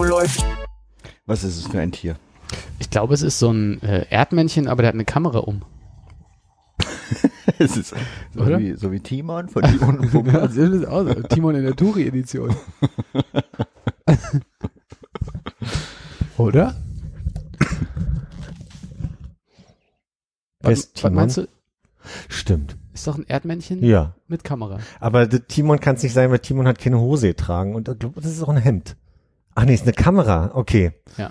Läuft. Was ist es für ein Tier? Ich glaube, es ist so ein äh, Erdmännchen, aber der hat eine Kamera um. es ist so Oder? wie, so wie Timon von Timon und Pumba. das ist auch so. Timon in der Turi-Edition. Oder? Was, was Timon? meinst du? Stimmt. Ist doch ein Erdmännchen Ja. mit Kamera. Aber Timon kann es nicht sein, weil Timon hat keine Hose getragen. Und das ist auch ein Hemd. Ach nee, ist eine Kamera. Okay. Ja.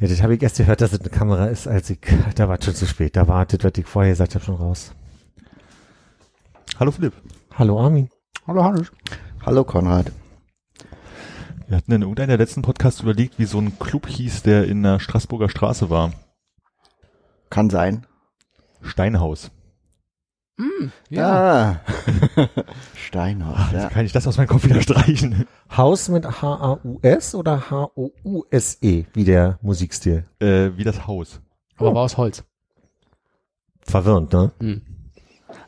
Ja, das habe ich erst gehört, dass es eine Kamera ist, als ich, da war es schon zu spät. Da war das, was ich vorher gesagt habe, schon raus. Hallo Philipp. Hallo Armin. Hallo Hannes. Hallo Konrad. Wir hatten in irgendeiner der letzten Podcasts überlegt, wie so ein Club hieß, der in der Straßburger Straße war. Kann sein. Steinhaus. Ja. Steinhaus, Also ja. kann ich das aus meinem Kopf wieder streichen. Haus mit H-A-U-S oder H-O-U-S-E, wie der Musikstil. Äh, wie das Haus. Aber war aus Holz. Verwirrend, ne? Hm.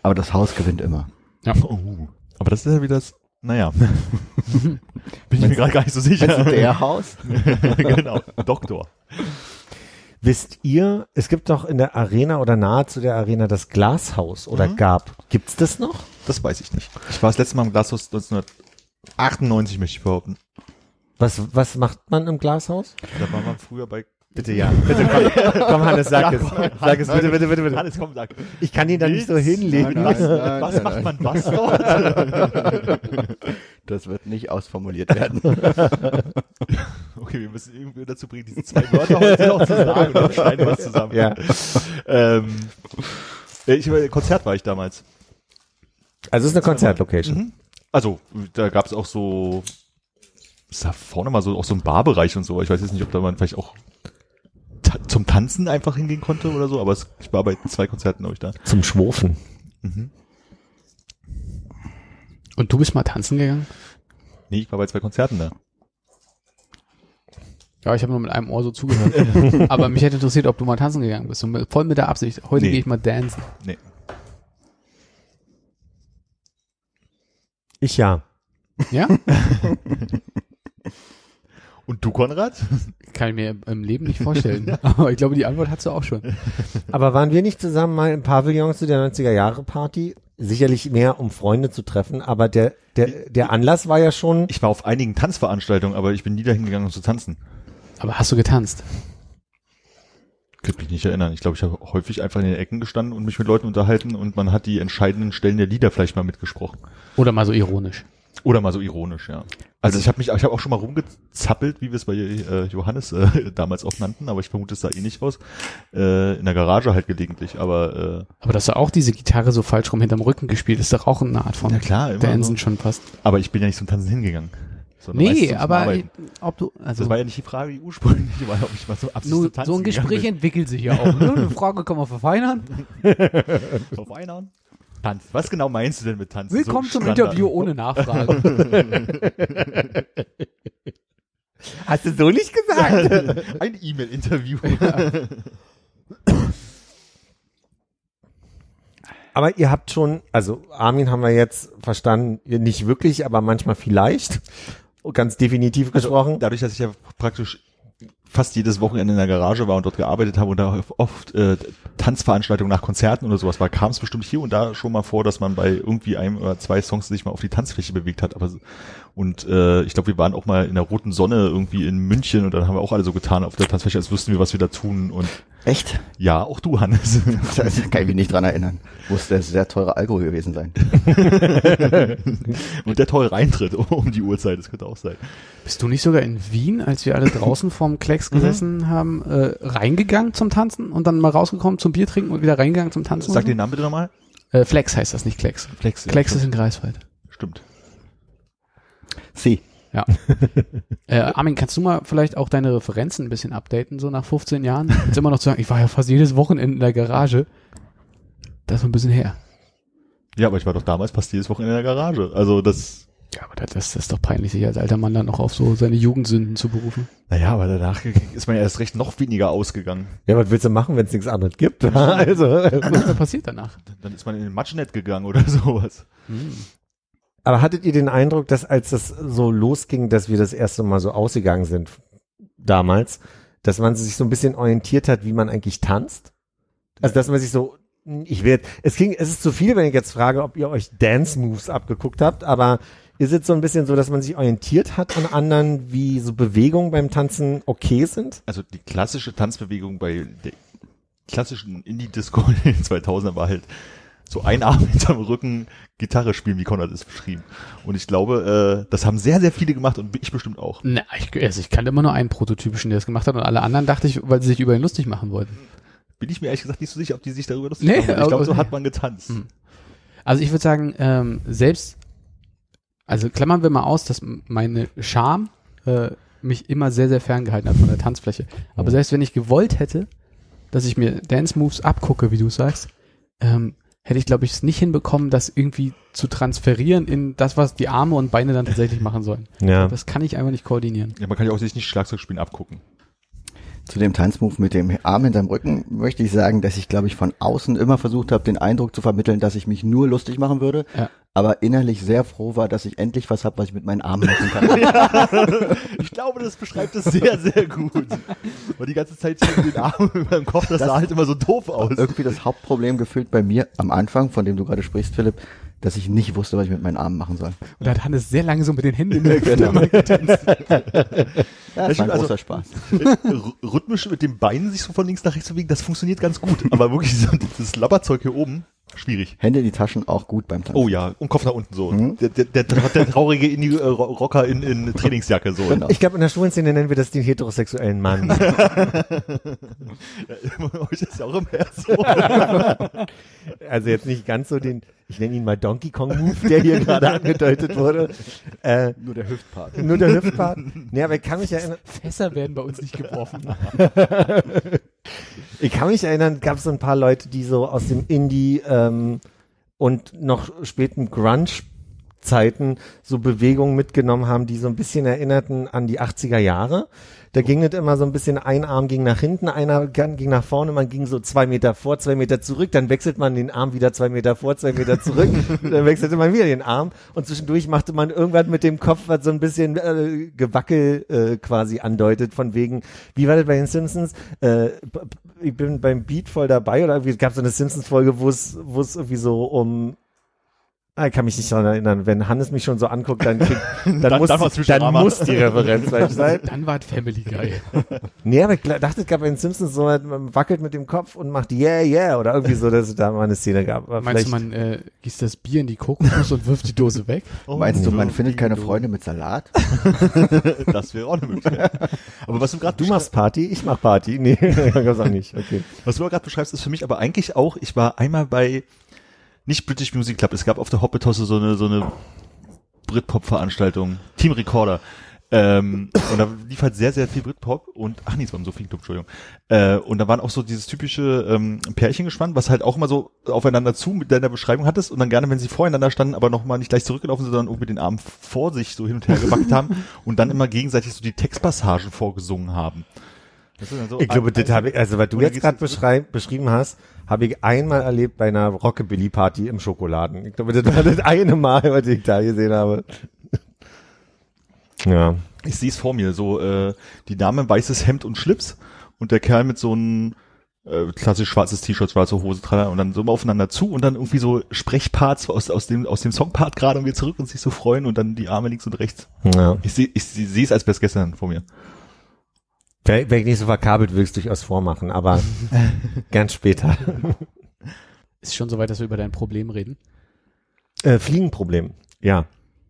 Aber das Haus gewinnt immer. Oh. Aber das ist ja wieder das, naja. Bin ich mir gerade gar nicht so sicher. Du der Haus? genau. Doktor. Wisst ihr, es gibt doch in der Arena oder nahe zu der Arena das Glashaus oder Mhm. gab. Gibt's das noch? Das weiß ich nicht. Ich war das letzte Mal im Glashaus 1998, möchte ich behaupten. Was, was macht man im Glashaus? Da war man früher bei... Bitte ja, bitte komm, komm Hannes, sag es. Sag es bitte, bitte, bitte, bitte. Hannes, komm, sag. Ich kann ihn da nicht so hinlegen. Nein, nein, Was nein, macht nein. man was dort? Das wird nicht ausformuliert werden. Okay, wir müssen irgendwie dazu bringen, diese zwei Wörter heute noch zu sagen und dann schneiden wir es zusammen. Ja. Ähm, äh, ich, Konzert war ich damals. Also es ist eine Konzertlocation. Also, da gab es auch so, ist da vorne mal so auch so ein Barbereich und so. Ich weiß jetzt nicht, ob da man vielleicht auch zum Tanzen einfach hingehen konnte oder so, aber es, ich war bei zwei Konzerten, glaube ich, da. Zum Schwurfen. Und du bist mal tanzen gegangen? Nee, ich war bei zwei Konzerten da. Ja, ich habe nur mit einem Ohr so zugehört. Aber mich hätte interessiert, ob du mal tanzen gegangen bist. Und voll mit der Absicht. Heute Nee. gehe ich mal dancen. Nee. Ich ja. Ja? Und du, Konrad? Kann ich mir im Leben nicht vorstellen. Aber ich glaube, die Antwort hast du auch schon. Aber waren wir nicht zusammen mal im Pavillon zu der 90er Jahre Party? Sicherlich mehr, um Freunde zu treffen, aber der, der, der Anlass war ja schon, Ich war auf einigen Tanzveranstaltungen, aber ich bin nie dahin gegangen, um zu tanzen. Aber hast du getanzt? Könnte mich nicht erinnern. Ich glaube, ich habe häufig einfach in den Ecken gestanden und mich mit Leuten unterhalten und man hat die entscheidenden Stellen der Lieder vielleicht mal mitgesprochen. Oder mal so ironisch? Oder mal so ironisch, ja. Also ich habe mich, ich habe auch schon mal rumgezappelt, wie wir es bei äh, Johannes äh, damals auch nannten, aber ich vermute, es sah eh nicht aus. Äh, in der Garage halt gelegentlich, aber äh, Aber dass du auch diese Gitarre so falsch rum hinterm Rücken gespielt, ist doch auch eine Art von Na klar, immer Dancen so. schon fast. aber ich bin ja nicht zum Tanzen hingegangen. sondern Nee, aber Arbeiten. ob du, also das war ja nicht die Frage die ursprünglich, war, ob ich mal so absichtlich nur, Tanzen so ein Gespräch entwickelt sich ja auch. Ne? Eine Frage kann man verfeinern. bin. Tanzen. Was genau meinst du denn mit Tanzen? Willkommen So zum Standard. Interview ohne Nachfrage. hast du so nicht gesagt? Ein E-Mail-Interview. aber ihr habt schon, also Armin haben wir jetzt verstanden, nicht wirklich, aber manchmal vielleicht. Ganz definitiv gesprochen. Dadurch, dass ich ja praktisch fast jedes Wochenende in der Garage war und dort gearbeitet habe und da oft äh, Tanzveranstaltungen nach Konzerten oder sowas war, kam es bestimmt hier und da schon mal vor, dass man bei irgendwie einem oder zwei Songs sich mal auf die Tanzfläche bewegt hat. Aber und äh, ich glaube, wir waren auch mal in der roten Sonne irgendwie in München und dann haben wir auch alle so getan auf der Tanzfläche, als wüssten wir, was wir da tun. Und Echt? ja, auch du, Hannes. Da kann ich mich nicht dran erinnern. Muss der sehr teure Alkohol gewesen sein. und der teure Eintritt um die Uhrzeit, das könnte auch sein. Bist du nicht sogar in Wien, als wir alle draußen vorm Klecks gesessen haben, äh, reingegangen zum Tanzen und dann mal rausgekommen zum Bier trinken und wieder reingegangen zum Tanzen? Sag den Namen bitte nochmal. äh, Flex heißt das, nicht Klecks. Flex. ja, Klecks ist stimmt. in Greifswald. Stimmt. Sie. Ja. äh, Armin, kannst du mal vielleicht auch deine Referenzen ein bisschen updaten, so nach 15 Jahren? Jetzt immer noch zu sagen, ich war ja fast jedes Wochenende in der Garage. Das ist ein bisschen her. Ja, aber ich war doch damals fast jedes Wochenende in der Garage. Also das, Ja, aber das, das ist doch peinlich, sich als alter Mann dann noch auf so seine Jugendsünden zu berufen. naja, aber danach ist man ja erst recht noch weniger ausgegangen. Ja, was willst du machen, wenn es nichts anderes gibt? also, Was ist passiert danach? Dann ist man in den Matschnet gegangen oder sowas. aber hattet ihr den Eindruck, dass als das so losging, dass wir das erste Mal so ausgegangen sind damals, dass man sich so ein bisschen orientiert hat, wie man eigentlich tanzt? Also, dass man sich so, ich werde, es ging, es ist zu viel, wenn ich jetzt frage, ob ihr euch Dance Moves abgeguckt habt, aber ist es so ein bisschen so, dass man sich orientiert hat an anderen, wie so Bewegungen beim Tanzen okay sind? Also die klassische Tanzbewegung bei der klassischen Indie-Disco in den 2000er war halt so ein Arm hinterm Rücken Gitarre spielen, wie Konrad es beschrieben. Und ich glaube, äh, das haben sehr, sehr viele gemacht und ich bestimmt auch. Na, ich, also ich kannte immer nur einen Prototypischen, der das gemacht hat und alle anderen dachte ich, weil sie sich über ihn lustig machen wollten. Bin ich mir ehrlich gesagt nicht so sicher, ob die sich darüber lustig Nee, machen. Ich glaube, so hat man getanzt. Hm. Also ich würde sagen, ähm, selbst, also klammern wir mal aus, dass meine Scham äh, mich immer sehr, sehr ferngehalten hat von der Tanzfläche. Aber selbst wenn ich gewollt hätte, dass ich mir Dance Moves abgucke, wie du sagst, ähm, hätte ich, glaube ich, es nicht hinbekommen, das irgendwie zu transferieren in das, was die Arme und Beine dann tatsächlich machen sollen. Ja. Das kann ich einfach nicht koordinieren. Ja, man kann ja auch sich nicht Schlagzeug spielen abgucken. Zu dem Tanzmove mit dem Arm hinterm Rücken möchte ich sagen, dass ich, glaube ich, von außen immer versucht habe, den Eindruck zu vermitteln, dass ich mich nur lustig machen würde, Ja. aber innerlich sehr froh war, dass ich endlich was habe, was ich mit meinen Armen machen kann. Ich glaube, das beschreibt es sehr, sehr gut. Weil die ganze Zeit hier mit den Armen über dem Kopf, das, sah halt immer so doof aus. Irgendwie das Hauptproblem gefühlt bei mir am Anfang, von dem du gerade sprichst, Philipp, dass ich nicht wusste, was ich mit meinen Armen machen soll. Und da hat Hannes sehr lange so mit den Händen in der Genau. Hüfte Das war ein Also- großer Spaß. R- rhythmisch mit den Beinen sich so von links nach rechts bewegen, das funktioniert ganz gut. Aber wirklich so das Labberzeug hier oben, schwierig. Hände in die Taschen auch gut beim Tanzen. Oh ja, und Kopf nach unten so. Mhm. Der, der, der, der traurige Indie-Rocker in, in Trainingsjacke so. Genau. Ich glaube, in der schwulen Szene nennen wir das den heterosexuellen Mann. Euch ist ja auch im Herz so. Also jetzt nicht ganz so den, ich nenne ihn mal Donkey Kong Move, der hier gerade angedeutet wurde. Äh, Nur der Hüftpart. nur der Hüftpart. Nee, aber ich kann mich erinnern, Fässer werden bei uns nicht geworfen. ich kann mich erinnern, gab es so ein paar Leute, die so aus dem Indie ähm, und noch späten Grunge Zeiten so Bewegungen mitgenommen haben, die so ein bisschen erinnerten an die 80er Jahre. Da ging es immer so ein bisschen, ein Arm ging nach hinten, einer ging ging nach vorne, man ging so zwei Meter vor, zwei Meter zurück, dann wechselt man den Arm wieder zwei Meter vor, zwei Meter zurück, dann wechselte man wieder den Arm und zwischendurch machte man irgendwann mit dem Kopf, was so ein bisschen äh, Gewackel äh, quasi andeutet, von wegen, wie war das bei den Simpsons? Äh, ich bin beim Beat voll dabei oder irgendwie gab es so eine Simpsons-Folge, wo es irgendwie so um Ich kann mich nicht daran erinnern. Wenn Hannes mich schon so anguckt, dann, dann, Dann- muss, dann dann, muss die Referenz sein. Dann war es Family Guy. Nee, aber ich dachte, es gab bei den Simpsons so, man wackelt mit dem Kopf und macht yeah, yeah oder irgendwie so, dass es da mal eine Szene gab. Aber Meinst du, man äh, gießt das Bier in die Kokosnuss und wirft die Dose weg? Meinst du, man Oh, findet keine Freunde mit Salat? Das wäre auch eine Möglichkeit. Aber was du gerade Du machst Party, ich mach Party. Nee, gab's auch nicht. Okay. Was du gerade beschreibst, ist für mich aber eigentlich auch, ich war einmal bei, nicht British Music Club, es gab auf der Hoppetosse so eine, so eine Britpop-Veranstaltung, Team Recorder. Ähm, und da lief halt sehr, sehr viel Britpop und, ach nee, es war im Sophie Club, Entschuldigung. Äh, und da waren auch so dieses typische ähm, Pärchen gespannt, was halt auch immer so aufeinander zu mit deiner Beschreibung hattest und dann gerne, wenn sie voreinander standen, aber nochmal nicht gleich zurückgelaufen sind, sondern mit den Armen vor sich so hin und her gewackt haben und dann immer gegenseitig so die Textpassagen vorgesungen haben. So Ich glaube, das habe ich, also was du jetzt gerade beschrieben hast, habe ich einmal erlebt bei einer Rockabilly-Party im Schokoladen. Ich glaube, das war das eine Mal, was ich da gesehen habe. Ja. ich sehe es vor mir, so äh, die Dame weißes Hemd und Schlips und der Kerl mit so einem äh, klassisch schwarzes T-Shirt, schwarze Hose, tralala, und dann so immer aufeinander zu und dann irgendwie so Sprechparts aus, aus dem aus dem Songpart gerade und wir zurück und sich so freuen und dann die Arme links und rechts. ja. Ich sehe ich sehe es als wär's gestern vor mir. Wäre wär ich nicht so verkabelt, würde ich es durchaus vormachen, aber ganz später. Ist schon soweit, dass wir über dein Problem reden. Äh, Fliegenproblem. Ja,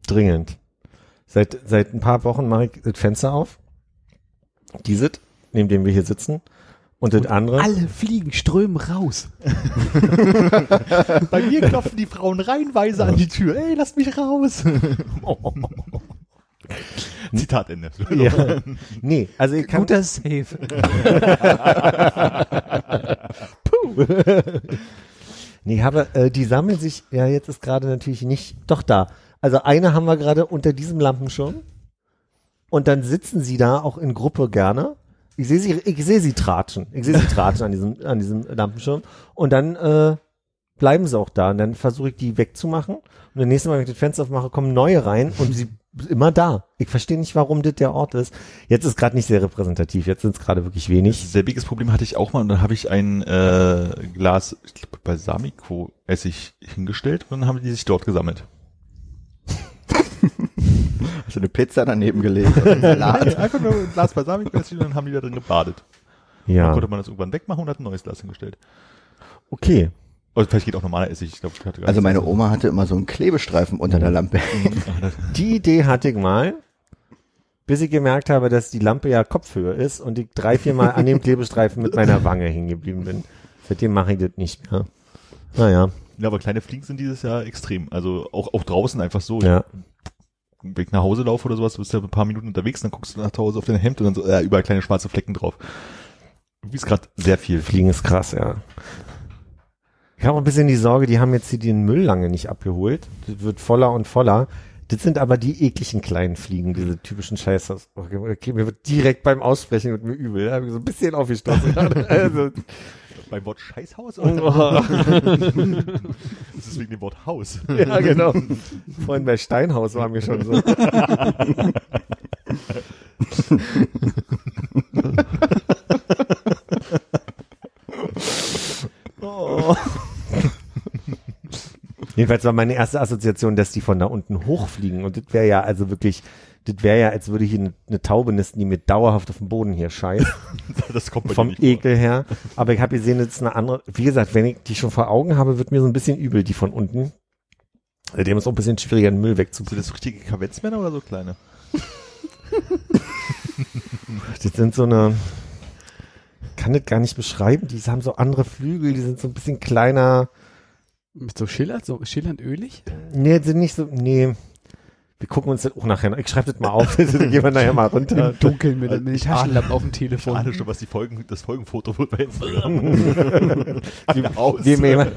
dringend. Seit, seit ein paar Wochen mache ich das Fenster auf. Dieses, neben dem wir hier sitzen. Und das andere. Alle Fliegen strömen raus. Bei mir klopfen die Frauen reihenweise an die Tür. Ey, lass mich raus. Zitat Ende. Ja. Nee, also ich kann, Guter Save. nee, aber äh, die sammeln sich, ja, jetzt ist gerade natürlich nicht, doch da. Also eine haben wir gerade unter diesem Lampenschirm und dann sitzen sie da auch in Gruppe gerne. Ich sehe sie, ich sehe sie tratschen. Ich sehe sie tratschen an diesem, an diesem Lampenschirm und dann äh, bleiben sie auch da und dann versuche ich die wegzumachen und das nächste Mal, wenn ich das Fenster aufmache, kommen neue rein und sie immer da. Ich verstehe nicht, warum das der Ort ist. Jetzt ist gerade nicht sehr repräsentativ, jetzt sind es gerade wirklich wenig. Selbiges Problem hatte ich auch mal und dann habe ich ein äh, Glas, ich glaube Balsamico-Essig hingestellt und dann haben die sich dort gesammelt. Hast du eine Pizza daneben gelegt? Salat? Einfach nur ein Glas Balsamico-Essig und dann haben die da drin gebadet. Dann Ja, konnte man das irgendwann wegmachen und hat ein neues Glas hingestellt. okay. Oder vielleicht geht auch normaler Essig. Ich glaube, ich hatte gar Also meine Oma hatte immer so einen Klebestreifen unter der Lampe. Die Idee hatte ich mal, bis ich gemerkt habe, dass die Lampe ja Kopfhöhe ist und ich drei, vier Mal an dem Klebestreifen mit meiner Wange hängen geblieben bin. Seitdem mache ich das nicht mehr. Naja, Ja, aber kleine Fliegen sind dieses Jahr extrem. Also auch, auch draußen einfach so. ja. Wenn ich nach Hause laufe oder sowas, du bist ja ein paar Minuten unterwegs, dann guckst du nach Hause auf dein Hemd und dann so, äh, überall kleine schwarze Flecken drauf. Irgendwie ist gerade sehr viel. Fliegen ist krass, ja. Ich habe auch ein bisschen die Sorge, die haben jetzt hier den Müll lange nicht abgeholt. Das wird voller und voller. Das sind aber die ekligen kleinen Fliegen, diese typischen Scheiße. Okay, mir wird direkt beim Aussprechen wird mir übel. Da habe ich so ein bisschen aufgestoßen. also, Beim Wort Scheißhaus? oh, Oder? das ist wegen dem Wort Haus. ja, genau. Vorhin bei Steinhaus waren wir schon so. Oh. Jedenfalls war meine erste Assoziation, dass die von da unten hochfliegen. Und das wäre ja also wirklich, das wäre ja, als würde hier eine, eine Taube nisten, die mir dauerhaft auf dem Boden hier scheißt. Das kommt vom Ekel her. Aber ich habe gesehen, das ist eine andere. Wie gesagt, wenn ich die schon vor Augen habe, wird mir so ein bisschen übel, die von unten. Dem ist auch ein bisschen schwieriger, den Müll Sind wegzubringen. das richtige Kavetzmänner oder so kleine? Das sind so eine. Kann das gar nicht beschreiben. Die haben so andere Flügel, die sind so ein bisschen kleiner. Mit so schillernd, so schillernd ölig? Nee, die sind nicht so. Nee. Wir gucken uns das auch nachher. an. Ich schreibe das mal auf. Dann gehen wir nachher mal runter. Im Dunkeln mit, den Taschenlampen auf dem Telefon. Alle schon, was die Folgen, das Folgenfoto wird bei Instagram. Wie, Aus. wie, mir jemand,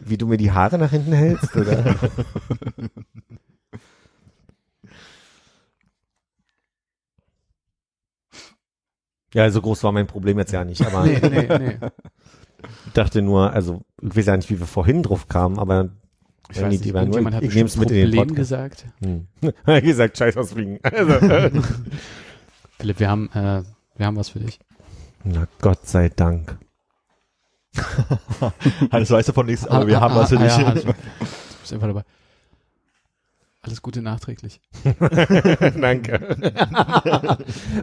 wie du mir die Haare nach hinten hältst, oder? Ja, so groß war mein Problem jetzt ja nicht, aber Nee, nee, nee. ich dachte nur, also ich weiß ja nicht, wie wir vorhin drauf kamen, aber Ich Wenn weiß nicht, die waren nur- irgendjemand hat ich nehm's bestimmt mit in den Problem Podcast. gesagt. hm. gesagt, scheiß ausfliegen. Also, Philipp, wir haben, äh, wir haben was für dich. na Gott sei Dank. Hannes weiß davon nichts, aber wir haben was für ah, dich. Ja, also, du bist einfach dabei. Alles Gute nachträglich. Danke.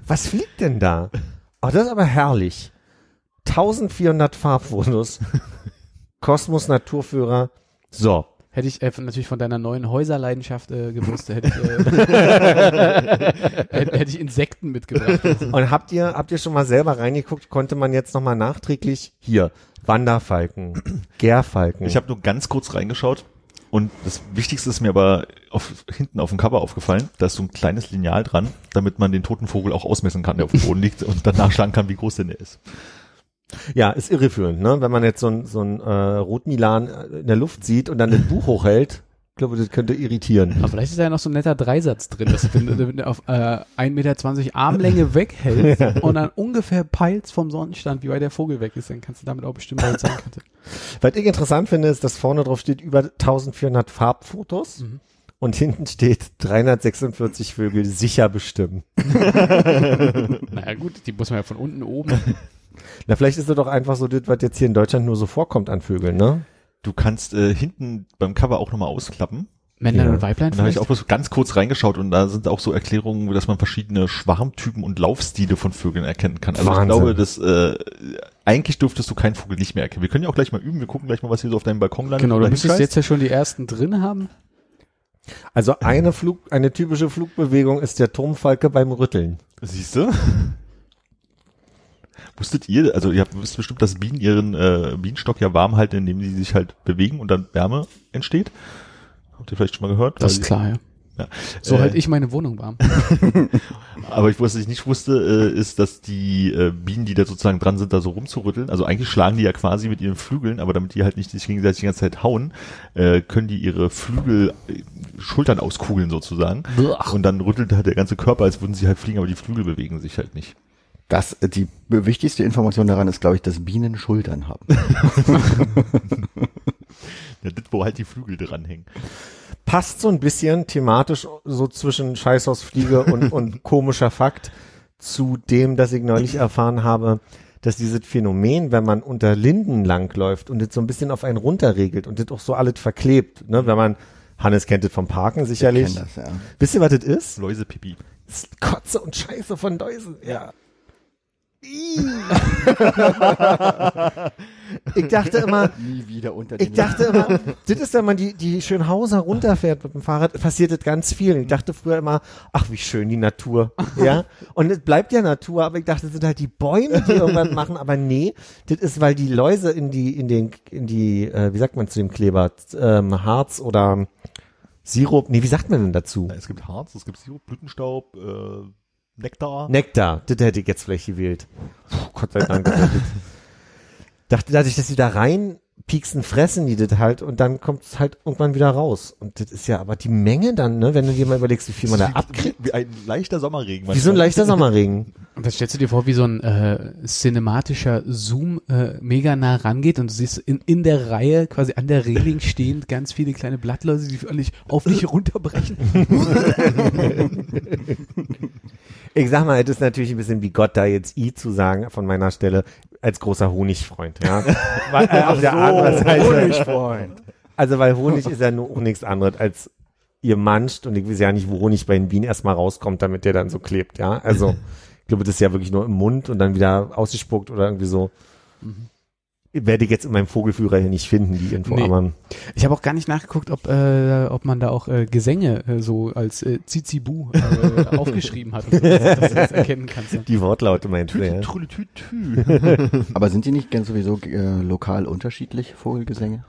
Was fliegt denn da? Oh, das ist aber herrlich. 1400 Farbfotos. Kosmos Naturführer. So. Hätte ich äh, von- natürlich von deiner neuen Häuserleidenschaft äh, gewusst, hätte ich, äh, hätte, hätte ich Insekten mitgebracht. Und habt ihr, habt ihr schon mal selber reingeguckt? Konnte man jetzt nochmal nachträglich hier Wanderfalken, Gärfalken. Ich habe nur ganz kurz reingeschaut und das Wichtigste ist mir aber auf, hinten auf dem Cover aufgefallen. Da ist so ein kleines Lineal dran, damit man den toten Vogel auch ausmessen kann, der auf dem Boden liegt und dann nachschlagen kann, wie groß denn der ist. Ja, ist irreführend, ne? Wenn man jetzt so ein, so ein äh, Rotmilan in der Luft sieht und dann das Buch hochhält, ich glaube, das könnte irritieren. Aber vielleicht ist da ja noch so ein netter Dreisatz drin, dass du wenn, du auf äh, 1,20 Meter Armlänge weghältst und dann ungefähr peilst vom Sonnenstand, wie weit der Vogel weg ist, dann kannst du damit auch bestimmen, wo sein könnte. Was ich interessant finde, ist, dass vorne drauf steht über 1400 Farbfotos Mhm. und hinten steht 346 Vögel sicher bestimmen. Naja gut, die muss man ja von unten oben. Na, vielleicht ist es doch einfach so das, was jetzt hier in Deutschland nur so vorkommt an Vögeln, ne? Du kannst äh, hinten beim Cover auch nochmal ausklappen. Männlein Ja. und Weiblein Und da habe ich auch bloß ganz kurz reingeschaut und da sind auch so Erklärungen, dass man verschiedene Schwarmtypen und Laufstile von Vögeln erkennen kann. Also Wahnsinn. ich glaube, dass äh, eigentlich dürftest du keinen Vogel nicht mehr erkennen. Wir können ja auch gleich mal üben. Wir gucken gleich mal, was hier so auf deinem Balkon landet. Genau, du müsstest jetzt ja schon die ersten drin haben. Also eine Flug, eine typische Flugbewegung ist der Turmfalke beim Rütteln. Siehst du? Wusstet ihr, also ihr habt- wisst bestimmt, dass Bienen ihren äh, Bienenstock ja warm halten, indem sie sich halt bewegen und dann Wärme entsteht. Habt ihr vielleicht schon mal gehört? Das ist klar, ja. Ja. So Äh, halt ich meine Wohnung warm. Aber ich, was ich nicht wusste, äh, ist, dass die äh, Bienen, die da sozusagen dran sind, da so rumzurütteln, also eigentlich schlagen die ja quasi mit ihren Flügeln, aber damit die halt nicht sich gegenseitig die ganze Zeit hauen, äh, können die ihre Flügel, äh, Schultern auskugeln sozusagen. Und dann rüttelt halt der ganze Körper, als würden sie halt fliegen, aber die Flügel bewegen sich halt nicht. Das, die wichtigste Information daran ist, glaube ich, dass Bienen Schultern haben. Ja, das, wo halt die Flügel dranhängen. Passt so ein bisschen thematisch so zwischen Scheißhausfliege und, und komischer Fakt zu dem, dass ich neulich erfahren habe, dass dieses Phänomen, wenn man unter Linden langläuft und das so ein bisschen auf einen runterregelt und das auch so alles verklebt, ne, wenn man, Hannes kennt das vom Parken Ich sicherlich. kenn das, ja. Wisst ihr, was das ist? Läusepipi. Das ist Kotze und Scheiße von Läusen. Ja. Ich dachte immer, Nie wieder unter ich dachte immer, das ist, wenn man die, die Schönhauser runterfährt mit dem Fahrrad, passiert das ganz viel. Ich dachte früher immer, ach, wie schön die Natur, ja. Und es bleibt ja Natur, aber ich dachte, das sind halt die Bäume, die irgendwas machen, aber nee, das ist, weil die Läuse in die, in den, in die, äh, wie sagt man zu dem Kleber, ähm, Harz oder Sirup, nee, wie sagt man denn dazu? Es gibt Harz, es gibt Sirup, Blütenstaub, äh, Nektar. Nektar, das hätte ich jetzt vielleicht gewählt. Puh, Gott sei Dank. Dachte, dadurch, dass sie da rein pieksen, fressen die das halt und dann kommt es halt irgendwann wieder raus. Und das ist ja aber die Menge dann, ne, wenn du dir mal überlegst, wie viel man da abkriegt. Wie ein leichter Sommerregen. Wie so ein leichter Sommerregen. Und das stellst du dir vor, wie so ein äh, cinematischer Zoom äh, mega nah rangeht und du siehst in, in der Reihe, quasi an der Reling stehend, ganz viele kleine Blattläuse, die völlig auf dich runterbrechen. Ich sag mal, es ist natürlich ein bisschen wie Gott da jetzt I zu sagen von meiner Stelle als großer Honigfreund, ja. weil, äh, auf der anderen Seite. Honigfreund. Also, weil Honig ist ja nur auch nichts anderes als ihr manscht und ich weiß ja nicht, wo Honig bei den Bienen erstmal rauskommt, damit der dann so klebt, ja. Also, ich glaube, das ist ja wirklich nur im Mund und dann wieder ausgespuckt oder irgendwie so. Werde ich jetzt in meinem Vogelführer hier nicht finden, die Info, Nee. aber Ich habe auch gar nicht nachgeguckt, ob, äh, ob man da auch äh, Gesänge äh, so als äh, Zizibu äh, aufgeschrieben hat, dass, dass du das erkennen kannst. Ja. die Wortlaute meinst du, ja. Aber sind die nicht ganz sowieso äh, lokal unterschiedlich, Vogelgesänge?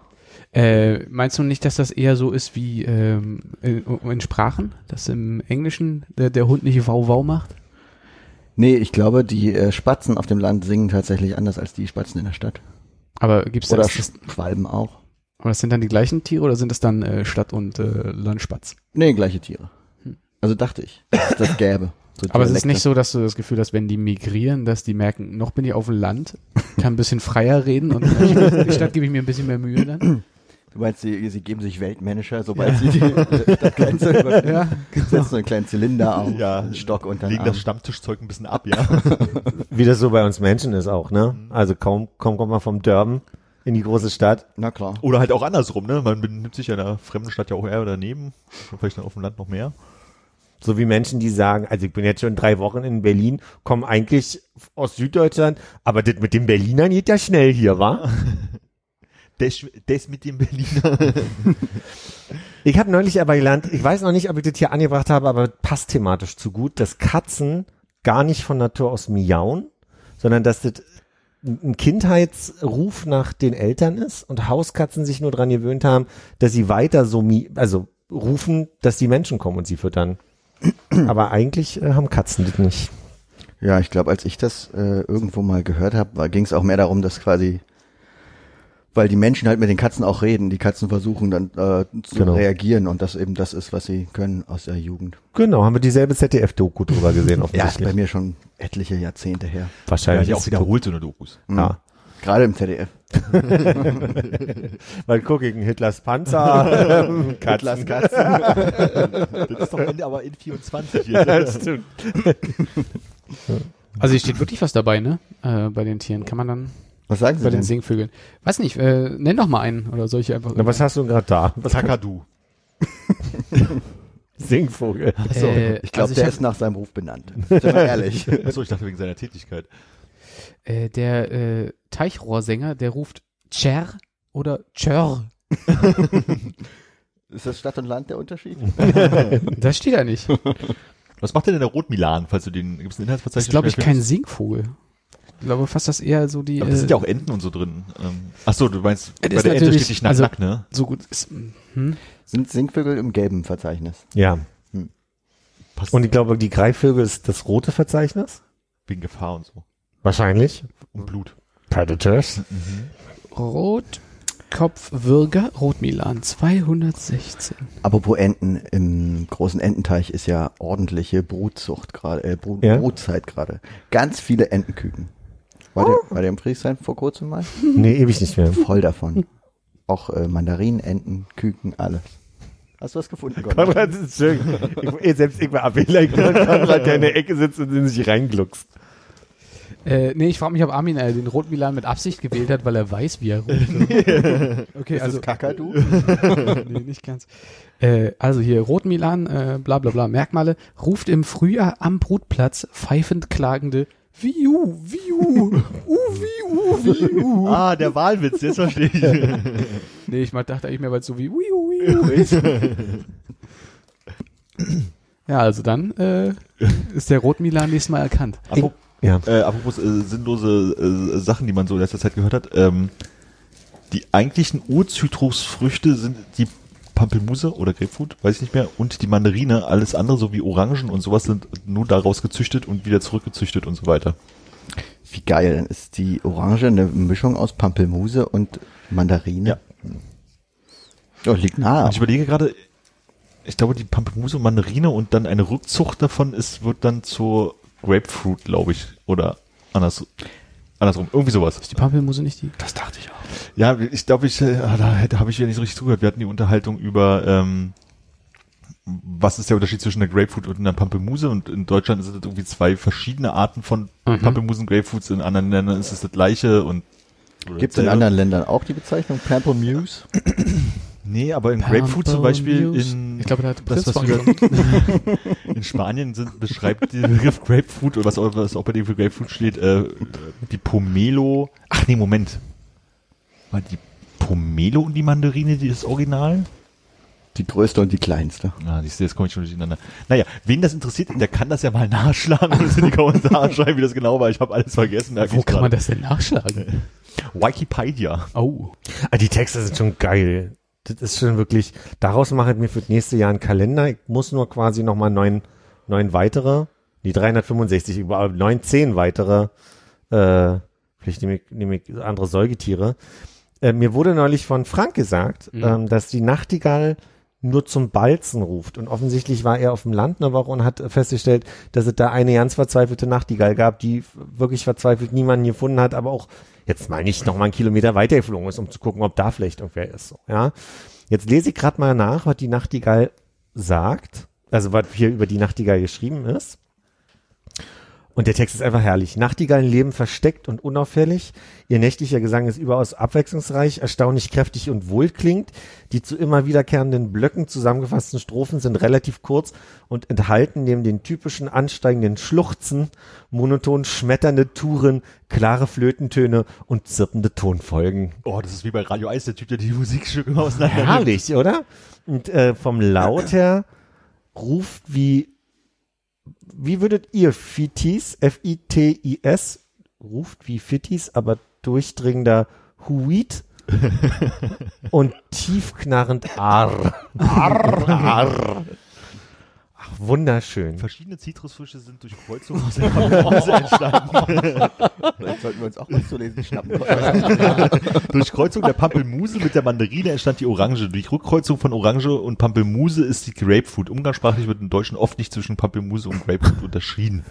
Äh, meinst du nicht, dass das eher so ist wie ähm, in, in Sprachen, dass im Englischen der, der Hund nicht Wow-Wow macht? Nee, ich glaube, die äh, Spatzen auf dem Land singen tatsächlich anders als die Spatzen in der Stadt. Aber gibt's Oder das, das, Schwalben auch. aber das sind dann die gleichen Tiere oder sind das dann äh, Stadt- und äh, Landspatz? Nee, gleiche Tiere. Also dachte ich, dass es das gäbe. So Aber es ist nicht so, dass du das Gefühl hast, wenn die migrieren, dass die merken, noch bin ich auf dem Land, kann ein bisschen freier reden und in der Stadt gebe ich mir ein bisschen mehr Mühe dann. Du meinst, sie, sie geben sich Weltmanager, sobald sie die äh, Stadtgrenze überschreiten? Ja, Setzen so einen kleinen Zylinder auf, Ja, einen Stock unter den Legen Arm. das Stammtischzeug ein bisschen ab, ja. Wie das so bei uns Menschen ist auch, ne? Also kaum, kaum kommt man vom Dörben in die große Stadt. Na klar. Oder halt auch andersrum, ne? Man benimmt sich ja in einer fremden Stadt ja auch eher daneben. Vielleicht dann auf dem Land noch mehr. So wie Menschen, die sagen, also ich bin jetzt schon drei Wochen in Berlin, kommen eigentlich aus Süddeutschland, aber das mit den Berlinern geht ja schnell hier, wa? Das, das mit dem Berliner. Ich habe neulich aber gelernt, ich weiß noch nicht, ob ich das hier angebracht habe, aber passt thematisch zu gut, dass Katzen gar nicht von Natur aus miauen, sondern dass das ein Kindheitsruf nach den Eltern ist und Hauskatzen sich nur dran gewöhnt haben, dass sie weiter so mi also rufen, dass die Menschen kommen und sie füttern. Aber eigentlich äh, haben Katzen das nicht. Ja, ich glaube, als ich das äh, irgendwo mal gehört habe, ging es auch mehr darum, dass quasi, weil die Menschen halt mit den Katzen auch reden, die Katzen versuchen dann äh, zu Genau. reagieren und das eben das ist, was sie können aus der Jugend. Genau, haben wir dieselbe ZDF-Doku drüber gesehen, Ja, ist bei mir schon etliche Jahrzehnte her. Ja, Wahrscheinlich. die auch wiederholt so eine Dokus. Ja. Gerade im ZDF. Mal gucken, Hitlers Panzer, Hitlers Katzen. Katzen. Das ist doch Ende aber in 24. Das stimmt. also hier steht wirklich was dabei, ne? Äh, bei den Tieren. Kann man dann Was sagen Sie bei den denn? Singvögeln. Weiß nicht, äh, nenn doch mal einen oder soll ich einfach. Na, was hast du gerade da? Was Kakadu. Singvogel. äh, Ich glaube, also der hab- ist nach seinem Ruf benannt. Sind wir ehrlich. Achso, ich dachte wegen seiner Tätigkeit. äh, der äh, Teichrohrsänger, der ruft Cher oder Chör. Ist das Stadt und Land der Unterschied? Das steht da nicht. Was macht denn der Rotmilan, falls du den, gibt's ein Das Inhaltsverzeichnis? ist, glaube ich, kein Singvogel. Ich glaube fast, dass eher so die. Aber das äh, sind ja auch Enten und so drin. Ähm, Achso, du meinst, bei der Ente steht nicht nack, also- nack, ne? so gut ist. Hm? Sind Singvögel im gelben Verzeichnis? Ja. Passt Und ich glaube, die Greifvögel ist das rote Verzeichnis? wegen Gefahr und so. Wahrscheinlich. Und Blut. Predators. Rotkopfwürger, Rotmilan, 216. Apropos Enten, im großen Ententeich ist ja ordentliche Brutzucht gerade, äh, Brut, Ja? Brutzeit gerade. Ganz viele Entenküken. War der, war der im Friedrichshain vor kurzem mal? Nee, ewig nicht mehr. Voll davon. Auch äh, Mandarinen, Enten, Küken, alles. Hast du was gefunden, Gott? Konrad ist schön. Ich, selbst ich war abgelenkt, wenn Konrad der in der Ecke sitzt und in sich reingluckst. Äh, nee, ich frage mich, ob Armin äh, den Rotmilan mit Absicht gewählt hat, weil er weiß, wie er ruft. okay, also. Kakadu? nee, nicht ganz. Äh, also hier, Rotmilan, äh, bla bla bla, Merkmale, ruft im Frühjahr am Brutplatz pfeifend klagende Viu, Viu, uh, Viu, Viu. Ah, der Wahlwitz, jetzt verstehe ich. Nee, ich mal dachte eigentlich mehr, weil es so wie Viu, Viu ist. ja, also dann äh, ist der Rotmilan nächstes Mal erkannt. Apropos, Ja. äh, apropos äh, sinnlose äh, Sachen, die man so in letzter Zeit gehört hat. Ähm, die eigentlichen Urzitrusfrüchte sind die Pampelmuse oder Grapefruit, weiß ich nicht mehr, und die Mandarine. Alles andere, so wie Orangen und sowas, sind nur daraus gezüchtet und wieder zurückgezüchtet und so weiter. Wie geil, dann ist die Orange eine Mischung aus Pampelmuse und Mandarine. Ja. Oh, liegt nahe. Und ich überlege gerade, ich glaube, die Pampelmuse und Mandarine und dann eine Rückzucht davon ist, wird dann zur Grapefruit, glaube ich, oder anders, andersrum, irgendwie sowas. Die Pampelmuse nicht die? Das dachte ich auch. Ja, ich glaube, ich, äh, da hätte- habe ich ja nicht so richtig zugehört. Wir hatten die Unterhaltung über, ähm, was ist der Unterschied zwischen einer Grapefruit und einer Pampelmuse? Und in Deutschland sind es irgendwie zwei verschiedene Arten von Mhm. Pampelmusen, Grapefruits. In anderen Ländern ist es das gleiche und Gibt es in anderen Ländern auch die Bezeichnung Pamplemuse? Nee, aber in Grapefruit zum Beispiel in, Ich glaube, da hat das, was von wir- in Spanien sind, beschreibt der Begriff Grapefruit oder was auch, was auch bei dem für Grapefruit steht, äh, die Pomelo. Ach nee, Moment. War die Pomelo und die Mandarine die ist Original? Die größte und die kleinste. Ah, siehst du, jetzt komme ich schon durcheinander. Naja, wen das interessiert, der kann das ja mal nachschlagen und in die Kommentare schreiben, wie das genau war. Ich habe alles vergessen. Wo kann man gerade. das denn nachschlagen? Wikipedia. Oh. Ah, die Texte sind schon geil. Das ist schon wirklich, daraus mache ich mir für das nächste Jahr einen Kalender. Ich muss nur quasi nochmal neun, neun weitere, die 365, über neun, zehn weitere, äh, vielleicht nehme ich, nehme ich andere Säugetiere. Äh, mir wurde neulich von Frank gesagt, Mhm. ähm, dass die Nachtigall nur zum Balzen ruft. Und offensichtlich war er auf dem Land eine Woche und hat festgestellt, dass es da eine ganz verzweifelte Nachtigall gab, die wirklich verzweifelt niemanden gefunden hat, aber auch jetzt mal nicht noch mal einen Kilometer weiter geflogen ist, um zu gucken, ob da vielleicht irgendwer ist. Ja. Jetzt lese ich gerade mal nach, was die Nachtigall sagt, also was hier über die Nachtigall geschrieben ist. Und der Text ist einfach herrlich. Nachtigallen leben versteckt und unauffällig. Ihr nächtlicher Gesang ist überaus abwechslungsreich, erstaunlich kräftig und wohlklingend. Die zu immer wiederkehrenden Blöcken zusammengefassten Strophen sind relativ kurz und enthalten neben den typischen ansteigenden Schluchzen monoton schmetternde Touren, klare Flötentöne und zirpende Tonfolgen. Oh, das ist wie bei Radio Eis, der Typ, der die Musikstücke immer auseinander Herrlich, oder? Und äh, vom Laut her ruft wie, wie würdet ihr Fitis, F-I-T-I-S, ruft wie Fitis, aber durchdringender Huit und tiefknarrend Arr. Arr, Arr. Ach, wunderschön. Verschiedene Zitrusfrüchte sind durch Kreuzung aus der Pampelmuse entstanden. Vielleicht sollten wir uns auch was zu lesen schnappen. durch Kreuzung der Pampelmuse mit der Mandarine entstand die Orange. Durch Rückkreuzung von Orange und Pampelmuse ist die Grapefruit. Umgangssprachlich wird im Deutschen oft nicht zwischen Pampelmuse und Grapefruit unterschieden.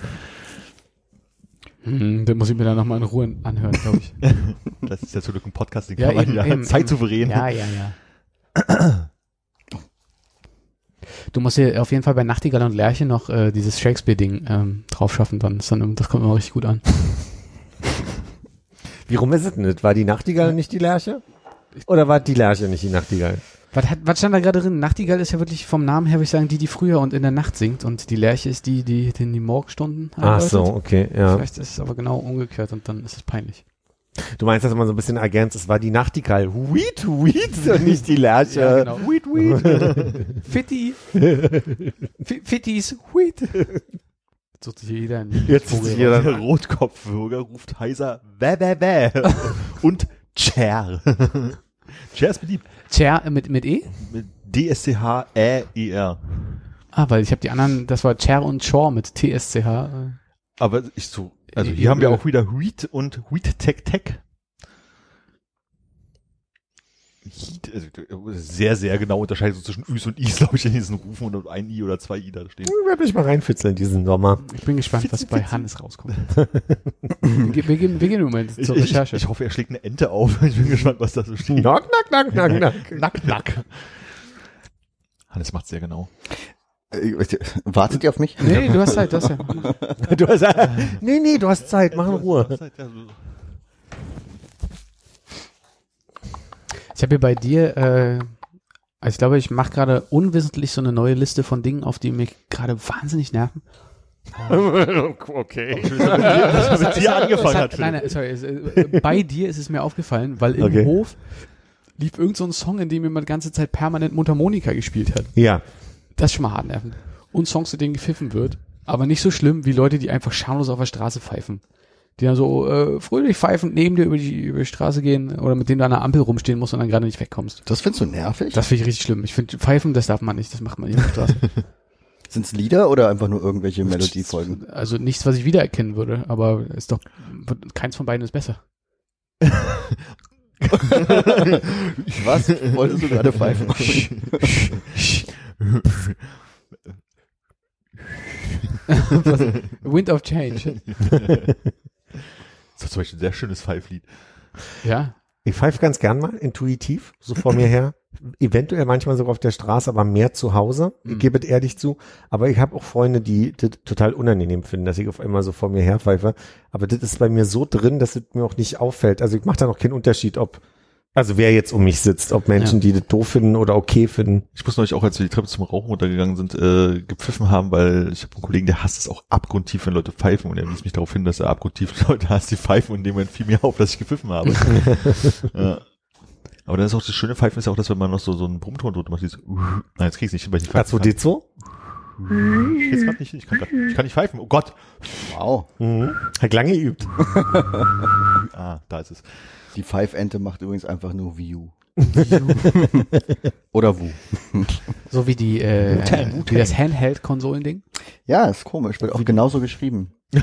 Hm, den muss ich mir dann nochmal in Ruhe anhören, glaube ich. Das ist ja zum Glück ein Podcast, den Ja, kann man eben, ja eben, zeitsouverän. Ja, ja, ja. Du musst hier auf jeden Fall bei Nachtigall und Lerche noch äh, dieses Shakespeare-Ding ähm, drauf schaffen, dann ist dann, das kommt immer richtig gut an. Wie rum ist es denn? War die Nachtigall nicht die Lerche? Oder war die Lerche nicht die Nachtigall? Was, hat, was stand da gerade drin? Nachtigall ist ja wirklich vom Namen her, würde ich sagen, die, die früher und in der Nacht singt und die Lerche ist die, die in die Morgenstunden Ach arbeitet. so, okay, ja. Vielleicht ist es aber genau umgekehrt und dann ist es peinlich. Du meinst, dass man so ein bisschen ergänzt, es war die Nachtigall. Huit und nicht die Lerche. Ja, genau. Wheat, wheat. Fitti. Fi- Fittis, wheat. Jetzt sucht sich jeder einen Jetzt Vogel ist hier raus. dann- Der Rotkopfbürger ruft heiser bäh, bäh, bäh. und Cher. Cher ist beliebt. Cher äh, mit, mit E? Mit D-S-C-H-Ä-I-R. Ah, weil ich habe die anderen, das war Cher und Shaw mit TSCH. Aber ich so, also Äh, hier haben wir äh, auch wieder Wheat und Wheat Tech Tech. Heat, also sehr, sehr genau unterscheidet so zwischen Üs und Is, glaube ich, in diesen Rufen und ein I oder zwei I da stehen. Ich werde mich mal reinfitzeln diesen Sommer. Ich bin gespannt, was bei Hannes rauskommt. wir, ge- wir, gehen, wir gehen im Moment Ich, zur ich, Recherche. ich hoffe, er schlägt eine Ente auf. Ich bin gespannt, was da so steht. Knock, knock, knock, knock, knock. Nack, nack. Hannes macht sehr genau. Äh, Wartet ihr auf mich? nee, du hast Zeit, du hast ja. Du hast, nee, nee, du hast Zeit, mach in Ruhe. Ich habe hier bei dir, äh, also ich glaube, ich mache gerade unwissentlich so eine neue Liste von Dingen, auf die mich gerade wahnsinnig nerven. okay. Das mit dir angefangen Es hat. nein, nein, sorry. Es, äh, bei dir ist es mir aufgefallen, weil im Okay. Hof lief irgend so ein Song, in dem jemand die ganze Zeit permanent Mundharmonika gespielt hat. Ja. Das ist schon mal hart nervend. Und Songs, zu denen gepfiffen wird. Aber nicht so schlimm wie Leute, die einfach schamlos auf der Straße pfeifen. Die dann so äh, fröhlich pfeifend neben dir über die, über die Straße gehen oder mit denen du an der Ampel rumstehen musst und dann gerade nicht wegkommst. Das findest du nervig? Das finde ich richtig schlimm. Ich finde, pfeifen, das darf man nicht. Das macht man nicht auf der Straße. Sind's Lieder oder einfach nur irgendwelche Melodiefolgen? Also nichts, was ich wiedererkennen würde. Aber ist doch, keins von beiden ist besser. Was wolltest du gerade pfeifen? Wind of Change. Das ist zum Beispiel ein sehr schönes Pfeiflied. Ja. Ich pfeife ganz gern mal intuitiv, so vor mir her. Eventuell manchmal sogar auf der Straße, aber mehr zu Hause. Ich gebe es ehrlich zu. Aber ich habe auch Freunde, die das total unangenehm finden, dass ich auf einmal so vor mir her pfeife. Aber das ist bei mir so drin, dass es mir auch nicht auffällt. Also ich mache da noch keinen Unterschied, ob, also wer jetzt um mich sitzt, ob Menschen, Ja. die das doof finden oder okay finden. Ich muss neulich auch, als wir die Treppe zum Rauchen runtergegangen sind, äh, gepfiffen haben, weil ich habe einen Kollegen, der hasst es auch abgrundtief, wenn Leute pfeifen und er wies mich darauf hin, dass er abgrundtief Leute hasst, die pfeifen und in dem Moment fiel mir auf, dass ich gepfiffen habe. ja. Aber dann ist auch das schöne Pfeifen ist ja auch, dass wenn man noch so, so einen Brummton drunter macht, dieses Nein, jetzt krieg ich's nicht hin, weil ich nicht pfeifen R2D2? kann. Ich geht's grad nicht hin, ich kann, grad, ich kann nicht pfeifen, oh Gott. Wow. Mhm. Hat lange geübt. Ah, da ist es. Die Pfeifente macht übrigens einfach nur View. Oder Wu. So wie die, äh, wie das Handheld-Konsolending. Ja, ist komisch, wird auch genauso geschrieben.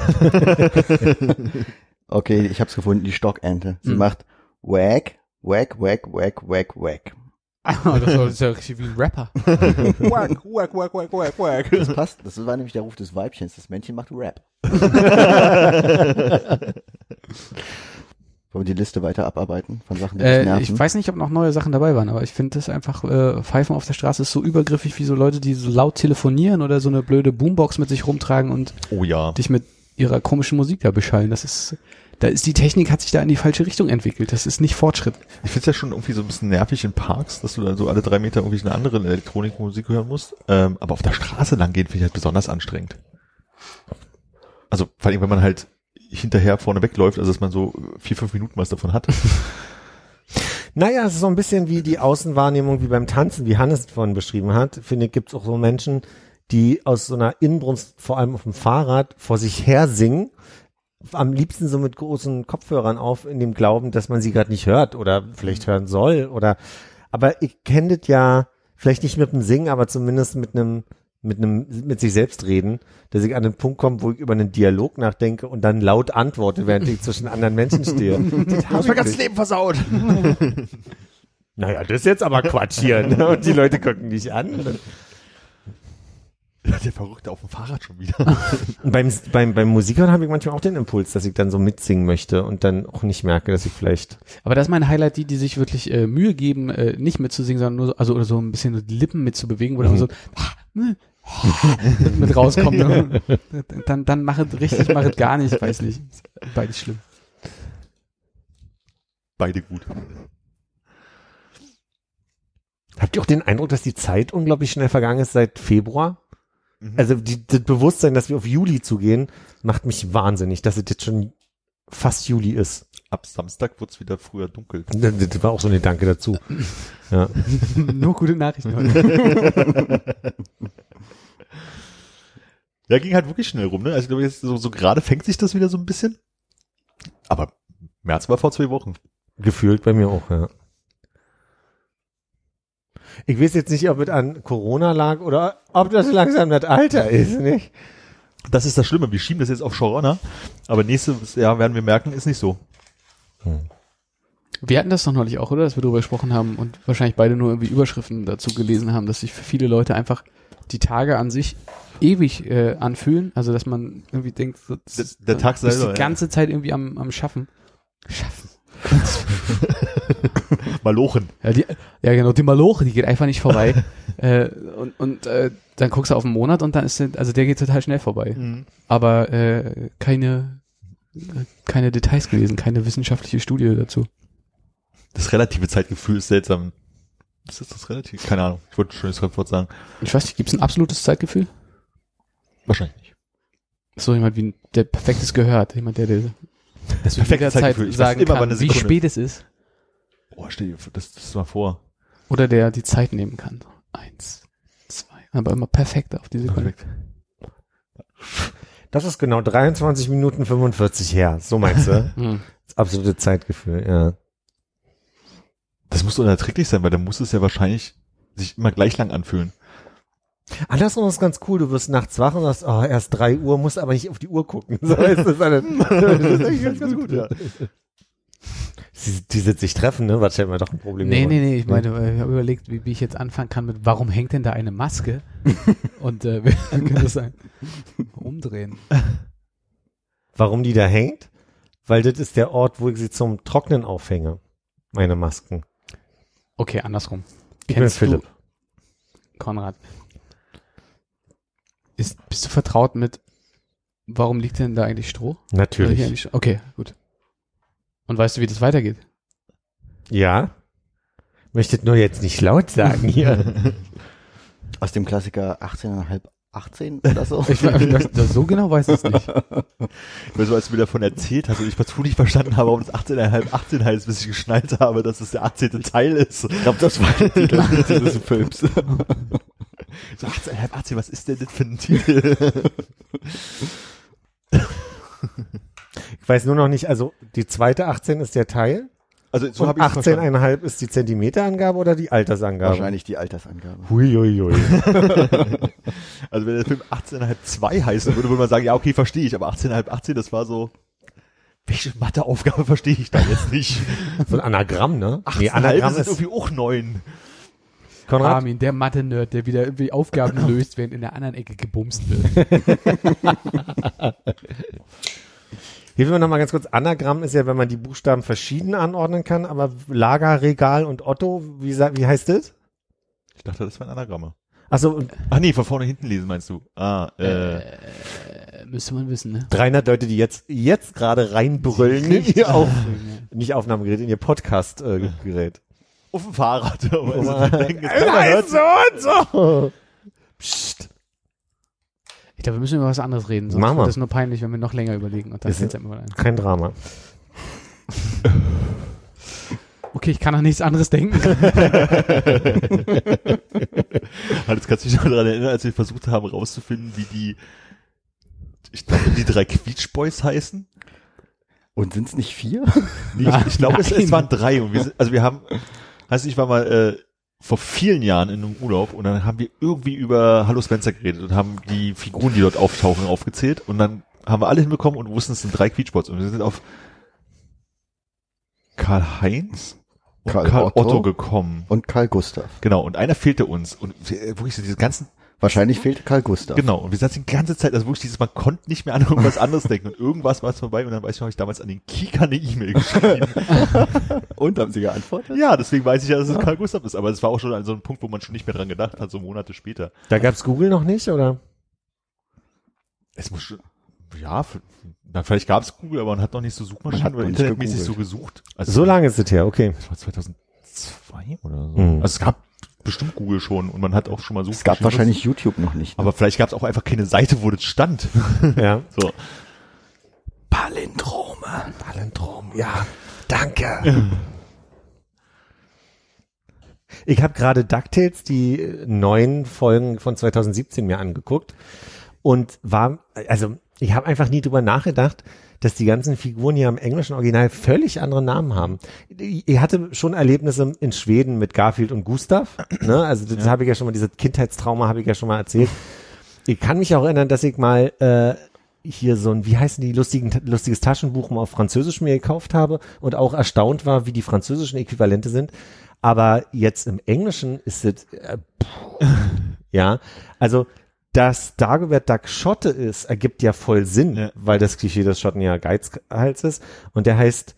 okay, ich hab's gefunden, die Stockente. Sie Hm. macht Wag, Wag, Wag, Wag, Wag, Wag. Ah, das, war, das ist ja richtig wie ein Rapper. Wack, wack, wack, wack, wack, wack. Das passt, das war nämlich der Ruf des Weibchens. Das Männchen macht Rap. Wollen wir die Liste weiter abarbeiten von Sachen, die uns Äh, nerven? ich weiß nicht, ob noch neue Sachen dabei waren, aber ich finde das einfach, äh, Pfeifen auf der Straße ist so übergriffig wie so Leute, die so laut telefonieren oder so eine blöde Boombox mit sich rumtragen und Oh ja. dich mit ihrer komischen Musik da beschallen. Das ist, da ist die Technik hat sich da in die falsche Richtung entwickelt. Das ist nicht Fortschritt. Ich find's ja schon irgendwie so ein bisschen nervig in Parks, dass du da so alle drei Meter irgendwie eine andere Elektronikmusik hören musst. Ähm, aber auf der Straße lang gehen finde ich halt besonders anstrengend. Also vor allem, wenn man halt hinterher vorne wegläuft, also dass man so vier, fünf Minuten was davon hat. Naja, es ist so ein bisschen wie die Außenwahrnehmung wie beim Tanzen, wie Hannes vorhin beschrieben hat. Finde ich, gibt es auch so Menschen, die aus so einer Inbrunst, vor allem auf dem Fahrrad, vor sich her singen. Am liebsten so mit großen Kopfhörern auf, in dem Glauben, dass man sie gerade nicht hört oder vielleicht hören soll. Oder aber ich kenne das ja vielleicht nicht mit dem Singen, aber zumindest mit einem mit einem mit sich selbst reden, dass ich an den Punkt komme, wo ich über einen Dialog nachdenke und dann laut antworte, während ich zwischen anderen Menschen stehe. Das hab ich nicht. Leben versaut. Naja, das ist jetzt aber Quatsch hier. Ne? Und die Leute gucken dich an. Der Verrückte auf dem Fahrrad schon wieder. Beim, beim, beim Musikhören habe ich manchmal auch den Impuls, dass ich dann so mitsingen möchte und dann auch nicht merke, dass ich vielleicht. Aber das ist mein Highlight, die, die sich wirklich äh, Mühe geben, äh, nicht mitzusingen, sondern nur so, also oder so ein bisschen die Lippen mitzubewegen, wo dann so mit rauskommt. Ne? Dann, dann mach es richtig, mach es gar nicht, weiß nicht. Beides schlimm. Beide gut. Habt ihr auch den Eindruck, dass die Zeit unglaublich schnell vergangen ist seit Februar? Mhm. Also die, das Bewusstsein, dass wir auf Juli zugehen, macht mich wahnsinnig, dass es jetzt schon fast Juli ist. Ab Samstag wird's wieder früher dunkel. Das das war auch so ein Gedanke dazu. Ja. Nur gute Nachrichten heute. Ja, ging halt wirklich schnell rum, ne? Also ich glaube, jetzt so, so gerade fängt sich das wieder so ein bisschen. Aber März war vor zwei Wochen. Gefühlt bei mir auch, ja. Ich weiß jetzt nicht, ob es an Corona lag oder ob das langsam das Alter ist, nicht? Das ist das Schlimme. Wir schieben das jetzt auf Corona, aber nächstes Jahr werden wir merken, ist nicht so. Wir hatten das doch neulich auch, oder? Dass wir darüber gesprochen haben und wahrscheinlich beide nur irgendwie Überschriften dazu gelesen haben, dass sich für viele Leute einfach die Tage an sich ewig äh, anfühlen. Also dass man irgendwie denkt, Der- der Tag selber, die ja. ganze Zeit irgendwie am, am Schaffen. Schaffen. Malochen. Ja, die, ja genau, die Maloche, die geht einfach nicht vorbei. äh, und und äh, dann guckst du auf einen Monat und dann ist der, also der geht total schnell vorbei. Aber äh, keine keine Details gelesen, keine wissenschaftliche Studie dazu. Das relative Zeitgefühl ist seltsam. Was ist das relativ? Keine Ahnung. Ich wollte ein schönes Wort sagen. Ich weiß nicht, gibt es ein absolutes Zeitgefühl? Wahrscheinlich nicht. So jemand wie der perfektes gehört, jemand, der, der Das zu jeder Zeit sagen immer, kann, wie spät es ist. Oh, stell dir das, das mal vor. Oder der die Zeit nehmen kann. Eins, zwei, aber immer perfekt auf die Sekunde. Perfekt. Das ist genau 23 Minuten 45 her. So meinst du? Hm. Das absolute Zeitgefühl, ja. Das muss unerträglich sein, weil dann muss es ja wahrscheinlich sich immer gleich lang anfühlen. Andersrum ist ganz cool, du wirst nachts wach und sagst, oh, erst drei Uhr, musst aber nicht auf die Uhr gucken. So ist das, das ist eigentlich ganz, ganz gut, ja. Die, die sind sich treffen, ne? Was stellt mir doch ein Problem Nee, nee, nee, ich meine, äh, ich habe überlegt, wie, wie ich jetzt anfangen kann mit, warum hängt denn da eine Maske? Und äh, wir können das sein. Umdrehen. Warum die da hängt? Weil das ist der Ort, wo ich sie zum Trocknen aufhänge. Meine Masken. Okay, andersrum. Ich bin Philipp. Du, Konrad. Ist, bist du vertraut mit, warum liegt denn da eigentlich Stroh? Natürlich. eigentlich? Okay, gut. Und weißt du, wie das weitergeht? Ja. Möchtet nur jetzt nicht laut sagen hier. Aus dem Klassiker 18,5, 18 oder so. Ich, das, das, so genau weiß ich es nicht. Weil so als du mir davon erzählt hast und ich partout nicht verstanden habe, warum das 18,5 18 heißt, bis ich geschnallt habe, dass es der 18. Teil ist. Ich glaube, das war der Titel dieses Films. So 18,5 18, was ist denn das für ein Titel? Ich weiß nur noch nicht, also die zweite 18 ist der Teil. Also so habe ich verstanden. 18,5 ist die Zentimeterangabe oder die Altersangabe? Wahrscheinlich die Altersangabe. Huiuiui. Also wenn der Film 18,5 2 heißen würde, würde man sagen, ja okay, verstehe ich, aber 18,5 18, das war so, welche Matheaufgabe verstehe ich da jetzt nicht? So ein Anagramm, ne? 18,5 Anagramm sind ist, irgendwie auch neun. Konrad, Armin, der Mathe-Nerd, der wieder irgendwie Aufgaben löst, während in der anderen Ecke gebumst wird. Hilf mir nochmal ganz kurz. Anagramm ist ja, wenn man die Buchstaben verschieden anordnen kann, aber Lager, Regal und Otto, wie, wie heißt das? Ich dachte, das wären Anagramme. Achso, Ach nee, von vorne hinten lesen meinst du? Ah, äh, Äh, müsste man wissen, ne? 300 Leute, die jetzt, jetzt gerade reinbrüllen in ihr auf, nicht Aufnahmegerät, in ihr Podcast-Gerät. auf dem Fahrrad. Aber also, denken, so und so. Psst. Ich glaube, wir müssen über was anderes reden, sonst wir. wird es nur peinlich, wenn wir noch länger überlegen. Und dann einem immer ein. Kein Drama. Okay, ich kann an nichts anderes denken. Jetzt kannst du dich noch daran erinnern, als wir versucht haben rauszufinden, wie die, ich glaube, die drei Quietschboys heißen. Und sind es nicht vier? Nee, ich, ich glaube, es, es waren drei. Und wir sind, also wir haben, heißt ich war mal äh, vor vielen Jahren in einem Urlaub und dann haben wir irgendwie über Hallo Spencer geredet und haben die Figuren, die dort auftauchen, aufgezählt und dann haben wir alle hinbekommen und wussten, es sind drei Quietschboys und wir sind auf Karl-Heinz und Karl Karl, Otto. Otto. gekommen. Und Karl Gustav. Genau, und einer fehlte uns. Und wir- wirklich so diese ganzen Wahrscheinlich fehlt Karl Gustav. Genau, und wir saßen die ganze Zeit, also wirklich dieses, man konnte nicht mehr an irgendwas anderes denken und irgendwas war es vorbei und dann weiß ich noch, ich damals an den Kika eine E-Mail geschrieben. Und haben sie geantwortet? ja, deswegen weiß ich ja, dass es Karl Gustav ist, aber es war auch schon an so einem Punkt, wo man schon nicht mehr dran gedacht hat, so Monate später. Da gab's Google noch nicht, oder? Es muss schon, ja, na, vielleicht gab es Google, aber man hat noch nicht so Man Suchmaschinen hat oder noch nicht internetmäßig so gegoogelt. gesucht. Also, So lange ist es her, okay. Das war 2002 oder so. Mhm. Also es gab bestimmt Google schon und man hat auch schon mal Es gab wahrscheinlich YouTube noch nicht. benutzt. Aber vielleicht gab es auch einfach keine Seite, wo das stand. Ja. So. Palindrome. Palindrom, ja. Danke. Ich habe gerade DuckTales, die äh, neuen Folgen von 2017 mir angeguckt und war, also Ich habe einfach nie drüber nachgedacht, dass die ganzen Figuren hier im englischen Original völlig andere Namen haben. Ich hatte schon Erlebnisse in Schweden mit Garfield und Gustav. Ne? Also das habe ich ja schon mal, dieses Kindheitstrauma habe ich ja schon mal erzählt. Ich kann mich auch erinnern, dass ich mal äh, hier so ein, wie heißen die lustigen, lustiges Taschenbuch mal auf Französisch mir gekauft habe und auch erstaunt war, wie die französischen Äquivalente sind. Aber jetzt im Englischen ist es, äh, ja, also dass Dagobert Duck Schotte ist, ergibt ja voll Sinn, Ja. weil das Klischee des Schotten ja Geizhals ist. Und der heißt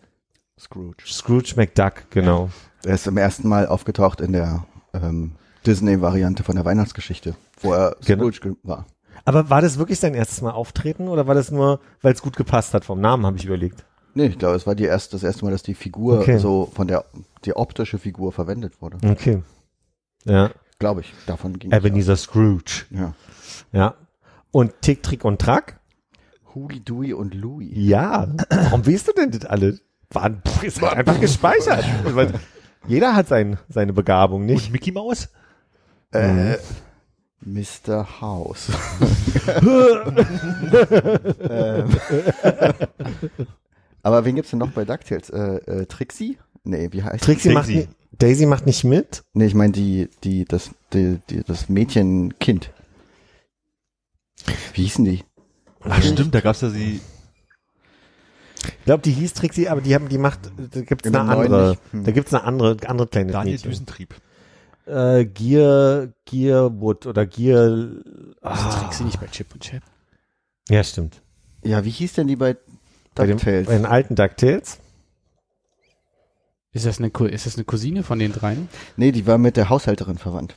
Scrooge. Scrooge McDuck, genau. Er ist zum ersten Mal aufgetaucht in der ähm, Disney-Variante von der Weihnachtsgeschichte, wo er Genau. Scrooge ge- war. Aber war das wirklich sein erstes Mal auftreten oder war das nur, weil es gut gepasst hat? Vom Namen habe ich überlegt. Nee, ich glaube, es war die erste, das erste Mal, dass die Figur Okay. so von der die optische Figur verwendet wurde. Okay. Ja. Glaube ich. Davon ging Ebenezer Scrooge. Ja. Ja. Und Tick, Trick und Track? Huey, Dewey und Louie. Ja. Warum weißt du denn das alle? War, pff, ist halt einfach gespeichert. Weil Jeder hat sein, seine Begabung, nicht? Und Mickey Mouse? Äh, Mr. House. ähm, aber wen gibt's denn noch bei DuckTales? Äh, äh, Trixie? Nee, wie heißt Trixie Daisy. macht, Daisy macht nicht mit. Nee, ich meine die, die, das, die, die, das Mädchen-Kind. Wie hießen die? Ach stimmt, da gab's ja die, Ich glaube, die hieß Trixie, aber die haben, die macht, da gibt's In der eine andere. Hm. da gibt's eine andere, andere kleine Daniel Mädchen. Düsentrieb. Äh, Gear, Gearwood oder Gear, ah, trägst du nicht bei Chip und Chap. ja, stimmt. Ja, wie hieß denn die bei Bei, DuckTales? bei den alten DuckTales. Ist das eine, ist das eine Cousine von den dreien? nee, die war mit der Haushälterin verwandt.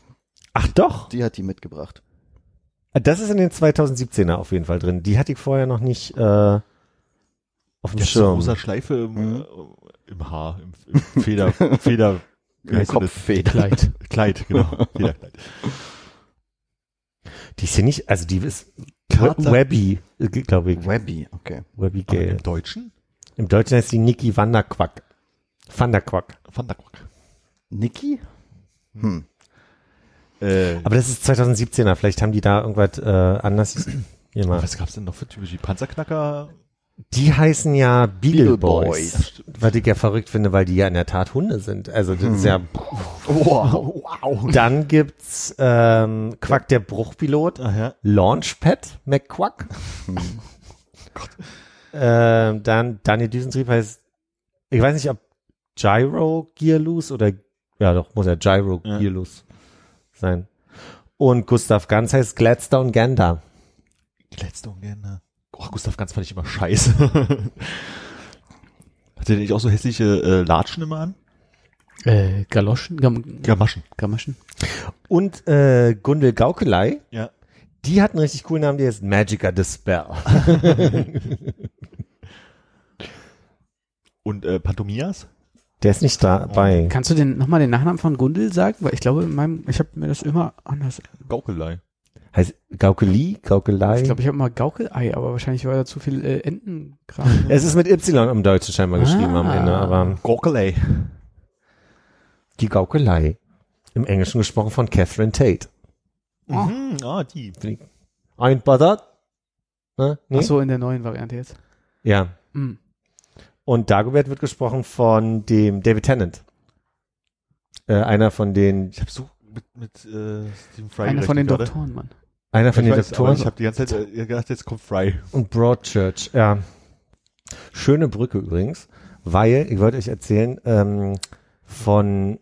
Ach doch, Die hat die mitgebracht. Das ist in den 2017er auf jeden Fall drin. Die hatte ich vorher noch nicht äh, auf dem Die hat so Schirm. rosa Schleife im, Mhm. äh, im Haar, im, im Feder, Feder, Eine das? Kopffeder. Kleid. Kleid, genau. Federkleid. Die ist ja nicht, also die ist Carter. Webby, glaube ich. Webby, okay. Webby Aber Gale. Im Deutschen? Im Deutschen heißt die Niki Vanderquack. Vanderquack. Van der Quack. Niki? Hm. Äh, Aber das ist 2017er, vielleicht haben die da irgendwas äh, anders gemacht. was gab's denn noch für typische Panzerknacker? Die heißen ja Beagle, Beagle Boys. Boys. Was ich ja verrückt finde, weil die ja in der Tat Hunde sind. Also das ist ja. Wow, wow. Dann gibt's ähm, Quack der Bruchpilot, Ach ja. Launchpad McQuack. ähm, dann Daniel Düsentrieb heißt, ich weiß nicht, ob Gyro Gearloose oder ja doch, muss ja Gyro Ja. Gearloose sein. Und Gustav Ganz heißt Gladstone Gander. Gladstone gerne. Oh, Gustav Ganz fand ich immer scheiße. Hat der nicht auch so hässliche äh, Latschen immer an? Äh, Galoschen? Gam Gamaschen. Gamaschen? Und äh, Gundel Gaukelei, Ja. die hat einen richtig coolen Namen, der ist Magica Dispel. Und äh, Pantomias? Der ist nicht dabei. Kannst du denn nochmal den Nachnamen von Gundel sagen? Weil ich glaube, in meinem, ich habe mir das immer anders. Gaukelei. Heißt Gaukeli, Gaukelei. Ich glaube, ich habe mal Gaukelei, aber wahrscheinlich war da zu viel äh, Entenkram. es ist mit Y im Deutschen scheinbar geschrieben am Ah. Ende, aber Gaukelei. die Gaukelei. Im Englischen gesprochen von Catherine Tate. Mhm. Ah, die. Ein Butter? Ne? Nee? Ach so, in der neuen Variante jetzt. Ja. Hm. Und Dagobert wird gesprochen von dem David Tennant. Äh, einer von den, Ich habe so mit, mit äh, Stephen Fry Einer von den gerade. Doktoren, Mann. einer von Ich den weiß, Doktoren Ich habe die ganze Zeit äh, gedacht, jetzt kommt Fry. und Broadchurch. Ja. Schöne Brücke übrigens, weil, ich wollte euch erzählen, ähm, von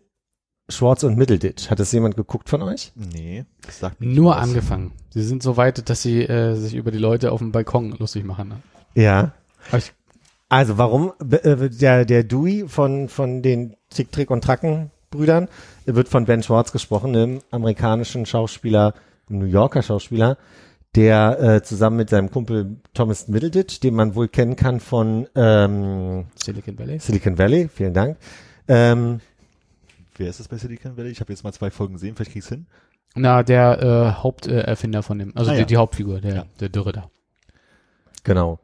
Schwarz und Middleditch. Hat das jemand geguckt von euch? Nee, das sagt mir Nur was. angefangen. Sie sind so weit, dass sie äh, sich über die Leute auf dem Balkon lustig machen. Ne? Ja. Aber ich, Also warum äh, der der Dewey von von den Tick Trick und Tracken Brüdern wird von Ben Schwartz gesprochen, einem amerikanischen Schauspieler, einem New Yorker Schauspieler, der äh, zusammen mit seinem Kumpel Thomas Middleditch, den man wohl kennen kann von ähm, Silicon Valley. Silicon Valley, vielen Dank. Ähm, Wer ist das bei Silicon Valley? Ich habe jetzt mal zwei Folgen gesehen, vielleicht krieg's hin. Na, der äh, Haupterfinder äh, Erfinder von dem, also Ah, die, ja. die Hauptfigur, der, Ja. der Dürre da. genau.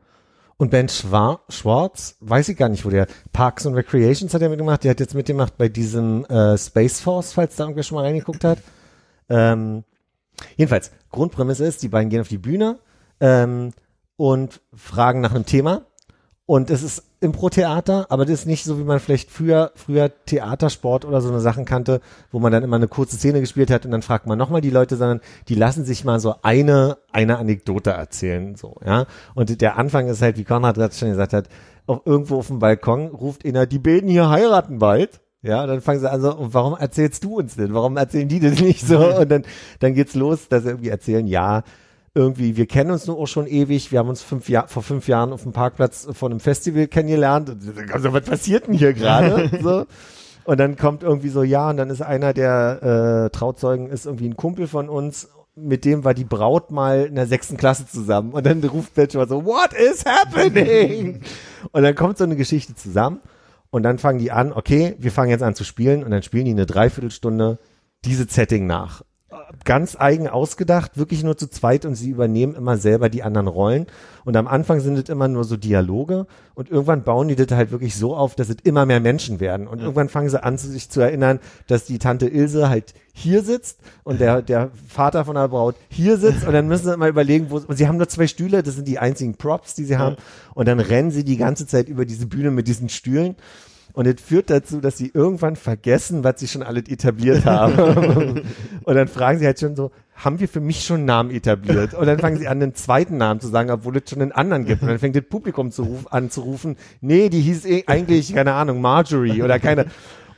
Und Ben Schwa Schwartz, weiß ich gar nicht, wo der Parks and Recreations hat er mitgemacht. Der hat jetzt mitgemacht bei diesem äh, Space Force, falls da irgendwer schon mal reingeguckt hat. Ähm, jedenfalls, Grundprämisse ist, die beiden gehen auf die Bühne ähm, und fragen nach einem Thema. Und es ist Impro-Theater, aber das ist nicht so, wie man vielleicht früher, früher Theatersport oder so eine Sachen kannte, wo man dann immer eine kurze Szene gespielt hat und dann fragt man nochmal die Leute, sondern die lassen sich mal so eine, eine Anekdote erzählen, so, ja. Und der Anfang ist halt, wie Konrad gerade schon gesagt hat, auf, irgendwo auf dem Balkon ruft einer, die beten hier heiraten bald. Ja, dann fangen sie an so, und warum erzählst du uns denn? Warum erzählen die das nicht so? Und dann, dann geht's los, dass sie irgendwie erzählen, ja, irgendwie, wir kennen uns nur auch schon ewig, wir haben uns fünf Jahr, vor fünf Jahren auf dem Parkplatz von einem Festival kennengelernt. Und dann kommt so, was passiert denn hier gerade? so. Und dann kommt irgendwie so, ja, und dann ist einer der äh, Trauzeugen, ist irgendwie ein Kumpel von uns, mit dem war die Braut mal in der sechsten Klasse zusammen. Und dann ruft Bachelor so, what is happening? und dann kommt so eine Geschichte zusammen. Und dann fangen die an, okay, wir fangen jetzt an zu spielen. Und dann spielen die eine Dreiviertelstunde diese Setting nach ganz eigen ausgedacht, wirklich nur zu zweit und sie übernehmen immer selber die anderen Rollen. Und am Anfang sind es immer nur so Dialoge und irgendwann bauen die das halt wirklich so auf, dass es immer mehr Menschen werden. Und ja. irgendwann fangen sie an, sich zu erinnern, dass die Tante Ilse halt hier sitzt und der, der Vater von der Braut hier sitzt und dann müssen sie immer überlegen, wo, und sie haben nur zwei Stühle, das sind die einzigen Props, die sie haben. Und dann rennen sie die ganze Zeit über diese Bühne mit diesen Stühlen. Und es führt dazu, dass sie irgendwann vergessen, was sie schon alles etabliert haben. und dann fragen sie halt schon so, haben wir für mich schon einen Namen etabliert? Und dann fangen sie an, einen zweiten Namen zu sagen, obwohl es schon einen anderen gibt. Und dann fängt das Publikum zu ruf, an zu rufen, nee, die hieß eh eigentlich, keine Ahnung, Marjorie oder keine.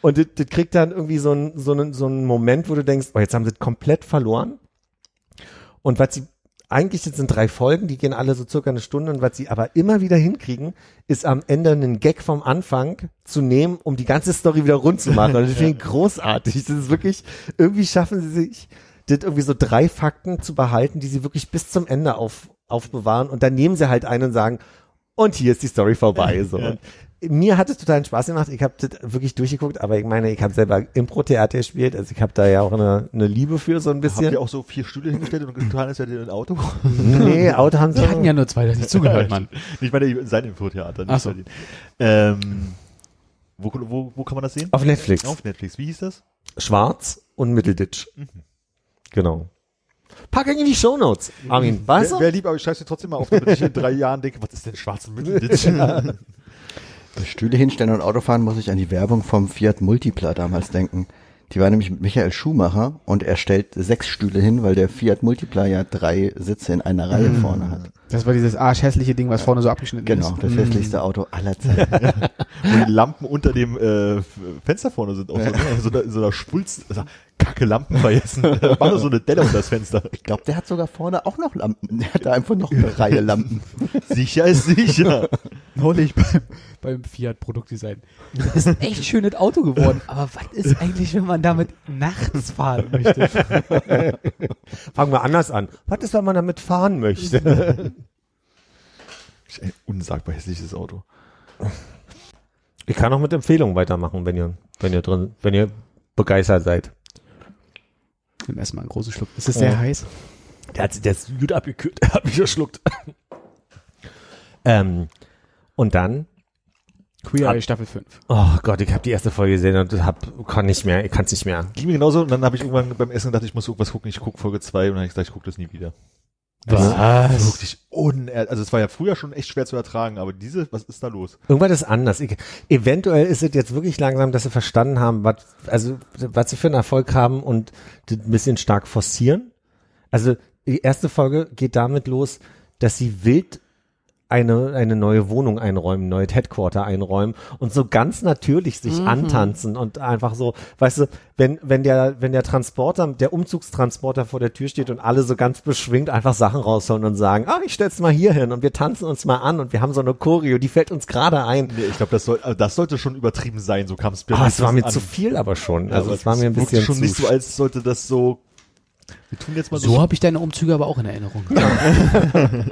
Und das, das kriegt dann irgendwie so einen, so, einen, so einen Moment, wo du denkst, oh, jetzt haben sie es komplett verloren. Und was sie eigentlich jetzt sind drei Folgen, die gehen alle so circa eine Stunde und was sie aber immer wieder hinkriegen, ist am Ende einen Gag vom Anfang zu nehmen, um die ganze Story wieder rund zu machen. Und das finde ich großartig. Das ist wirklich, irgendwie schaffen sie sich, das irgendwie so drei Fakten zu behalten, die sie wirklich bis zum Ende auf, aufbewahren und dann nehmen sie halt einen und sagen, und hier ist die Story vorbei. So. Ja mir hat es totalen Spaß gemacht. Ich habe das wirklich durchgeguckt, aber ich meine, ich habe selber Impro-Theater gespielt, also ich habe da ja auch eine, eine Liebe für so ein bisschen. Habt ihr auch so vier Stühle hingestellt und getan, als wäre ihr ein Auto? nee, Auto haben sie. Die hatten ja nur zwei, das nicht zugehört, Mann. Ich meine, sein Impro-Theater. Ach so. Ähm, wo, wo, wo kann man das sehen? Auf Netflix. Auf Netflix. Wie hieß das? Schwarz und Mittelditch. Mhm. Genau. Pack in die Shownotes, Armin. Weißt du? Wäre lieb, aber ich scheiße trotzdem mal auf, damit ich in drei Jahren denke, was ist denn schwarz und Mittelditch? Stühle hinstellen und Autofahren muss ich an die Werbung vom Fiat Multipla damals denken. Die war nämlich mit Michael Schumacher und er stellt sechs Stühle hin, weil der Fiat Multipla ja drei Sitze in einer Reihe mm. vorne hat. Das war dieses arschhässliche Ding, was vorne so abgeschnitten genau, ist. Genau, das hässlichste Auto aller Zeiten. Wo die Lampen unter dem äh, Fenster vorne sind, auch so, so, da, so da Spulz, also, kacke Lampen vergessen. Mach so eine Delle unter das Fenster. Ich glaube, der hat sogar vorne auch noch Lampen. Der hat da einfach noch eine Reihe Lampen. Sicher ist sicher. Neulich beim, beim Fiat Produktdesign. Das ist ein echt schönes Auto geworden. Aber was ist eigentlich, wenn man damit nachts fahren möchte? Fangen wir anders an. Was ist, wenn man damit fahren möchte? Ein unsagbar hässliches Auto. Ich kann auch mit Empfehlungen weitermachen, wenn ihr, wenn ihr drin, wenn ihr begeistert seid. Nimm erstmal einen großen Schluck. Ist es sehr oh. heiß? Der hat der ist gut abgekühlt. Er hat mich verschluckt. ähm, und dann Queer Eye Staffel 5. Oh Gott, ich habe die erste Folge gesehen und hab, kann nicht mehr, ich kann es nicht mehr. Ging mir genauso und dann habe ich irgendwann beim Essen gedacht, ich muss irgendwas gucken, ich gucke Folge 2 und dann habe ich gesagt, ich gucke das nie wieder. Was? Wirklich uner also es war ja früher schon echt schwer zu ertragen, aber diese, was ist da los? Irgendwas ist anders. Ich, eventuell ist es jetzt wirklich langsam, dass sie verstanden haben, was, also, was sie für einen Erfolg haben und ein bisschen stark forcieren. Also, die erste Folge geht damit los, dass sie wild eine, eine neue Wohnung einräumen, neue Headquarter einräumen und so ganz natürlich sich mhm. antanzen und einfach so, weißt du, wenn, wenn der, wenn der Transporter, der Umzugstransporter vor der Tür steht und alle so ganz beschwingt einfach Sachen rausholen und sagen, ah, ich stell's mal hier hin und wir tanzen uns mal an und wir haben so eine Choreo, die fällt uns gerade ein. Nee, ich glaube, das soll, also das sollte schon übertrieben sein, so kam es mir. Ah, es war mir an. zu viel aber schon. Also, es war mir ein bisschen schon zu nicht so, als sollte das so wir tun jetzt mal so. So habe ich deine Umzüge aber auch in Erinnerung.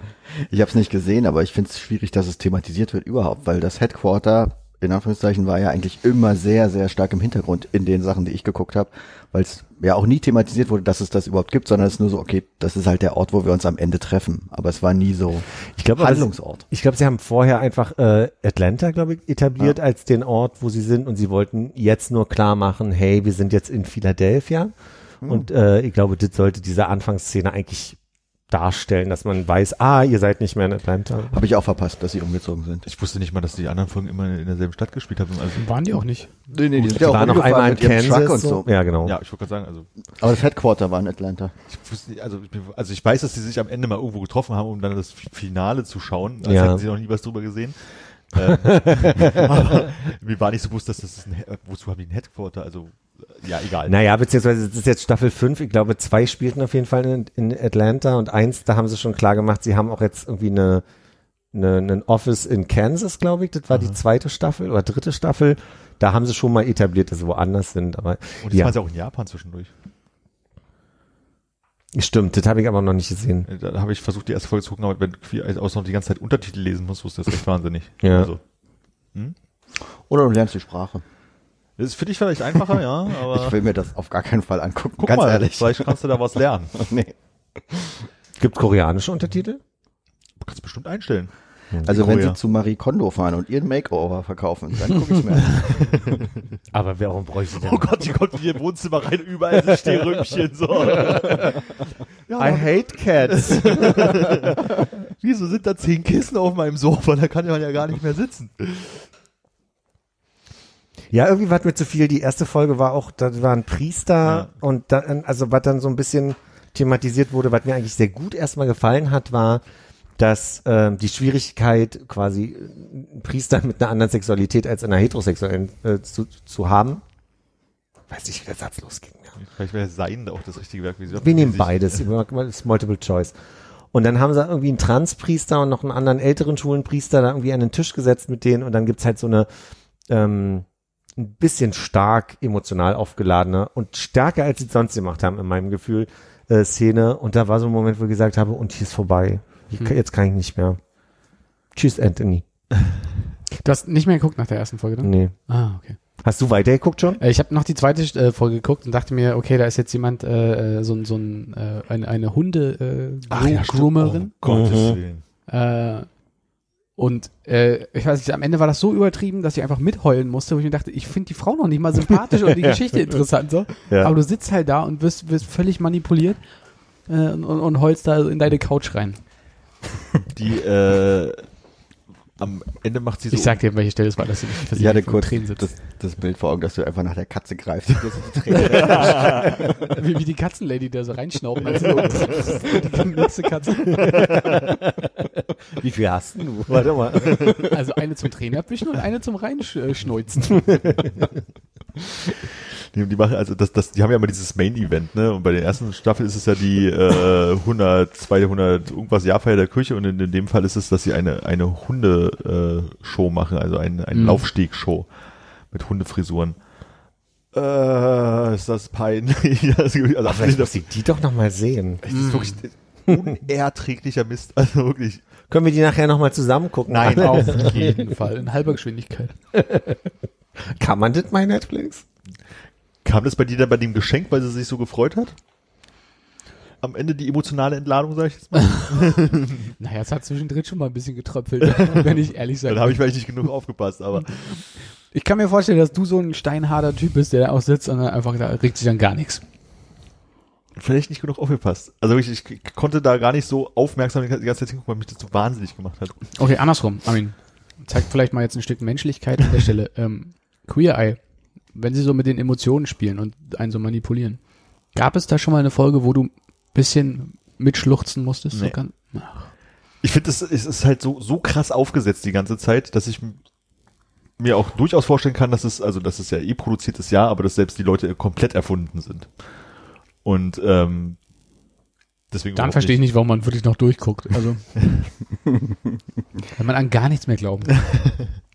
ich habe es nicht gesehen, aber ich finde es schwierig, dass es thematisiert wird überhaupt, weil das Headquarter in Anführungszeichen war ja eigentlich immer sehr, sehr stark im Hintergrund in den Sachen, die ich geguckt habe, weil es ja auch nie thematisiert wurde, dass es das überhaupt gibt, sondern es ist nur so, okay, das ist halt der Ort, wo wir uns am Ende treffen. Aber es war nie so ich glaub, Handlungsort. Das, ich glaube, sie haben vorher einfach äh, Atlanta, glaube ich, etabliert ja. als den Ort, wo sie sind und sie wollten jetzt nur klar machen, hey, wir sind jetzt in Philadelphia. Mhm. Und äh, ich glaube, das sollte diese Anfangsszene eigentlich darstellen, dass man weiß, ah, ihr seid nicht mehr in Atlanta. Habe ich auch verpasst, dass sie umgezogen sind. Ich wusste nicht mal, dass die anderen Folgen immer in derselben Stadt gespielt haben. Also, Waren die auch nicht. Nee, nee, die sind Die waren noch einmal in Kansas. Truck und so. Ja, genau. ja, ich wollte gerade sagen, also Aber das Headquarter war in Atlanta. ich wusste nicht, also, also ich weiß, dass sie sich am Ende mal irgendwo getroffen haben, um dann das Finale zu schauen. Als Ja. hätten sie noch nie was drüber gesehen. Ähm, aber mir war nicht so bewusst, dass das ein, He- wozu haben die ein Headquarter? Also, äh, ja, egal. Naja, beziehungsweise das ist jetzt Staffel 5. Ich glaube, zwei spielten auf jeden Fall in, in Atlanta und eins, da haben sie schon klar gemacht, sie haben auch jetzt irgendwie eine, eine, einen Office in Kansas, glaube ich. Das war die zweite Staffel oder dritte Staffel. Da haben sie schon mal etabliert, dass sie woanders sind. Aber Und jetzt ja, waren sie auch in Japan zwischendurch. Stimmt, das habe ich aber noch nicht gesehen. Äh, Da habe ich versucht, die erste Folge zu gucken, aber wenn ich außer noch die ganze Zeit Untertitel lesen muss, wusste das echt wahnsinnig. Ja. Also, Oder du lernst die Sprache. das ist für dich vielleicht einfacher, ja, aber Ich will mir das auf gar keinen Fall angucken, guck ganz mal, ehrlich. vielleicht kannst du da was lernen. nee. Gibt koreanische Untertitel? Du kannst bestimmt einstellen. Also wenn Korea. sie zu Marie Kondo fahren und ihren Makeover verkaufen, dann gucke ich mir an. Aber warum bräuchte ich denn? Oh Gott, die kommt in ihr Wohnzimmer rein, überall sind Stehrümchen, so. I hate cats. Wieso sind da zehn Kissen auf meinem Sofa? Da kann man ja gar nicht mehr sitzen. Ja, irgendwie war es mir zu viel. Die erste Folge war auch, da war ein Priester Ja. und dann, also was dann so ein bisschen thematisiert wurde, was mir eigentlich sehr gut erstmal gefallen hat, war, dass ähm, die Schwierigkeit quasi äh, einen Priester mit einer anderen Sexualität als einer heterosexuellen äh, zu, zu haben. Weiß nicht, wie der Satz losging. Ja. Vielleicht wäre sein auch das richtige Werk. Wie sie Wir nehmen sich- beides. Das ist Multiple Choice. Und dann haben sie irgendwie einen Transpriester und noch einen anderen älteren Schulenpriester da irgendwie an den Tisch gesetzt mit denen und dann gibt's halt so eine ähm, ein bisschen stark emotional aufgeladene und stärker als sie es sonst gemacht haben in meinem Gefühl äh, Szene und da war so ein Moment, wo ich gesagt habe und hier ist vorbei. Ich, kann- Jetzt kann ich nicht mehr. Tschüss, Anthony. Du hast nicht mehr geguckt nach der ersten Folge, ne? Nee. Ah, okay. Hast du weitergeguckt schon? Äh, Ich habe noch die zweite äh, Folge geguckt und dachte mir, okay, da ist jetzt jemand, äh, äh, so, ein- so ein, äh, eine, eine Hunde äh, Gro- Groomerin. Oh, Gottes Mhm. Willen. Äh, und äh, ich weiß nicht, am Ende war das so übertrieben, dass ich einfach mitheulen musste, wo ich mir dachte, ich finde die Frau noch nicht mal sympathisch oder die Geschichte interessant. So. Ja. Aber du sitzt halt da und wirst, wirst völlig manipuliert äh, und, und, und heulst da in deine Couch rein. Die, äh, am Ende macht sie so. Ich sag dir, welche Stelle es war, dass sie nicht vor kurz Tränen sitzt. das, das Bild vor Augen, dass du einfach nach der Katze greifst. und das die Tränen- Wie, wie die Katzenlady, der so reinschnaubt. Also so, die nächste Katze. Wie viel hast du? Warte mal. Also eine zum Tränen abwischen und eine zum Reinschneuzen. Die, die machen also das, das, die haben ja immer dieses Main-Event, ne? Und bei der ersten Staffel ist es ja die äh, 100, 200 irgendwas Jahrfeier der Kirche und in, in dem Fall ist es, dass sie eine eine Hunde-Show machen, also eine, eine Mhm. Laufsteg-Show mit Hundefrisuren. Äh, ist das peinlich? also, also, Vielleicht muss ich die doch noch mal sehen. das ist wirklich unerträglicher Mist. Also wirklich. Können wir die nachher noch mal zusammen gucken? Nein, auf jeden Fall. In halber Geschwindigkeit. Kann man das bei Netflix? Kam das bei dir dann bei dem Geschenk, weil sie sich so gefreut hat? Am Ende die emotionale Entladung, sag ich jetzt mal. Naja, es hat zwischendrin schon mal ein bisschen getröpfelt, wenn ich ehrlich Dann sage. habe ich vielleicht nicht genug aufgepasst, aber Ich kann mir vorstellen, dass du so ein steinharter Typ bist, der da auch sitzt und dann einfach, da regt sich dann gar nichts. vielleicht nicht genug aufgepasst. Also ich, ich konnte da gar nicht so aufmerksam die ganze Zeit hingucken, weil mich das so wahnsinnig gemacht hat. Okay, andersrum, Armin. Zeigt vielleicht mal jetzt ein Stück Menschlichkeit an der Stelle. Ähm, Queer Eye, wenn sie so mit den Emotionen spielen und einen so manipulieren. Gab es da schon mal eine Folge, wo du ein bisschen mitschluchzen musstest? So Nee. kann, ach, Ich finde, es ist halt so, so krass aufgesetzt die ganze Zeit, dass ich mir auch durchaus vorstellen kann, dass es, also dass es ja eh produziert ist, ja, aber dass selbst die Leute komplett erfunden sind. Und ähm, deswegen dann verstehe ich nicht, warum man wirklich noch durchguckt. Also, wenn man an gar nichts mehr glauben kann.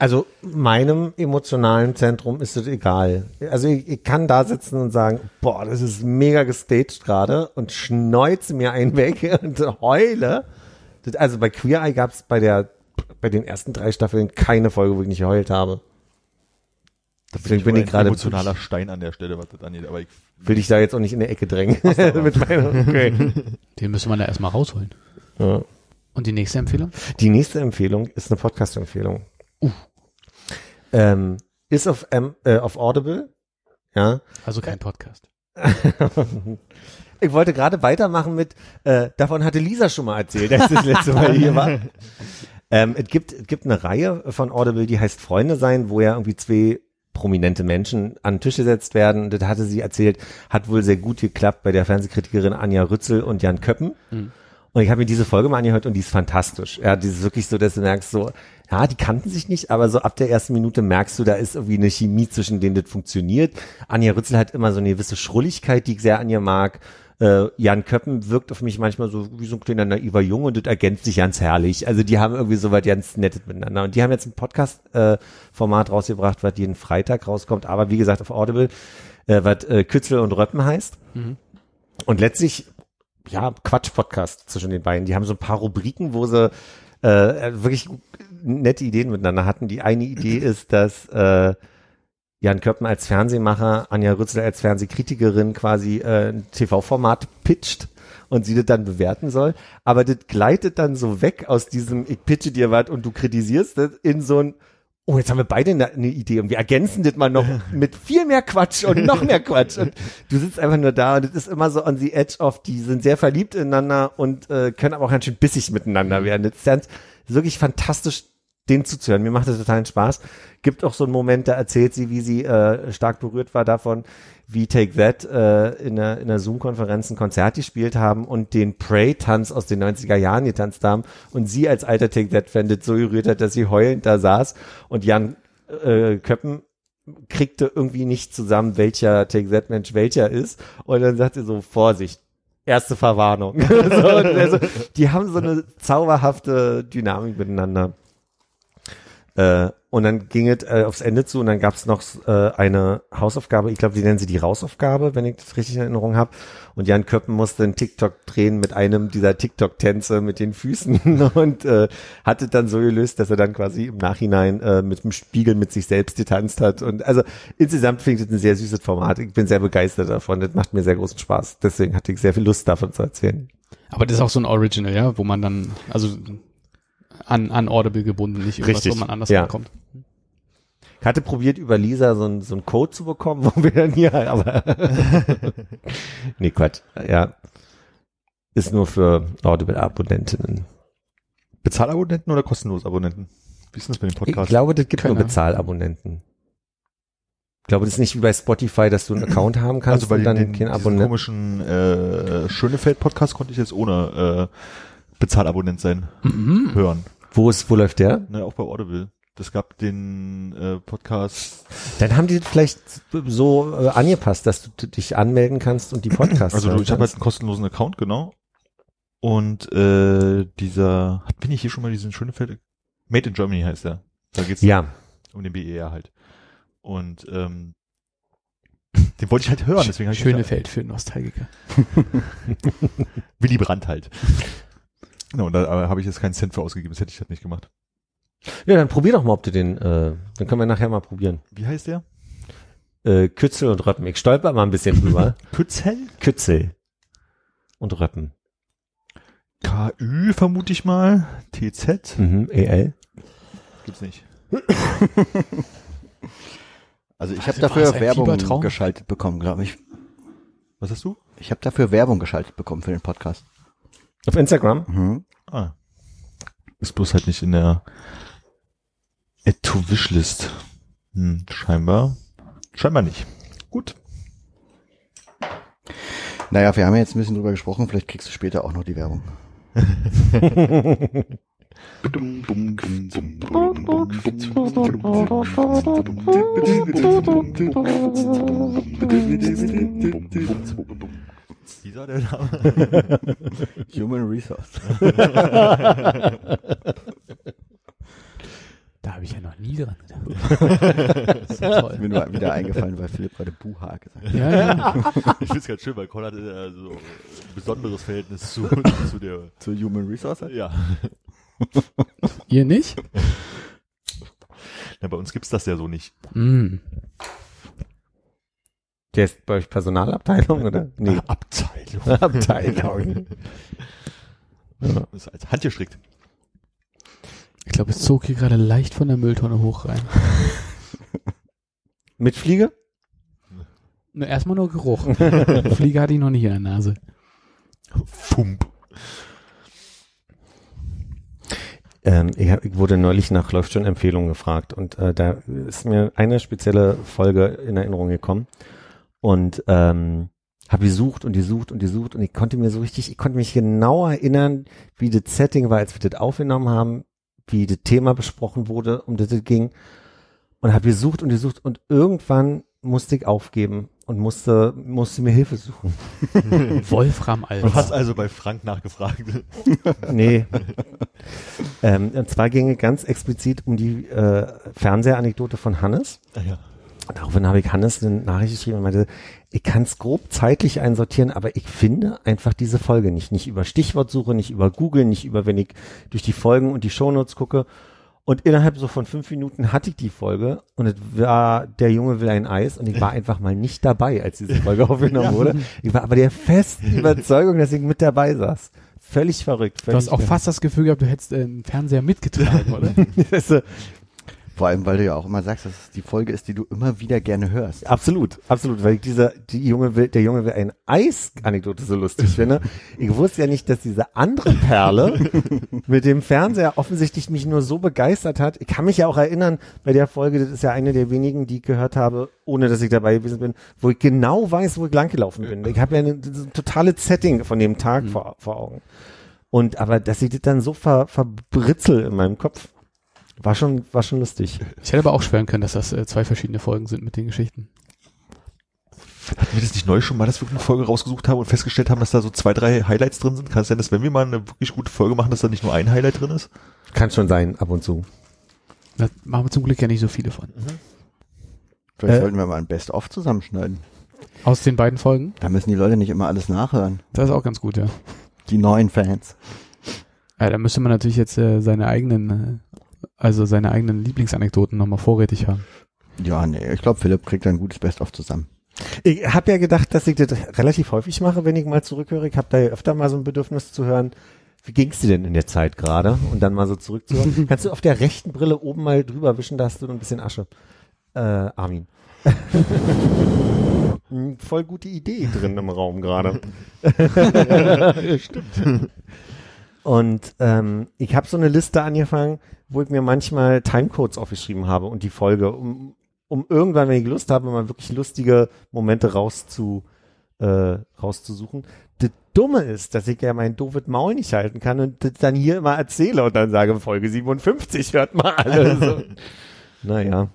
Also meinem emotionalen Zentrum ist es egal. Also ich, ich kann da sitzen und sagen, boah, das ist mega gestaged gerade und schneuze mir einen weg und heule. Das, also bei Queer Eye gab es bei der bei den ersten drei Staffeln keine Folge, wo ich nicht geheult habe. Deswegen bin ich ein gerade emotionaler Stein an der Stelle, was das angeht. Aber ich, will dich da jetzt auch nicht in der Ecke drängen. Mit meiner, okay. Den müsste man da erstmal rausholen. ja. Und die nächste Empfehlung? Die nächste Empfehlung ist eine Podcast-Empfehlung. Ähm, ist auf, ähm, äh, auf Audible. Ja. Also kein Podcast. ich wollte gerade weitermachen mit, äh, davon hatte Lisa schon mal erzählt, als das letzte Mal hier war. Ähm, es gibt, es gibt eine Reihe von Audible, die heißt Freunde sein, wo ja irgendwie zwei prominente Menschen an den Tisch gesetzt werden. Das hatte sie erzählt, hat wohl sehr gut geklappt bei der Fernsehkritikerin Anja Rützel und Jan Köppen. Und ich habe mir diese Folge mal angehört und die ist fantastisch. Ja, die ist wirklich so, dass du merkst so, ja, die kannten sich nicht, aber so ab der ersten Minute merkst du, da ist irgendwie eine Chemie zwischen denen, das funktioniert. Anja Rützel hat immer so eine gewisse Schrulligkeit, die ich sehr an ihr mag. Äh, Jan Köppen wirkt auf mich manchmal so wie so ein kleiner naiver Junge und das ergänzt sich ganz herrlich. Also die haben irgendwie so was ganz Nettes miteinander. Und die haben jetzt ein Podcast-Format rausgebracht, was jeden Freitag rauskommt, aber wie gesagt auf Audible, äh, was äh, Kützel und Röppen heißt. Und letztlich, ja, Quatsch-Podcast zwischen den beiden. Die haben so ein paar Rubriken, wo sie äh, wirklich nette Ideen miteinander hatten. Die eine Idee ist, dass äh, Jan Köppen als Fernsehmacher, Anja Rützel als Fernsehkritikerin quasi äh, ein TV-Format pitcht und sie das dann bewerten soll. Aber das gleitet dann so weg aus diesem, ich pitche dir was und du kritisierst das in so ein, oh, jetzt haben wir beide eine, Idee und wir ergänzen das mal noch mit viel mehr Quatsch und noch mehr Quatsch. Und du sitzt einfach nur da und es ist immer so on the edge of, die sind sehr verliebt ineinander und äh, können aber auch ganz schön bissig miteinander werden. Das ist wirklich fantastisch, denen zuzuhören. Mir macht das totalen Spaß. Gibt auch so einen Moment, da erzählt sie, wie sie äh, stark berührt war davon, wie Take That äh, in einer, in einer Zoom-Konferenz ein Konzert gespielt haben und den Prey-Tanz aus den 90er Jahren getanzt haben und sie als alter Take That-Fan so gerührt hat, dass sie heulend da saß und Jan äh, Köppen kriegte irgendwie nicht zusammen, welcher Take That Mensch welcher ist und dann sagt sie so, Vorsicht, erste Verwarnung. so, also, die haben so eine zauberhafte Dynamik miteinander. Äh, und dann ging es äh, aufs Ende zu und dann gab es noch äh, eine Hausaufgabe, ich glaube, die nennen sie die Rausaufgabe, wenn ich das richtig in Erinnerung habe. Und Jan Köppen musste einen TikTok drehen mit einem dieser TikTok-Tänze mit den Füßen und äh, hatte dann so gelöst, dass er dann quasi im Nachhinein äh, mit dem Spiegel mit sich selbst getanzt hat. Und also insgesamt finde ich das ein sehr süßes Format. Ich bin sehr begeistert davon. Das macht mir sehr großen Spaß. Deswegen hatte ich sehr viel Lust davon zu erzählen. Aber das ist auch so ein Original, ja, wo man dann, also an, an Audible gebunden, nicht irgendwas, Richtig, wo man anders ja. bekommt. Ich hatte probiert, über Lisa so ein so ein Code zu bekommen, wo wir dann hier, aber nee, Quatsch. Ja. Ist nur für Audible-Abonnentinnen. Bezahlabonnenten oder kostenlos Abonnenten? Wie ist denn das mit dem Ich Podcast? glaube, das gibt Keine nur. Bezahlabonnenten. Ich glaube, das ist nicht wie bei Spotify, dass du einen Account haben kannst also bei und dann den, kein diesen Abonnent. komischen äh, Schönefeld-Podcast konnte ich jetzt ohne äh, Bezahlabonnent sein Mhm. hören. Wo ist, wo läuft der? Ne, auch bei Audible. Das gab den äh, Podcast, Dann haben die vielleicht so äh, angepasst, dass du dich anmelden kannst und die Podcasts also du, ich habe halt einen kostenlosen Account, genau. Und äh, dieser, bin ich hier schon mal diesen Schönefeld, Made in Germany heißt der. Da geht's Ja, um den BER halt. Und ähm, den wollte ich halt hören, deswegen habe ich Schöne Feld für Nostalgiker. Willy Brandt halt. No, und da habe ich jetzt keinen Cent für ausgegeben, das hätte ich halt nicht gemacht. ja, dann probier doch mal, ob du den, äh, dann können wir nachher mal probieren. Wie heißt der? Äh, Kützel und Röppen. Ich stolper mal ein bisschen drüber. Kützel? Kützel und Röppen. KÜ vermute ich mal. TZ? Mhm, EL. Gibt's nicht. Also ich Was habe dafür Werbung Fiebertraum? geschaltet bekommen, glaube ich. Was hast du? Ich habe dafür Werbung geschaltet bekommen für den Podcast. Auf Instagram? Mhm. Ah. Ist bloß halt nicht in der Add to Wishlist. Hm, scheinbar. Scheinbar nicht. Gut. Naja, wir haben ja jetzt ein bisschen drüber gesprochen, vielleicht kriegst du später auch noch die Werbung. Dieser der Name. Human Resource. Da habe ich ja noch nie dran gedacht. Das ist ja Ist toll. mir nur wieder eingefallen, weil Philipp gerade Buha gesagt hat. Ja, ja. Ich find's ganz schön, weil Konrad äh, so ein besonderes Verhältnis zu, zu der. Zu Human Resource? Ja. Ihr nicht? ja. Bei uns gibt's das ja so nicht. Mm. Der ist bei euch Personalabteilung oder? Nee, Abteilung. Abteilung. Das ist als handgestrickt. Ich glaube, es zog hier gerade leicht von der Mülltonne hoch rein. Mit Fliege? Ne, erstmal nur Geruch. Fliege hatte ich noch nicht in der Nase. Fump. Ähm, ich, hab, ich wurde neulich nach Läuft schon Empfehlungen gefragt und äh, da ist mir eine spezielle Folge in Erinnerung gekommen und ähm, habe gesucht und gesucht und gesucht und ich konnte mir so richtig, ich konnte mich genau erinnern, wie das Setting war, als wir das aufgenommen haben, wie das Thema besprochen wurde, um das es ging und habe gesucht und gesucht und irgendwann musste ich aufgeben und musste musste mir Hilfe suchen. Wolfram Du Alves. hast also bei Frank nachgefragt. Nee. ähm, und zwar ging es ganz explizit um die äh, Fernsehanekdote von Hannes. Ah, ja. Daraufhin habe ich Hannes eine Nachricht geschrieben und meinte, ich kann es grob zeitlich einsortieren, aber ich finde einfach diese Folge nicht. Nicht über Stichwortsuche, nicht über Google, nicht über, wenn ich durch die Folgen und die Shownotes gucke. Und innerhalb so von fünf Minuten hatte ich die Folge und es war Der Junge will ein Eis und ich war einfach mal nicht dabei, als diese Folge aufgenommen wurde. Ich war aber der festen Überzeugung, dass ich mit dabei saß. Völlig verrückt. Du Völlig hast auch fast das Gefühl gehabt, du hättest äh, einen Fernseher mitgetragen, oder? Du, Vor allem, weil du ja auch immer sagst, dass es die Folge ist, die du immer wieder gerne hörst. Absolut, absolut, weil ich dieser, die Junge will, der Junge will ein Eis-Anekdote so lustig finde. Ich wusste ja nicht, dass diese andere Perle mit dem Fernseher offensichtlich mich nur so begeistert hat. Ich kann mich ja auch erinnern, bei der Folge, das ist ja eine der wenigen, die ich gehört habe, ohne dass ich dabei gewesen bin, wo ich genau weiß, wo ich langgelaufen bin. Ich habe ja ein totales Setting von dem Tag vor, vor Augen. Und aber, dass ich das dann so ver, verbritzel in meinem Kopf, war schon, war schon lustig. Ich hätte aber auch schwören können, dass das äh, zwei verschiedene Folgen sind mit den Geschichten. Hatten wir das nicht neu schon mal, dass wir eine Folge rausgesucht haben und festgestellt haben, dass da so zwei, drei Highlights drin sind? Kann es sein, dass wenn wir mal eine wirklich gute Folge machen, dass da nicht nur ein Highlight drin ist? Kann schon sein, ab und zu. Da machen wir zum Glück ja nicht so viele von. Vielleicht Äh. sollten wir mal ein Best-of zusammenschneiden. Aus den beiden Folgen? Da müssen die Leute nicht immer alles nachhören. Das ist auch ganz gut, ja. Die neuen Fans. Ja, da müsste man natürlich jetzt äh, seine eigenen, äh, also seine eigenen Lieblingsanekdoten nochmal vorrätig haben. Ja, nee, ich glaube, Philipp kriegt ein gutes Best-of zusammen. Ich habe ja gedacht, dass ich das relativ häufig mache, wenn ich mal zurückhöre. Ich habe da ja öfter mal so ein Bedürfnis zu hören, wie ging's dir denn in der Zeit gerade? Und dann mal so zurückzuhören. Kannst du auf der rechten Brille oben mal drüber wischen, da hast du noch ein bisschen Asche. Äh, Armin. Hm, Voll gute Idee drin im Raum gerade. Stimmt. Und ähm, ich habe so eine Liste angefangen, wo ich mir manchmal Timecodes aufgeschrieben habe und die Folge, um, um irgendwann, wenn ich Lust habe, mal wirklich lustige Momente rauszu, äh, rauszusuchen. Das Dumme ist, dass ich ja mein doofes Maul nicht halten kann und das dann hier immer erzähle und dann sage, Folge 57, hört mal alle. So. naja.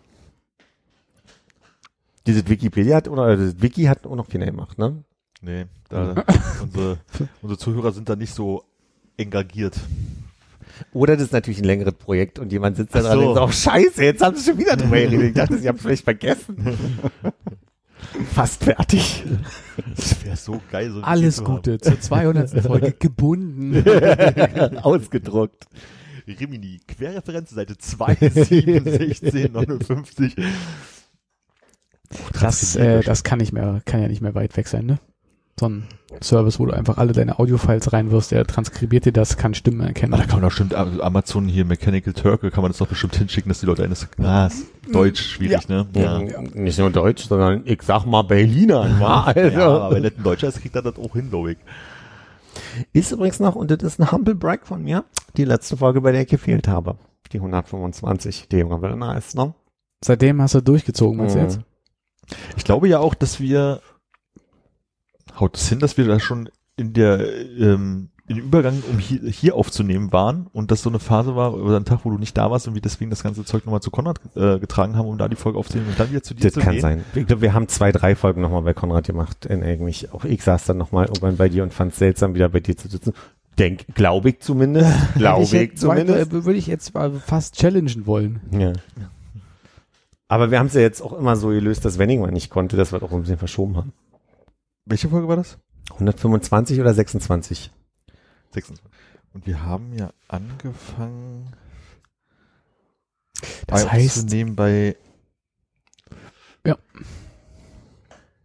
Dieses Wikipedia hat, oder das Wiki hat auch noch keiner gemacht, ne? Nee, da, unsere, unsere Zuhörer sind da nicht so engagiert. Oder das ist natürlich ein längeres Projekt und jemand sitzt da dran so. und sagt, oh scheiße, jetzt haben sie schon wieder drüber geredet. Ich dachte, sie haben es vielleicht vergessen. Fast fertig. Das wäre so geil. So ein Alles zu Gute zur 200. Folge gebunden. Ausgedruckt. haben. Rimini, Querreferenz, Seite 2, 7, 16, 59. Das, äh, das kann nicht mehr, kann ja nicht mehr weit weg sein, ne? So ein Service, wo du einfach alle deine Audiofiles reinwirfst, der transkribiert dir das, kann Stimmen erkennen. Ah, da kann man doch bestimmt, Amazon hier, Mechanical Turkle, kann man das doch bestimmt hinschicken, dass die Leute eines, ah, ist Deutsch schwierig, ne? Ja. Nicht nur Deutsch, sondern ich sag mal Berliner. wa? Also. Ja, aber wenn das ein Deutscher ist, kriegt er das auch hin, glaube ich. Ist übrigens noch, und das ist ein Humble Brag von mir, die letzte Folge, bei der ich gefehlt habe. Die 125, die Junge will nice, ne? Seitdem hast du durchgezogen, meinst du Mhm. jetzt? Ich glaube ja auch, dass wir, haut es hin, dass wir da schon in der, ähm, im Übergang, um hier, hier aufzunehmen waren und das so eine Phase war, oder ein Tag, wo du nicht da warst und wir deswegen das ganze Zeug nochmal zu Konrad äh, getragen haben, um da die Folge aufzunehmen und dann wieder zu dir Das zu kann gehen. sein. Ich glaube, wir haben zwei, drei Folgen nochmal bei Konrad gemacht. In irgendwie. Auch ich saß dann nochmal irgendwann bei dir und fand es seltsam, wieder bei dir zu sitzen. Denk, glaube ich zumindest. glaube ich, jetzt, zumindest. Würde ich jetzt mal fast challengen wollen. Ja. Aber wir haben es ja jetzt auch immer so gelöst, dass wenn ich mal nicht konnte, dass wir das auch ein bisschen verschoben haben. Welche Folge war das? 125 oder 26? 26. Und wir haben ja angefangen, Das bei heißt, aufzunehmen bei Ja.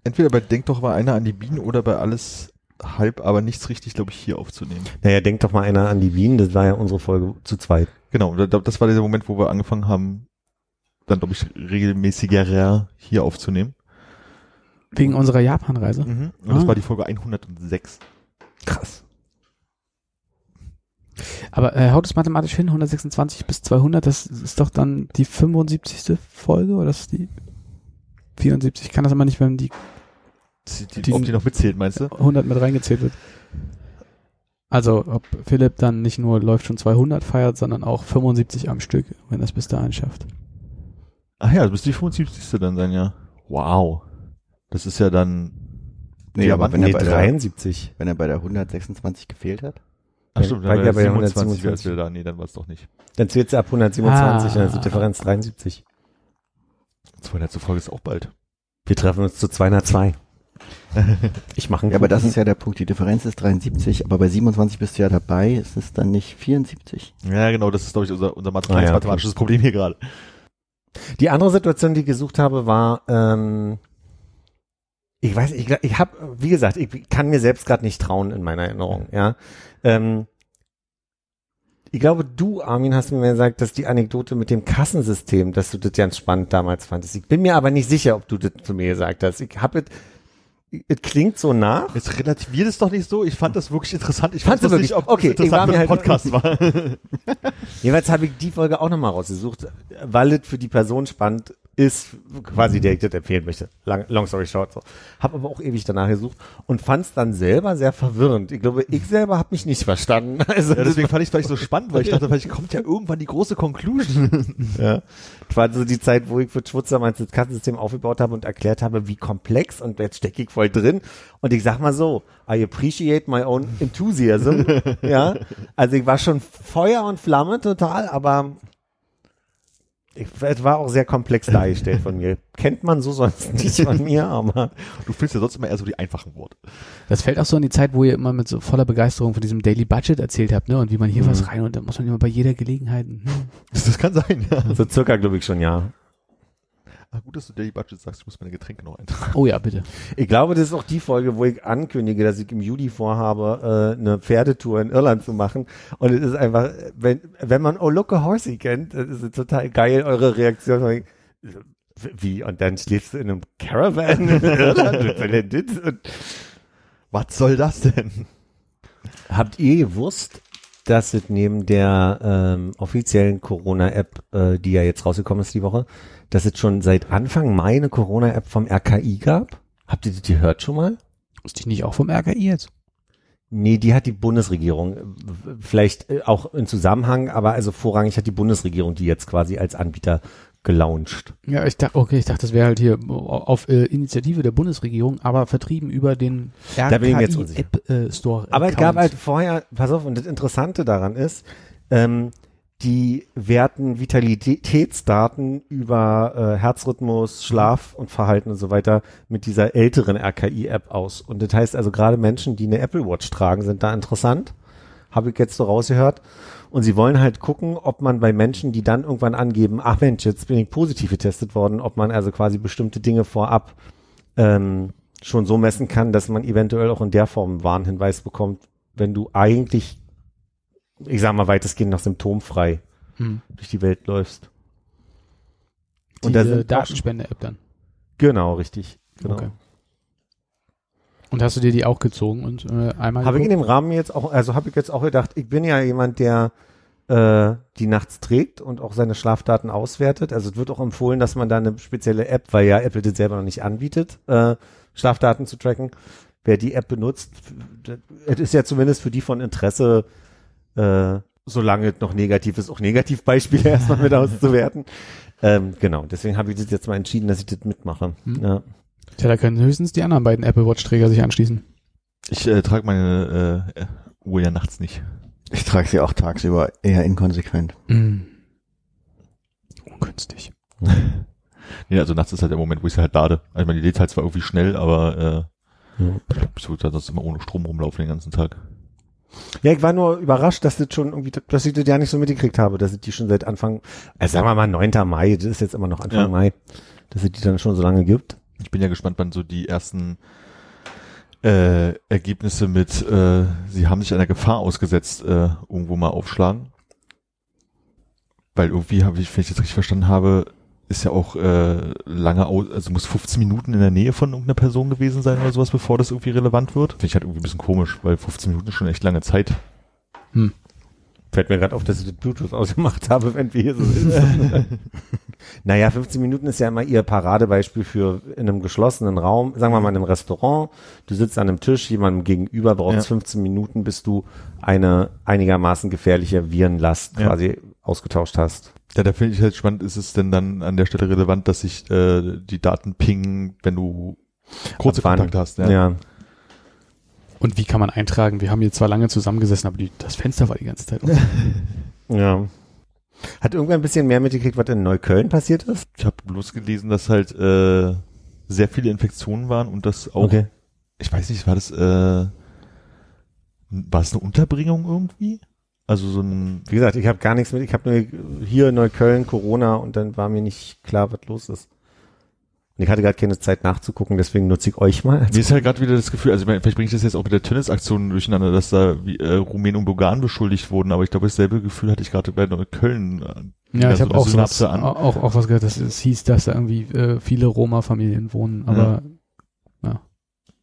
Entweder bei Denk doch mal einer an die Bienen oder bei alles halb, aber nichts richtig, glaube ich, hier aufzunehmen. Naja, denk doch mal einer an die Bienen, das war ja unsere Folge zu zweit. Genau, da- da- das war der Moment, wo wir angefangen haben, dann glaube ich regelmäßiger hier aufzunehmen. Wegen unserer Japan-Reise. Mhm. Und das Ah. war die Folge 106. Krass. Aber äh, haut es mathematisch hin, 126 bis 200, das ist doch dann die 75. Folge oder das ist die 74? Ich kann das immer nicht, wenn die Die, die, Die- ob die noch mitzählt, meinst du? 100 mit reingezählt wird. Also, ob Philipp dann nicht nur läuft schon 200 feiert, sondern auch 75 am Stück, wenn das bis dahin schafft. Ach ja, du bist die 75. dann sein, ja. Wow. Das ist ja dann. Nee, aber wenn Nee, er, bei der, 73. wenn er bei der 126 gefehlt hat. Ach stimmt, dann ja war bei 27 wäre 127. es wieder da. Nee, dann war es doch nicht. Dann zählt sie ab 127, Ah. dann ist die Differenz 73. 200. Folge ist auch bald. Wir treffen uns zu 202. Ich mache einen Ja, aber das ist ja der Punkt. Die Differenz ist 73, aber bei 27 bist du ja dabei. Ist es dann nicht 74? Ja, genau, das ist, glaube ich, unser, unser Ah, ja, okay. mathematisches Problem hier gerade. Die andere Situation, die ich gesucht habe, war, ähm, ich weiß, ich, ich habe, wie gesagt, ich kann mir selbst gerade nicht trauen in meiner Erinnerung, ja. Ähm, ich glaube, du, Armin, hast mir gesagt, dass die Anekdote mit dem Kassensystem, dass du das ganz spannend damals fandest. Ich bin mir aber nicht sicher, ob du das zu mir gesagt hast. Ich habe es, es klingt so nach. Jetzt relativiert es doch nicht so. Ich fand das wirklich interessant. Ich fand du das nicht, wirklich? ob Okay, das ich war interessant mir halt- Podcast war. Jeweils habe ich die Folge auch nochmal rausgesucht, weil es für die Person spannend ist, quasi der ich das empfehlen möchte. Long, long story short. So. Hab aber auch ewig danach gesucht und fand es dann selber sehr verwirrend. Ich glaube, ich selber habe mich nicht verstanden. Also Ja, deswegen fand ich es vielleicht so spannend, weil ich dachte, vielleicht kommt ja irgendwann die große Conclusion. Ja. Das war so die Zeit, wo ich für Schwutzer mein Kassensystem aufgebaut habe und erklärt habe, wie komplex und jetzt stecke ich voll drin. Und ich sag mal so, I appreciate my own enthusiasm. ja. Also ich war schon Feuer und Flamme total, aber ich, es war auch sehr komplex dargestellt von mir. Kennt man so sonst nicht von mir, aber Du findest ja sonst immer eher so die einfachen Worte. Das fällt auch so in die Zeit, wo ihr immer mit so voller Begeisterung von diesem Daily Budget erzählt habt, ne? Und wie man hier Mhm. was rein und dann muss man immer bei jeder Gelegenheit. Hm. Das, das kann sein, ja. so circa glaube ich schon, ja. Ah, gut, dass du Daily Budget sagst, ich muss meine Getränke noch eintragen. Oh ja, bitte. Ich glaube, das ist auch die Folge, wo ich ankündige, dass ich im Juli vorhabe, äh, eine Pferdetour in Irland zu machen. Und es ist einfach, wenn, wenn man Oh Look a Horsey kennt, das ist total geil, eure Reaktion. Wie? Und dann schläfst du in einem Caravan in Irland? Was soll denn das? Und Was soll das denn? Habt ihr gewusst, dass es neben der ähm, offiziellen Corona-App, äh, die ja jetzt rausgekommen ist die Woche, dass es schon seit Anfang Mai eine Corona-App vom RKI gab? Habt ihr das gehört schon mal? Ist die nicht auch vom RKI jetzt? Nee, die hat die Bundesregierung. Vielleicht äh, auch in Zusammenhang, aber also vorrangig hat die Bundesregierung die jetzt quasi als Anbieter gelauncht. Ja, ich dachte, okay, ich dachte, das wäre halt hier auf äh, Initiative der Bundesregierung, aber vertrieben über den unsicher. App äh, Store. Aber es Account. gab halt vorher, pass auf, und das Interessante daran ist, ähm, die werten Vitalitätsdaten über äh, Herzrhythmus, Schlaf und Verhalten und so weiter mit dieser älteren RKI-App aus. Und das heißt also gerade Menschen, die eine Apple Watch tragen, sind da interessant. Habe ich jetzt so rausgehört. Und sie wollen halt gucken, ob man bei Menschen, die dann irgendwann angeben, ach Mensch, jetzt bin ich positiv getestet worden, ob man also quasi bestimmte Dinge vorab ähm, schon so messen kann, dass man eventuell auch in der Form einen Warnhinweis bekommt, wenn du eigentlich, ich sag mal weitestgehend noch symptomfrei Hm. durch die Welt läufst. Und da äh, sind Datenspende-App dann. Genau, richtig. Genau. Okay. Und hast du dir die auch gezogen und äh, einmal Habe ich in dem Rahmen jetzt auch, also habe ich jetzt auch gedacht, ich bin ja jemand, der äh, die nachts trägt und auch seine Schlafdaten auswertet. Also es wird auch empfohlen, dass man da eine spezielle App, weil ja Apple das selber noch nicht anbietet, äh, Schlafdaten zu tracken. Wer die App benutzt, es ist ja zumindest für die von Interesse, äh, solange noch negativ ist, auch Negativbeispiele erstmal mit auszuwerten. Ähm, genau, deswegen habe ich das jetzt mal entschieden, dass ich das mitmache. Hm. Ja. Tja, da können höchstens die anderen beiden Apple Watch-Träger sich anschließen. Ich äh, trage meine äh, Uhr ja nachts nicht. Ich trage sie auch tagsüber eher inkonsequent. Mm. Ungünstig. Nee, also nachts ist halt der Moment, wo ich sie halt lade. Also ich meine, die lädt halt zwar irgendwie schnell, aber äh, Ja. ich würde sonst immer ohne Strom rumlaufen den ganzen Tag. Ja, ich war nur überrascht, dass das schon irgendwie, dass ich das ja nicht so mitgekriegt habe, dass ich die schon seit Anfang, also sagen wir mal 9. Mai, das ist jetzt immer noch Anfang Ja. Mai, dass es die dann schon so lange gibt. Ich bin ja gespannt, wann so die ersten äh, Ergebnisse mit äh, sie haben sich einer Gefahr ausgesetzt äh, irgendwo mal aufschlagen. Weil irgendwie habe ich, wenn ich das richtig verstanden habe, ist ja auch äh, lange, also muss 15 Minuten in der Nähe von irgendeiner Person gewesen sein oder sowas, bevor das irgendwie relevant wird. Finde ich halt irgendwie ein bisschen komisch, weil 15 Minuten ist schon echt lange Zeit. Fällt mir gerade auf, dass ich das Bluetooth ausgemacht habe, wenn wir hier so sitzen. naja, 15 Minuten ist ja immer ihr Paradebeispiel für in einem geschlossenen Raum, sagen wir mal in einem Restaurant, du sitzt an einem Tisch, jemandem gegenüber, brauchst Ja. 15 Minuten, bis du eine einigermaßen gefährliche Virenlast Ja. quasi ausgetauscht hast. Ja, da finde ich halt spannend, ist es denn dann an der Stelle relevant, dass sich äh, die Daten pingen, wenn du kurze? Kontakt hast. Ja. Und wie kann man eintragen? Wir haben hier zwar lange zusammengesessen, aber die, das Fenster war die ganze Zeit offen. ja. Hat irgendwer ein bisschen mehr mitgekriegt, was in Neukölln passiert ist? Ich habe bloß gelesen, dass halt äh, sehr viele Infektionen waren und das auch, ich weiß nicht, war das, äh, war es eine Unterbringung irgendwie? Also so ein, Wie gesagt, ich habe gar nichts mit, ich habe nur hier in Neukölln Corona und dann war mir nicht klar, was los ist. Und ich hatte gerade keine Zeit nachzugucken, deswegen nutze ich euch mal. mir ist halt gerade wieder das Gefühl, also ich meine, vielleicht bringe ich das jetzt auch mit der Tennisaktion durcheinander, dass da wie, äh, Rumänen und Bulgaren beschuldigt wurden, aber ich glaube, dasselbe Gefühl hatte ich gerade bei Neukölln. äh, Ja, ich so habe auch, an. auch, auch was gehört, dass es hieß, dass da irgendwie äh, viele Roma-Familien wohnen, aber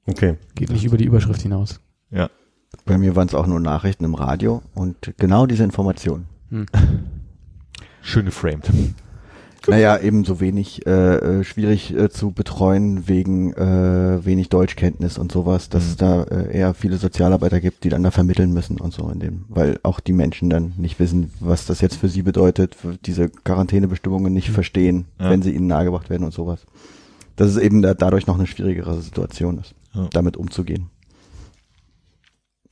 Okay. geht nicht über die Überschrift hinaus. Bei mir waren es auch nur Nachrichten im Radio und genau diese Informationen. Schön geframed. Naja, eben so wenig äh, äh, schwierig äh, zu betreuen wegen äh, wenig Deutschkenntnis und sowas, dass Mhm. es da äh, eher viele Sozialarbeiter gibt, die dann da vermitteln müssen und so in dem, weil auch die Menschen dann nicht wissen, was das jetzt für sie bedeutet, diese Quarantänebestimmungen nicht verstehen, Ja. wenn sie ihnen nahegebracht werden und sowas. Dass es eben da, dadurch noch eine schwierigere Situation ist, Ja. damit umzugehen.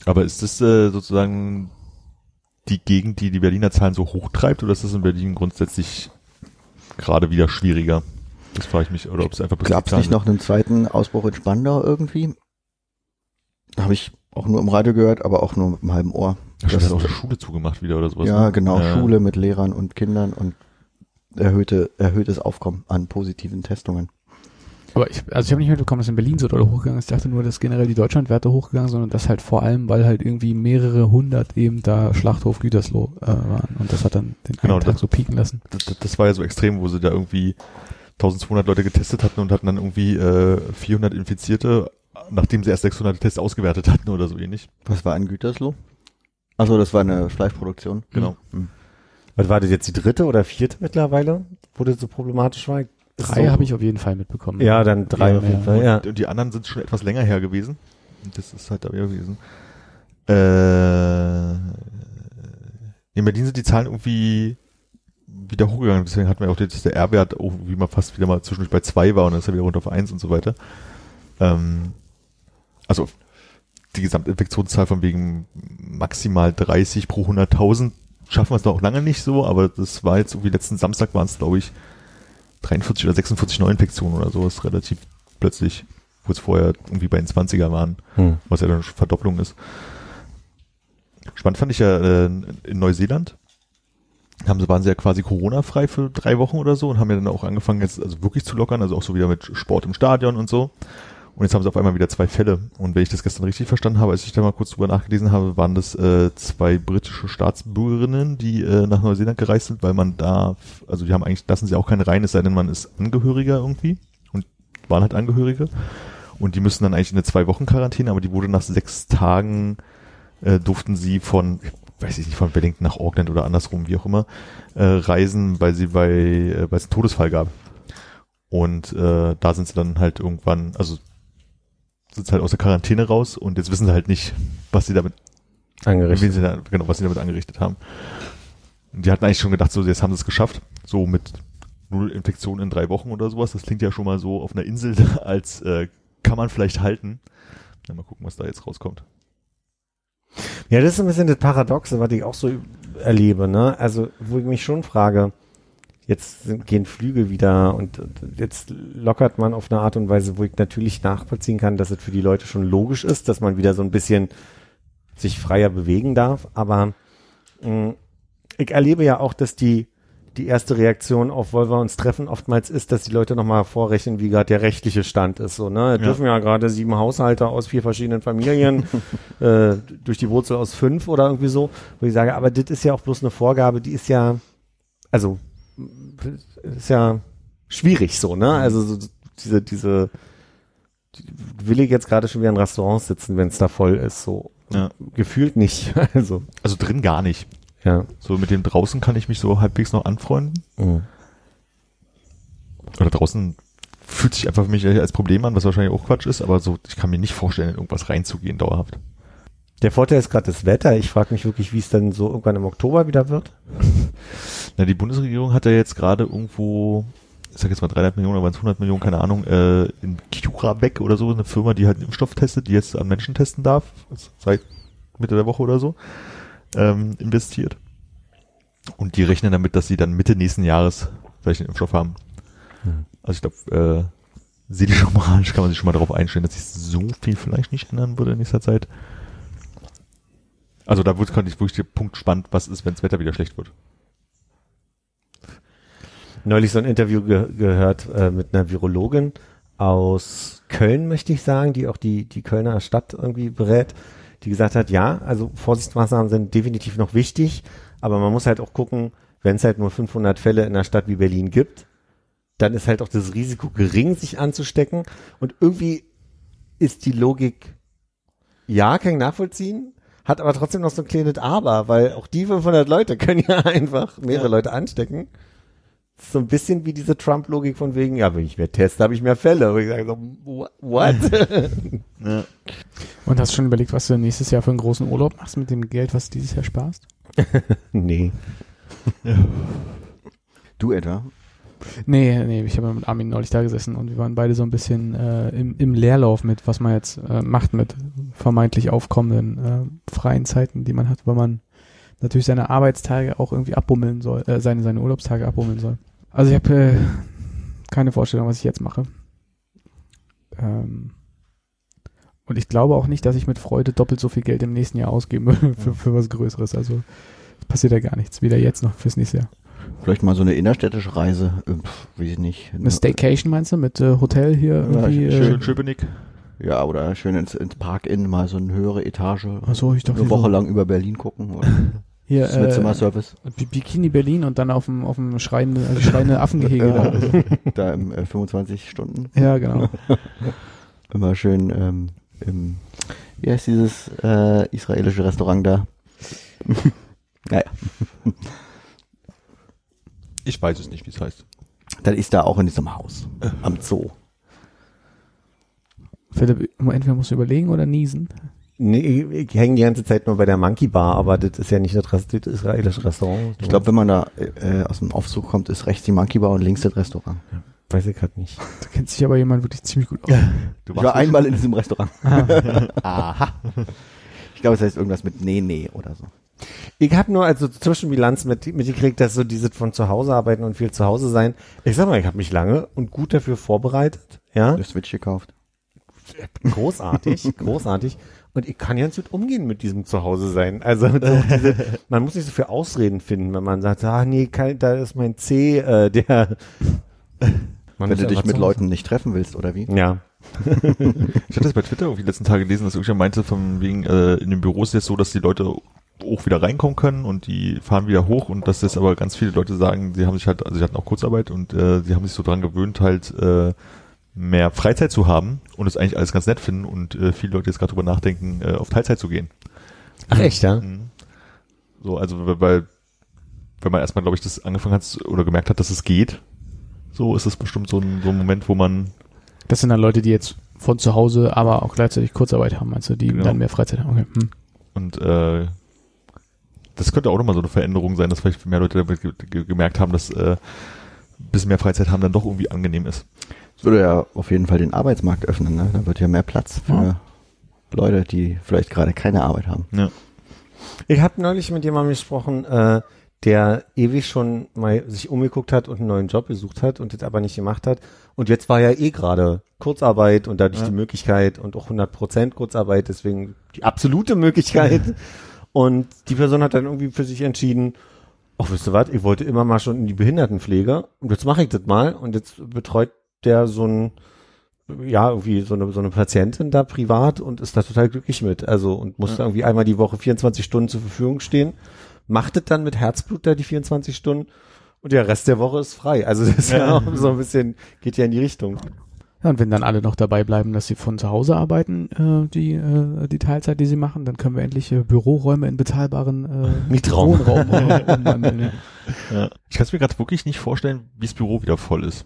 Aber ist das äh, sozusagen die Gegend, die die Berliner Zahlen so hochtreibt, oder ist das in Berlin grundsätzlich gerade wieder schwieriger? Das frage ich mich, oder ob es einfach Gab es nicht noch einen zweiten Ausbruch in Spandau irgendwie? Habe ich auch nur im Radio gehört, aber auch nur mit einem halben Ohr. Stimmt, Das- hat auch die Schule zugemacht wieder oder sowas. ja, ne? genau, Ja. Schule mit Lehrern und Kindern und erhöhte, erhöhtes Aufkommen an positiven Testungen. Aber ich, also ich habe nicht mitbekommen, dass in Berlin so doll hochgegangen ist. Ich dachte nur, dass generell die Deutschlandwerte hochgegangen sind und das halt vor allem, weil halt irgendwie mehrere hundert eben da Schlachthof Gütersloh äh, waren. Und das hat dann den Genau, einen Tag das- so pieken lassen. Das, das- war ja so extrem, wo sie da irgendwie 1200 Leute getestet hatten und hatten dann irgendwie äh, 400 Infizierte, nachdem sie erst 600 Tests ausgewertet hatten oder so ähnlich. Was war in Gütersloh? Achso, das war eine Fleischproduktion. Genau. Was war das jetzt die dritte oder vierte mittlerweile, wo das so problematisch war? Drei so- habe ich auf jeden Fall mitbekommen. Ja, dann drei Ja, auf jeden ja. Fall, ja. Und die anderen sind schon etwas länger her gewesen. Und das ist halt da wieder gewesen. Äh, in Berlin sind die Zahlen irgendwie wieder hochgegangen. Deswegen hatten wir auch, dass der R-Wert irgendwie mal fast wieder mal zwischendurch bei zwei war und dann ist er wieder runter auf eins und so weiter. Ähm, also die Gesamtinfektionszahl von wegen maximal 30 pro 100.000 schaffen wir es noch lange nicht so, aber das war jetzt irgendwie letzten Samstag waren es, glaube ich, 43 oder 46 Neuinfektionen oder sowas relativ plötzlich, wo es vorher irgendwie bei den 20er waren, Hm. was ja dann schon Verdopplung ist. Spannend fand ich ja äh, in Neuseeland. Haben sie, waren sie ja quasi Corona-frei für drei Wochen oder so und haben ja dann auch angefangen jetzt also wirklich zu lockern, also auch so wieder mit Sport im Stadion und so. Und jetzt haben sie auf einmal wieder zwei Fälle. Und wenn ich das gestern richtig verstanden habe, als ich da mal kurz drüber nachgelesen habe, waren das äh, zwei britische Staatsbürgerinnen, die äh, nach Neuseeland gereist sind, weil man da, also die haben eigentlich, lassen sie auch keine rein, es sei denn, man ist Angehöriger irgendwie und waren halt Angehörige. Und die müssen dann eigentlich in eine zwei Wochen Quarantäne, aber die wurde nach sechs Tagen äh, durften sie von, weiß ich nicht, von Wellington nach Auckland oder andersrum, wie auch immer, äh, reisen, weil sie bei, äh, weil es einen Todesfall gab. Und äh, da sind sie dann halt irgendwann, also sind sie halt aus der Quarantäne raus und jetzt wissen sie halt nicht, was sie damit, Angerichtet. sie da, genau, was sie damit angerichtet haben. Und die hatten eigentlich schon gedacht, so jetzt haben sie es geschafft, so mit null Infektionen in drei Wochen oder sowas. Das klingt ja schon mal so auf einer Insel, als äh, kann man vielleicht halten. Ja, mal gucken, was da jetzt rauskommt. Ja, das ist ein bisschen das Paradoxe, was ich auch so erlebe, ne? Also, wo ich mich schon frage, jetzt sind, gehen Flüge wieder und, und jetzt lockert man auf eine Art und Weise, wo ich natürlich nachvollziehen kann, dass es für die Leute schon logisch ist, dass man wieder so ein bisschen sich freier bewegen darf, aber mh, ich erlebe ja auch, dass die die erste Reaktion auf wollen wir uns treffen oftmals ist, dass die Leute nochmal vorrechnen, wie gerade der rechtliche Stand ist. So, ne? Ja. Dürfen ja gerade sieben Haushalte aus vier verschiedenen Familien äh, durch die Wurzel aus fünf oder irgendwie so, wo ich sage, aber das ist ja auch bloß eine Vorgabe, die ist ja, also ist ja schwierig so, ne? Also so, diese, diese, die, will ich jetzt gerade schon wieder in Restaurants sitzen, wenn es da voll ist, so. Ja. Gefühlt nicht. Also, Also drin gar nicht. ja. So mit dem draußen kann ich mich so halbwegs noch anfreunden. Mhm. Oder draußen fühlt sich einfach für mich als Problem an, was wahrscheinlich auch Quatsch ist, aber so, ich kann mir nicht vorstellen, in irgendwas reinzugehen dauerhaft. Der Vorteil ist gerade das Wetter. Ich frage mich wirklich, wie es dann so irgendwann im Oktober wieder wird. Na, die Bundesregierung hat ja jetzt gerade irgendwo, ich sag jetzt mal 300 Millionen, aber 100 Millionen, keine Ahnung, äh, in CureVac oder so, eine Firma, die halt einen Impfstoff testet, die jetzt an Menschen testen darf, seit Mitte der Woche oder so, ähm, investiert. Und die rechnen damit, dass sie dann Mitte nächsten Jahres vielleicht einen Impfstoff haben. Also ich glaube, äh, seelisch moralisch kann man sich schon mal darauf einstellen, dass sich so viel vielleicht nicht ändern würde in nächster Zeit. Also da kann ich wirklich der Punkt spannend, was ist, wenn das Wetter wieder schlecht wird. Neulich so ein Interview ge gehört äh, mit einer Virologin aus Köln, möchte ich sagen, die auch die, die Kölner Stadt irgendwie berät, die gesagt hat, ja, also Vorsichtsmaßnahmen sind definitiv noch wichtig, aber man muss halt auch gucken, wenn es halt nur 500 Fälle in einer Stadt wie Berlin gibt, dann ist halt auch das Risiko gering, sich anzustecken. Und irgendwie ist die Logik, ja, kann ich nachvollziehen, hat aber trotzdem noch so ein kleines Aber, weil auch die 500 Leute können ja einfach mehrere Leute anstecken. So ein bisschen wie diese Trump-Logik von wegen, ja, wenn ich mehr teste, habe ich mehr Fälle. Und ich sage so, wha- what? Und hast du schon überlegt, was du nächstes Jahr für einen großen Urlaub machst mit dem Geld, was du dieses Jahr sparst? nee. Du etwa? Nee, nee, ich habe mit Armin neulich da gesessen und wir waren beide so ein bisschen äh, im, im Leerlauf mit, was man jetzt äh, macht mit vermeintlich aufkommenden äh, freien Zeiten, die man hat, weil man natürlich seine Arbeitstage auch irgendwie abbummeln soll, äh, seine, seine Urlaubstage abbummeln soll. Also ich habe äh, keine Vorstellung, was ich jetzt mache. Ähm, und ich glaube auch nicht, dass ich mit Freude doppelt so viel Geld im nächsten Jahr ausgeben würde für, für was Größeres. Also es passiert ja gar nichts, weder jetzt noch fürs nächste Jahr. Vielleicht mal so eine innerstädtische Reise, äh, pf, weiß ich nicht. Eine Staycation meinst du mit äh, Hotel hier irgendwie? schön- äh, Schön Schöpenick. Ja, oder schön ins, ins Park-In mal so eine höhere Etage. Ach so, ich dachte, eine so- Woche lang über Berlin gucken. Oder hier das mit äh, Zimmerservice. Bikini Berlin und dann auf dem auf dem schreiende, also schreiende Affengehege da. da im äh, 25 Stunden. Ja, genau. Immer schön ähm, im, wie heißt dieses äh, israelische Restaurant da? naja, Ich weiß es nicht, wie es heißt. dann ist da auch in diesem Haus am Zoo. Philipp, entweder musst du überlegen oder niesen. Nee, ich hänge die ganze Zeit nur bei der Monkey Bar, aber das ist ja nicht das, Rest, das israelische Restaurant. Ich glaube, wenn man da äh, aus dem Aufzug kommt, ist rechts die Monkey Bar und links das Restaurant. weiß ich gerade nicht. Da kennt sich aber jemand wirklich ziemlich gut aus. Du Ich war einmal in diesem Restaurant. Aha. Ich glaube, es heißt irgendwas mit Nee, Nee oder so. Ich habe nur also Zwischenbilanz mit, mitgekriegt, dass so dieses von zu Hause arbeiten und viel zu Hause sein. Ich sag mal, ich habe mich lange und gut dafür vorbereitet. Ja, Der Switch gekauft. großartig, großartig. Und ich kann ganz gut umgehen mit diesem Zuhause sein. Also so diese, man muss nicht so viel Ausreden finden, wenn man sagt, ah nee, kein, da ist mein C, äh, der. Man Wenn du dich mit Leuten nicht treffen willst, oder wie? Ja. Ich hatte das bei Twitter irgendwie die letzten Tage gelesen, dass irgendjemand meinte, von wegen, äh, in den Büros ist es so, dass die Leute auch wieder reinkommen können und die fahren wieder hoch und dass jetzt aber ganz viele Leute sagen, sie haben sich halt, also sie hatten auch Kurzarbeit und äh, sie haben sich so dran gewöhnt, halt äh, mehr Freizeit zu haben und es eigentlich alles ganz nett finden und äh, viele Leute jetzt gerade drüber nachdenken, äh, auf Teilzeit zu gehen. Ach echt, ja? Mhm. So, also weil- weil wenn man erstmal, glaube ich, das angefangen hat oder gemerkt hat, dass es geht, so ist es bestimmt so ein, so ein Moment, wo man Das sind dann Leute, die jetzt von zu Hause, aber auch gleichzeitig Kurzarbeit haben, also die Genau. dann mehr Freizeit haben. Okay. Hm. Und äh, das könnte auch nochmal so eine Veränderung sein, dass vielleicht mehr Leute damit ge ge gemerkt haben, dass äh, ein bisschen mehr Freizeit haben dann doch irgendwie angenehm ist. Das würde ja auf jeden Fall den Arbeitsmarkt öffnen. Ne? Da wird ja mehr Platz für Ja. Leute, die vielleicht gerade keine Arbeit haben. Ja. Ich habe neulich mit jemandem gesprochen, äh, der ewig schon mal sich umgeguckt hat und einen neuen Job gesucht hat und das aber nicht gemacht hat. Und jetzt war ja eh gerade Kurzarbeit und dadurch Ja. die Möglichkeit und auch 100% Kurzarbeit, deswegen die absolute Möglichkeit. und die Person hat dann irgendwie für sich entschieden, ach, wisst ihr was, ich wollte immer mal schon in die Behindertenpflege und jetzt mache ich das mal und jetzt betreut der so ein ja, irgendwie so eine, so eine Patientin da privat und ist da total glücklich mit. Also und muss da irgendwie einmal die Woche 24 Stunden zur Verfügung stehen, macht es dann mit Herzblut da die 24 Stunden Und der Rest der Woche ist frei. Also das ist ja auch so ein bisschen, geht ja in die Richtung. Ja, und wenn dann alle noch dabei bleiben, dass sie von zu Hause arbeiten, äh, die, äh, die Teilzeit, die sie machen, dann können wir endlich äh, Büroräume in bezahlbaren äh, Mietraum. Wohnraum äh, umwandeln. Ja. Ja. Ich kann es mir gerade wirklich nicht vorstellen, wie das Büro wieder voll ist.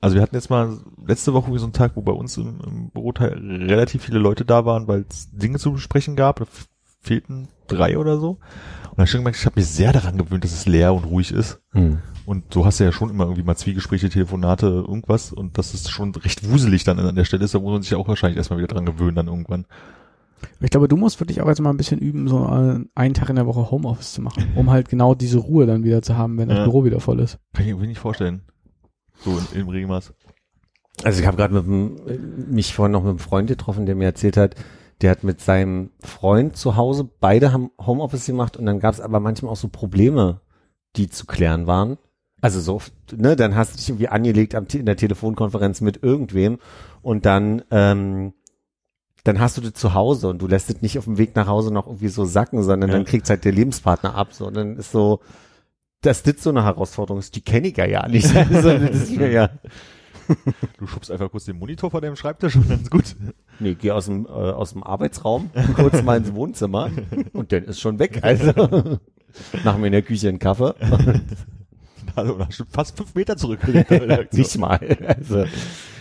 Also wir hatten jetzt mal letzte Woche so einen Tag, wo bei uns im, im Büroteil relativ viele Leute da waren, weil es Dinge zu besprechen gab. Da fehlten drei oder so. Und da hab ich schon gemerkt, ich habe mich sehr daran gewöhnt, dass es leer und ruhig ist. Hm. Und so hast du ja schon immer irgendwie mal Zwiegespräche, Telefonate, irgendwas. Und dass es schon recht wuselig dann an der Stelle ist, da muss man sich ja auch wahrscheinlich erstmal wieder dran gewöhnen dann irgendwann. Ich glaube, du musst wirklich auch jetzt mal ein bisschen üben, so äh, einen Tag in der Woche Homeoffice zu machen, um halt genau diese Ruhe dann wieder zu haben, wenn das Ja. Büro wieder voll ist. Kann ich irgendwie nicht vorstellen. So in, im Regelmaß. Also ich habe gerade mit dem, mich vorhin noch mit einem Freund getroffen, der mir erzählt hat, der hat mit seinem Freund zu Hause, beide haben Homeoffice gemacht und dann gab es aber manchmal auch so Probleme, die zu klären waren. Also so, ne, dann hast du dich irgendwie angelegt am, in der Telefonkonferenz mit irgendwem und dann, ähm, dann hast du das zu Hause und du lässt es nicht auf dem Weg nach Hause noch irgendwie so sacken, sondern Ja. dann kriegt halt der Lebenspartner ab, so, und dann ist so, dass das so eine Herausforderung ist, die kenne ich ja ja nicht. Also, das ist mir ja, Du schubst einfach kurz den Monitor vor deinem Schreibtisch und dann ist gut. Nee, geh aus dem, äh, aus dem Arbeitsraum, kurz mal ins Wohnzimmer und dann ist schon weg. Also machen wir in der Küche einen Kaffee. Also da hast du fast fünf Meter zurück. nicht mal. Also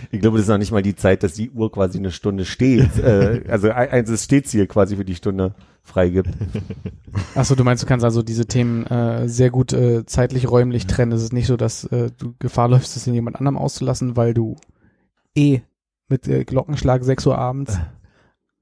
ich glaube, das ist noch nicht mal die Zeit, dass die Uhr quasi eine Stunde steht. Äh, also ein- eins ist Stehziel quasi für die Stunde freigibt. Achso, du meinst, du kannst also diese Themen äh, sehr gut äh, zeitlich, räumlich trennen. Es ist nicht so, dass äh, du Gefahr läufst, es in jemand anderem auszulassen, weil du eh mit äh, Glockenschlag 6 Uhr abends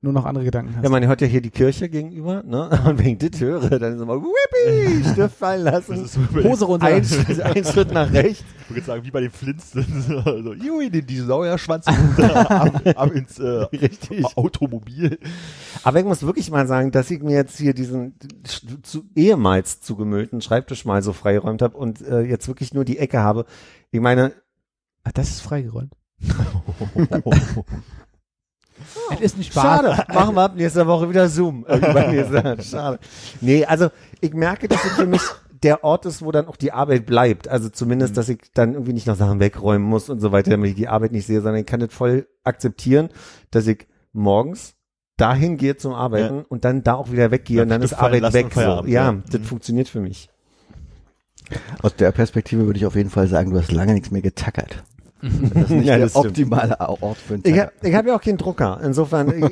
nur noch andere Gedanken hast. Ja, man hört ja hier die Kirche gegenüber, ne? Und wenn ich das höre, dann ist immer Whippy, Stift fallen lassen. so Hose runter. Ein Schritt, ein Schritt nach rechts. Ich würde sagen, wie bei den Flintstones. Also, Jui, den Dinosaurierschwanz runter, ab, ab ins äh, Richtig. Automobil. Aber ich muss wirklich mal sagen, dass ich mir jetzt hier diesen zu, ehemals zugemüllten Schreibtisch mal so freigeräumt habe und äh, jetzt wirklich nur die Ecke habe. Ich meine, Ach, das ist freigeräumt. Es ist nicht Spaß. schade, machen wir ab nächster Woche wieder Zoom. Äh, schade. Nee, also ich merke, dass es für mich der Ort ist, wo dann auch die Arbeit bleibt. Also zumindest, dass ich dann irgendwie nicht noch Sachen wegräumen muss und so weiter, damit ich die Arbeit nicht sehe, sondern ich kann das voll akzeptieren, dass ich morgens dahin gehe zum Arbeiten Ja. und dann da auch wieder weggehe Ja, und dann ist Arbeit weg. So. Ja, ja. das Mhm. funktioniert für mich. Aus der Perspektive würde ich auf jeden Fall sagen, du hast lange nichts mehr getackert. Das ist nicht Ja, der stimmt. optimale Ort für einen Ich Tacker. habe ich hab ja auch keinen Drucker. Insofern, ich,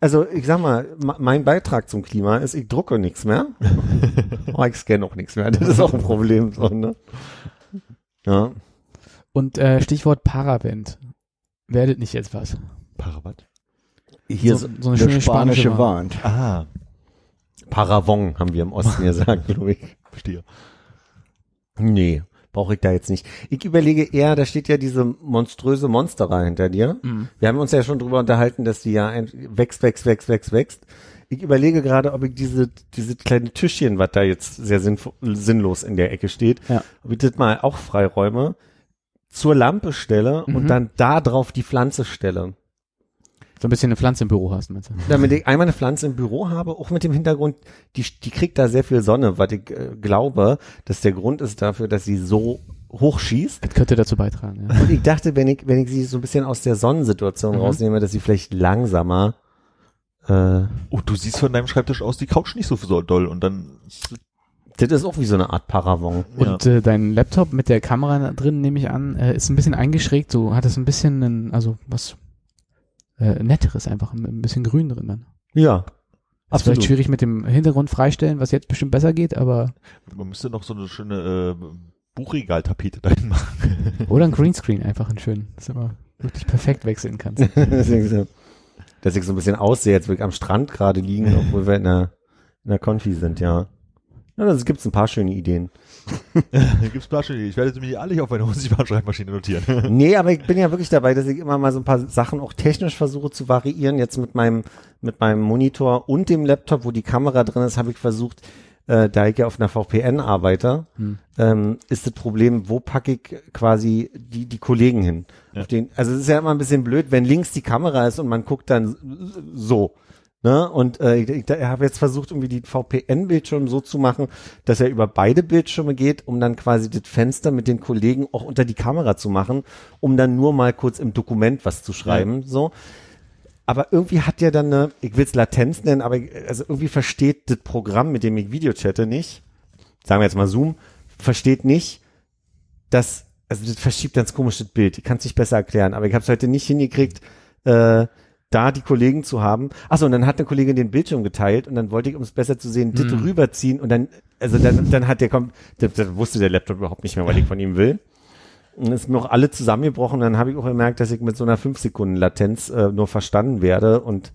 also ich sag mal, ma- mein Beitrag zum Klima ist, ich drucke nichts mehr. Aber ich scanne auch nichts mehr. Das ist auch ein Problem. So, ne? Ja. Und äh, Stichwort Paravent. Werdet nicht jetzt was? Parabat? Hier so, so, eine schöne spanische, spanische Wand. Wand. Ah, Paravon haben wir im Osten gesagt, glaube ich. verstehe. Nee, brauche ich da jetzt nicht. Ich überlege eher, da steht ja diese monströse Monstera hinter dir. Mhm. Wir haben uns ja schon drüber unterhalten, dass die ja ein, wächst, wächst, wächst, wächst, wächst. Ich überlege gerade, ob ich diese, diese kleine Tischchen, was da jetzt sehr sinnvo- sinnlos in der Ecke steht, Ja. ob ich das mal auch freiräume, zur Lampe stelle Mhm. und dann da drauf die Pflanze stelle. So ein bisschen eine Pflanze im Büro hast, meinst du? Damit ich einmal eine Pflanze im Büro habe, auch mit dem Hintergrund, die, die kriegt da sehr viel Sonne, was ich äh, glaube, dass der Grund ist dafür, dass sie so hoch schießt. Das könnte dazu beitragen, ja. Und ich dachte, wenn ich, wenn ich sie so ein bisschen aus der Sonnensituation Mhm. rausnehme, dass sie vielleicht langsamer, äh, Oh, du siehst von deinem Schreibtisch aus die Couch nicht so doll und dann das ist auch wie so eine Art Paravon. Und äh, dein Laptop mit der Kamera drin, nehme ich an, äh, ist ein bisschen eingeschrägt. Du hattest ein bisschen, ein, also was äh, netteres einfach, ein bisschen grün drin dann. Ja. Ist vielleicht schwierig mit dem Hintergrund freistellen, was jetzt bestimmt besser geht, aber man müsste noch so eine schöne äh, Buchregaltapete dahin machen. oder ein Greenscreen einfach ein schön, dass du immer wirklich perfekt wechseln kannst. Deswegen so, dass ich so ein bisschen aussehe, als würde ich am Strand gerade liegen, obwohl wir in der, in der Konfi sind, ja. Ja, da gibt's ein paar schöne Ideen. Gibt's Flasche? Ich werde sie mir alle auf meine unsichtbare Schreibmaschine notieren. Nee, aber ich bin ja wirklich dabei, dass ich immer mal so ein paar Sachen auch technisch versuche zu variieren. Jetzt mit meinem, mit meinem Monitor und dem Laptop, wo die Kamera drin ist, habe ich versucht, äh, da ich ja auf einer VPN arbeite, Hm. ähm, ist das Problem, wo packe ich quasi die, die Kollegen hin? Ja. Auf den, also es ist ja immer ein bisschen blöd, wenn links die Kamera ist und man guckt dann so. Ne? Und äh, ich, ich, ich habe jetzt versucht, irgendwie die VPN-Bildschirme so zu machen, dass er über beide Bildschirme geht, um dann quasi das Fenster mit den Kollegen auch unter die Kamera zu machen, um dann nur mal kurz im Dokument was zu schreiben. So. Aber irgendwie hat ja dann eine, ich will es Latenz nennen, aber also irgendwie versteht das Programm, mit dem ich Video chatte, nicht, sagen wir jetzt mal Zoom, versteht nicht, dass, also das verschiebt ganz komisch das Bild. Ich kann es nicht besser erklären, aber ich habe es heute nicht hingekriegt, äh, da die Kollegen zu haben. Achso, und dann hat eine Kollegin den Bildschirm geteilt und dann wollte ich, um es besser zu sehen, das Mhm. rüberziehen und dann, also dann, dann hat der kommt, der wusste der Laptop überhaupt nicht mehr, was ich von ihm will. Und es ist mir auch alle zusammengebrochen. Dann habe ich auch gemerkt, dass ich mit so einer 5 Sekunden Latenz äh, nur verstanden werde und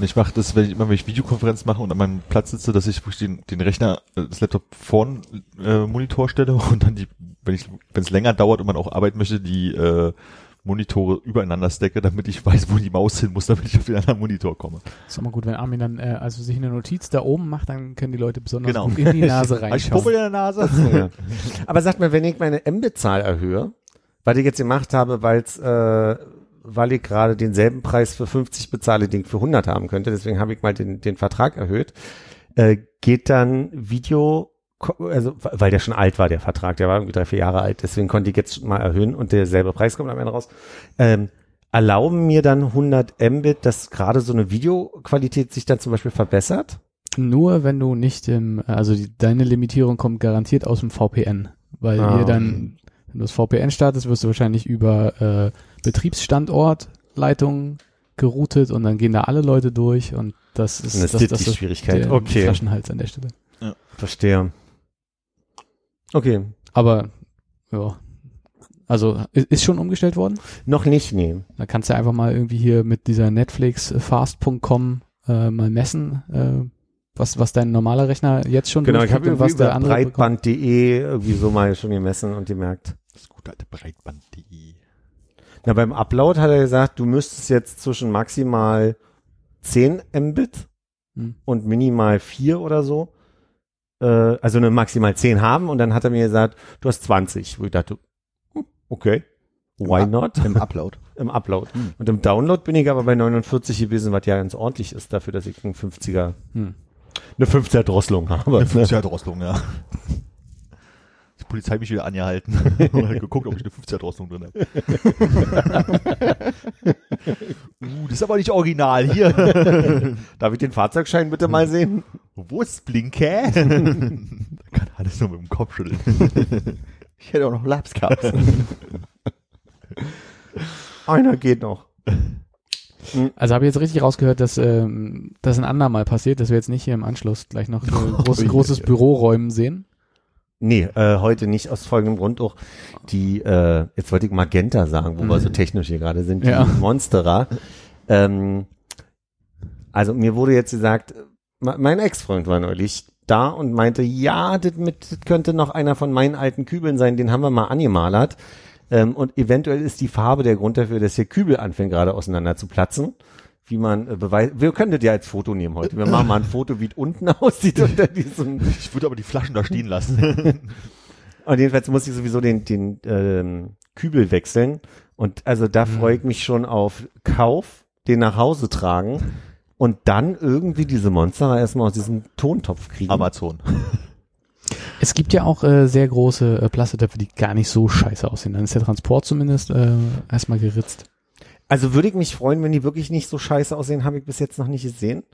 Ich mache das, wenn ich immer wenn ich Videokonferenz mache und an meinem Platz sitze, dass ich den, den Rechner, äh, das Laptop vorn äh, Monitor stelle und dann die, wenn ich, wenn es länger dauert und man auch arbeiten möchte, die äh, Monitore übereinander stecke, damit ich weiß, wo die Maus hin muss, damit ich auf den anderen Monitor komme. Ist auch mal gut, wenn Armin dann äh, also sich eine Notiz da oben macht, dann können die Leute besonders Genau. gut in die Nase ich reinschauen. Puppe in der Nase? ja. Aber sag mal, wenn ich meine Mbit-Zahl erhöhe, was ich jetzt gemacht habe, weil's, äh, weil ich gerade denselben Preis für 50 bezahle, den ich für 100 haben könnte, deswegen habe ich mal den, den Vertrag erhöht, äh, geht dann Video, also weil der schon alt war, der Vertrag, der war irgendwie drei, vier Jahre alt, deswegen konnte ich jetzt mal erhöhen und derselbe Preis kommt am Ende raus. Ähm, erlauben mir dann 100 Mbit, dass gerade so eine Videoqualität sich dann zum Beispiel verbessert? Nur wenn du nicht im, also die, deine Limitierung kommt garantiert aus dem VPN, weil Ah. ihr dann, wenn du das VPN startest, wirst du wahrscheinlich über äh, Betriebsstandortleitung geroutet und dann gehen da alle Leute durch und das ist, Und das das, ist das, die Schwierigkeit. der Okay. Flaschenhals an der Stelle. Verstehe. Okay. Aber ja, also ist schon umgestellt worden. Noch nicht, nee. Da kannst du einfach mal irgendwie hier mit dieser Netflix äh, fast.com äh, mal messen, äh, was, was dein normaler Rechner jetzt schon Genau, ich durchkriegt habe und was irgendwie der andere breitband.de irgendwie so mal schon gemessen und gemerkt. Das gute alte Breitband.de. Na, beim Upload hat er gesagt, du müsstest jetzt zwischen maximal 10 Mbit Hm. und minimal 4 oder so, äh, also eine maximal 10 haben und dann hat er mir gesagt, du hast 20. Wo ich dachte, hm, okay, why Im not? Im Upload. Im Upload. Hm. Und im Download bin ich aber bei 49 gewesen, was ja ganz ordentlich ist dafür, dass ich einen 50er, Hm. eine 50er Drosselung habe. Eine Ne? 50er Drosselung, ja. Die Polizei mich wieder angehalten und hat geguckt, ob ich eine 50er Drosselung drin habe. uh, das ist aber nicht original. Hier. Darf ich den Fahrzeugschein bitte mal sehen? Wo ist Blinke? da kann alles nur mit dem Kopf schütteln. Ich hätte auch noch Labs gehabt. Einer geht noch. Also habe ich jetzt richtig rausgehört, dass ähm, das ein andermal passiert, dass wir jetzt nicht hier im Anschluss gleich noch ein groß, großes Büroräumen sehen. Nee, äh, heute nicht aus folgendem Grund auch die, äh, jetzt wollte ich Magenta sagen, wo wir so technisch hier gerade sind, die Ja. Monsterer. Ähm, also mir wurde jetzt gesagt, me- mein Ex-Freund war neulich da und meinte, ja, das, mit, das könnte noch einer von meinen alten Kübeln sein, den haben wir mal angemalert. Ähm, und eventuell ist die Farbe der Grund dafür, dass hier Kübel anfängt gerade auseinander zu platzen. Wie man äh, beweist. Wir können das ja als Foto nehmen heute. Wir machen mal ein Foto, wie es unten aussieht unter diesem Ich würde aber die Flaschen da stehen lassen. und jedenfalls muss ich sowieso den, den ähm, Kübel wechseln. Und also da freue ich mich schon auf Kauf, den nach Hause tragen und dann irgendwie diese Monster erstmal aus diesem Tontopf kriegen. Amazon. Es gibt ja auch äh, sehr große äh, Plastitöpfe, die gar nicht so scheiße aussehen. Dann ist der Transport zumindest äh, erstmal geritzt. Also würde ich mich freuen, wenn die wirklich nicht so scheiße aussehen, habe ich bis jetzt noch nicht gesehen.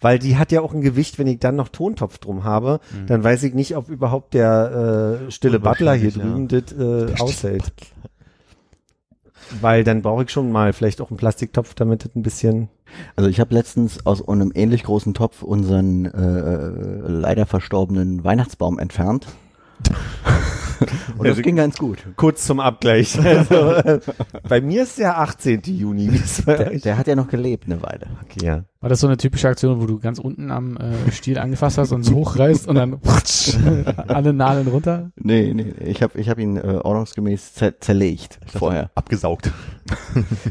Weil die hat ja auch ein Gewicht, wenn ich dann noch Tontopf drum habe, dann weiß ich nicht, ob überhaupt der äh, stille Butler hier Unwahrscheinlich, drüben das äh, aushält. Weil dann brauche ich schon mal vielleicht auch einen Plastiktopf, damit das ein bisschen Also ich habe letztens aus einem ähnlich großen Topf unseren äh, leider verstorbenen Weihnachtsbaum entfernt. Und das Also- ging ganz gut. kurz zum Abgleich. Also, äh, bei mir ist der 18. Juni. Der, der hat ja noch gelebt eine Weile. Okay, ja. War das so eine typische Aktion, wo du ganz unten am äh, Stiel angefasst hast und so hochreißt und dann alle Nadeln runter? Nee, nee, ich habe ich hab ihn äh, ordnungsgemäß zer zerlegt vorher. Abgesaugt.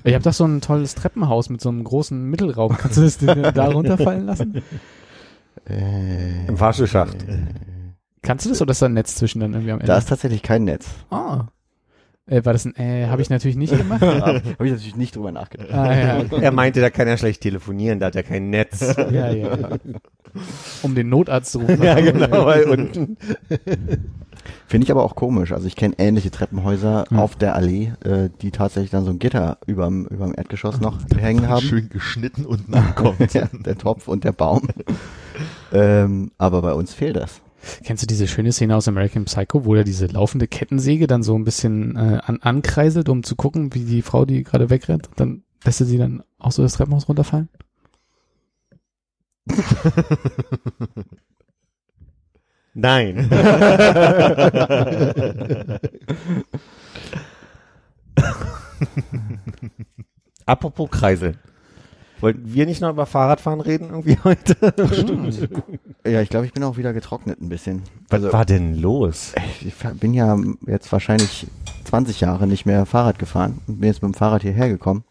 Ich habe doch so ein tolles Treppenhaus mit so einem großen Mittelraum. Kannst du das da runterfallen lassen? Äh, Im Wascheschacht. Kannst du das oder ist da ein Netz zwischen dann irgendwie am Ende? da ist tatsächlich kein Netz. ah. Äh, war das ein, äh, habe ich natürlich nicht gemacht. Habe ich natürlich nicht drüber nachgedacht. ah, ja. Er meinte, da kann er schlecht telefonieren, da hat er kein Netz. ja, ja. Um den Notarzt zu rufen. ja, genau, weil unten. Finde ich aber auch komisch. Also ich kenne ähnliche Treppenhäuser Hm. auf der Allee, äh, die tatsächlich dann so ein Gitter überm, überm Erdgeschoss noch hängen haben. Schön geschnitten unten ankommt. ja, der Topf und der Baum. ähm, aber bei uns fehlt das. Kennst du diese schöne Szene aus American Psycho, wo er diese laufende Kettensäge dann so ein bisschen äh, an, ankreiselt, um zu gucken, wie die Frau, die gerade wegrennt, dann lässt er sie dann auch so das Treppenhaus runterfallen? Nein. Apropos Kreisel. Wollten wir nicht noch über Fahrradfahren reden irgendwie heute? Ja, ich glaube, ich bin auch wieder getrocknet ein bisschen. Was war denn los? Ich bin ja jetzt wahrscheinlich 20 Jahre nicht mehr Fahrrad gefahren und bin jetzt mit dem Fahrrad hierher gekommen.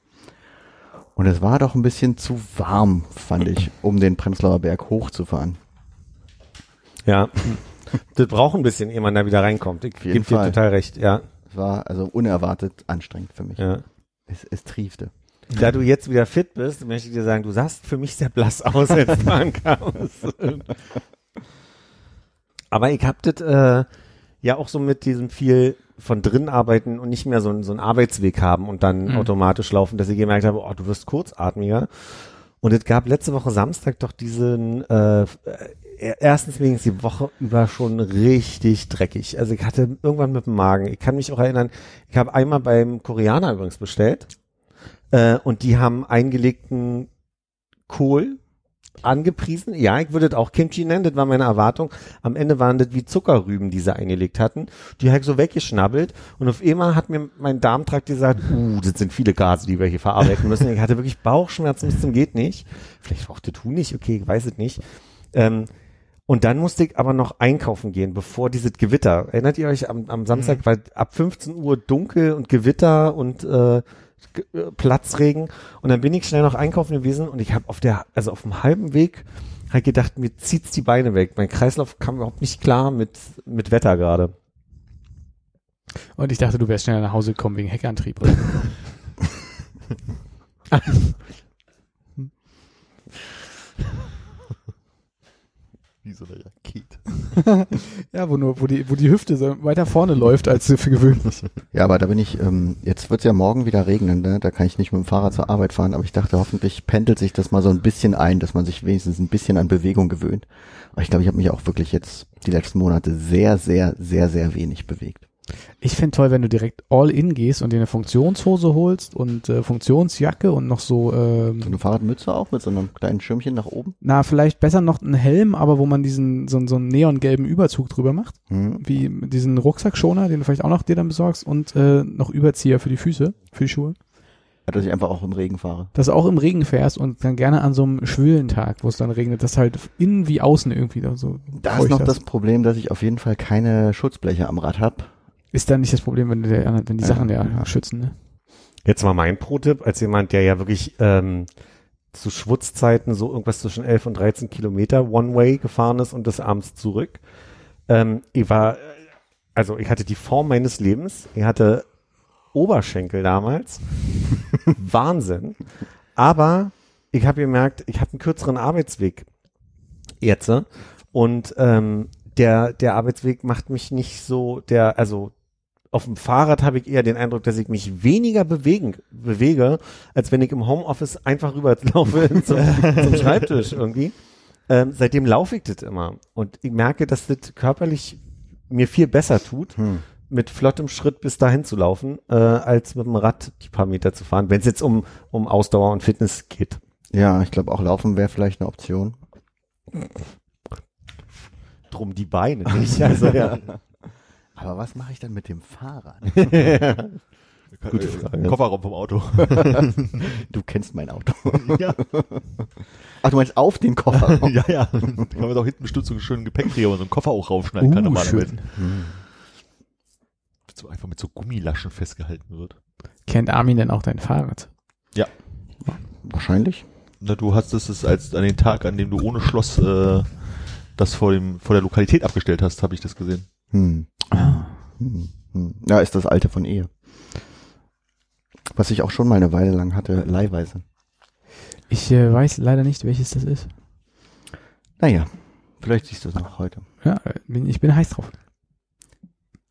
Und es war doch ein bisschen zu warm, fand ich, um den Prenzlauer Berg hochzufahren. Ja. Das braucht ein bisschen, ehe man da wieder reinkommt. Ich gebe dir total recht, ja. Es war also unerwartet anstrengend für mich. ja. Es, es triefte. Da du jetzt wieder fit bist, möchte ich dir sagen, du sahst für mich sehr blass aus, als du ankamst. Aber ich hab das äh, ja auch so mit diesem viel von drin arbeiten und nicht mehr so, so einen Arbeitsweg haben und dann Mhm. automatisch laufen, dass ich gemerkt habe, oh, du wirst kurzatmiger. Und es gab letzte Woche Samstag doch diesen, äh, äh, erstens wegen die Woche über schon richtig dreckig. Also ich hatte irgendwann mit dem Magen, ich kann mich auch erinnern, ich habe einmal beim Koreaner übrigens bestellt äh, und die haben eingelegten Kohl angepriesen. Ja, ich würde das auch Kimchi nennen, das war meine Erwartung. Am Ende waren das wie Zuckerrüben, die sie eingelegt hatten. Die habe ich so weggeschnabbelt und auf einmal hat mir mein Darmtrakt gesagt, uh, das sind viele Gase, die wir hier verarbeiten müssen. Ich hatte wirklich Bauchschmerzen bis zum geht nicht. Vielleicht auch das nicht, okay, ich weiß es nicht. Ähm, und dann musste ich aber noch einkaufen gehen, bevor dieses Gewitter. Erinnert ihr euch am, am Samstag, war ab 15 Uhr dunkel und Gewitter und äh, Platzregen. Und dann bin ich schnell noch einkaufen gewesen und ich habe auf der, also auf dem halben Weg halt gedacht, mir zieht's die Beine weg. Mein Kreislauf kam überhaupt nicht klar mit, mit Wetter gerade. Und ich dachte, du wärst schnell nach Hause gekommen wegen Heckantrieb. Wie so eine Rakete. ja, wo nur, wo die, wo die Hüfte so weiter vorne läuft als für gewöhnlich. Ja, aber da bin ich, ähm, jetzt wird's ja morgen wieder regnen, ne? da kann ich nicht mit dem Fahrrad zur Arbeit fahren, aber ich dachte, hoffentlich pendelt sich das mal so ein bisschen ein, dass man sich wenigstens ein bisschen an Bewegung gewöhnt. Aber ich glaube, ich habe mich auch wirklich jetzt die letzten Monate sehr, sehr, sehr, sehr wenig bewegt. Ich fände toll, wenn du direkt all in gehst und dir eine Funktionshose holst und äh, Funktionsjacke und noch so, ähm, So eine Fahrradmütze auch mit so einem kleinen Schirmchen nach oben. na, vielleicht besser noch einen Helm, aber wo man diesen, so, so einen neongelben Überzug drüber macht. Hm. Wie diesen Rucksackschoner, den du vielleicht auch noch dir dann besorgst und äh, noch Überzieher für die Füße, für die Schuhe. Dass ich einfach auch im Regen fahre. Dass du auch im Regen fährst und dann gerne an so einem schwülen Tag, wo es dann regnet, dass halt innen wie außen irgendwie da so Da ist noch hast. das Problem, dass ich auf jeden Fall keine Schutzbleche am Rad hab. Ist dann nicht das Problem, wenn, du der, wenn die Sachen ja, ja. schützen, ne? Jetzt mal mein Pro-Tipp, als jemand, der ja wirklich ähm, zu Schwutzzeiten so irgendwas zwischen 11 und 13 Kilometer One-Way gefahren ist und des abends zurück. Ähm, ich war, also ich hatte die Form meines Lebens. Ich hatte Oberschenkel damals. Wahnsinn. Aber ich habe gemerkt, ich habe einen kürzeren Arbeitsweg jetzt. äh, Und ähm, der, der Arbeitsweg macht mich nicht so, der, also auf dem Fahrrad habe ich eher den Eindruck, dass ich mich weniger bewegen, bewege, als wenn ich im Homeoffice einfach rüberlaufe zum, zum Schreibtisch irgendwie. Ähm, seitdem laufe ich das immer. Und ich merke, dass das körperlich mir viel besser tut, Hm. mit flottem Schritt bis dahin zu laufen, äh, als mit dem Rad die paar Meter zu fahren, wenn es jetzt um, um Ausdauer und Fitness geht. Ja, ich glaube auch Laufen wäre vielleicht eine Option. Drum die Beine nicht. Also, ja. Aber was mache ich dann mit dem Fahrrad? Gute Frage. Kofferraum vom Auto. Du kennst mein Auto. ja. Ach, du meinst auf den Kofferraum? ja, ja. Da kann man doch hinten bestimmt so einen schönen Gepäckträger und so einen Koffer auch raufschneiden kann Uh, normalerweise. schön. Hm. So einfach mit so Gummilaschen festgehalten wird. Kennt Armin denn auch dein Fahrrad? Wahrscheinlich. Na, du hast es als an den Tag, an dem du ohne Schloss äh, das vor dem vor der Lokalität abgestellt hast, habe ich das gesehen. Hm. Hm. Hm. Ja, ist das alte von Ehe. Was ich auch schon mal eine Weile lang hatte, leihweise. Ich äh, weiß leider nicht, welches das ist. Naja, vielleicht siehst du es noch heute. Ja, bin, ich bin heiß drauf.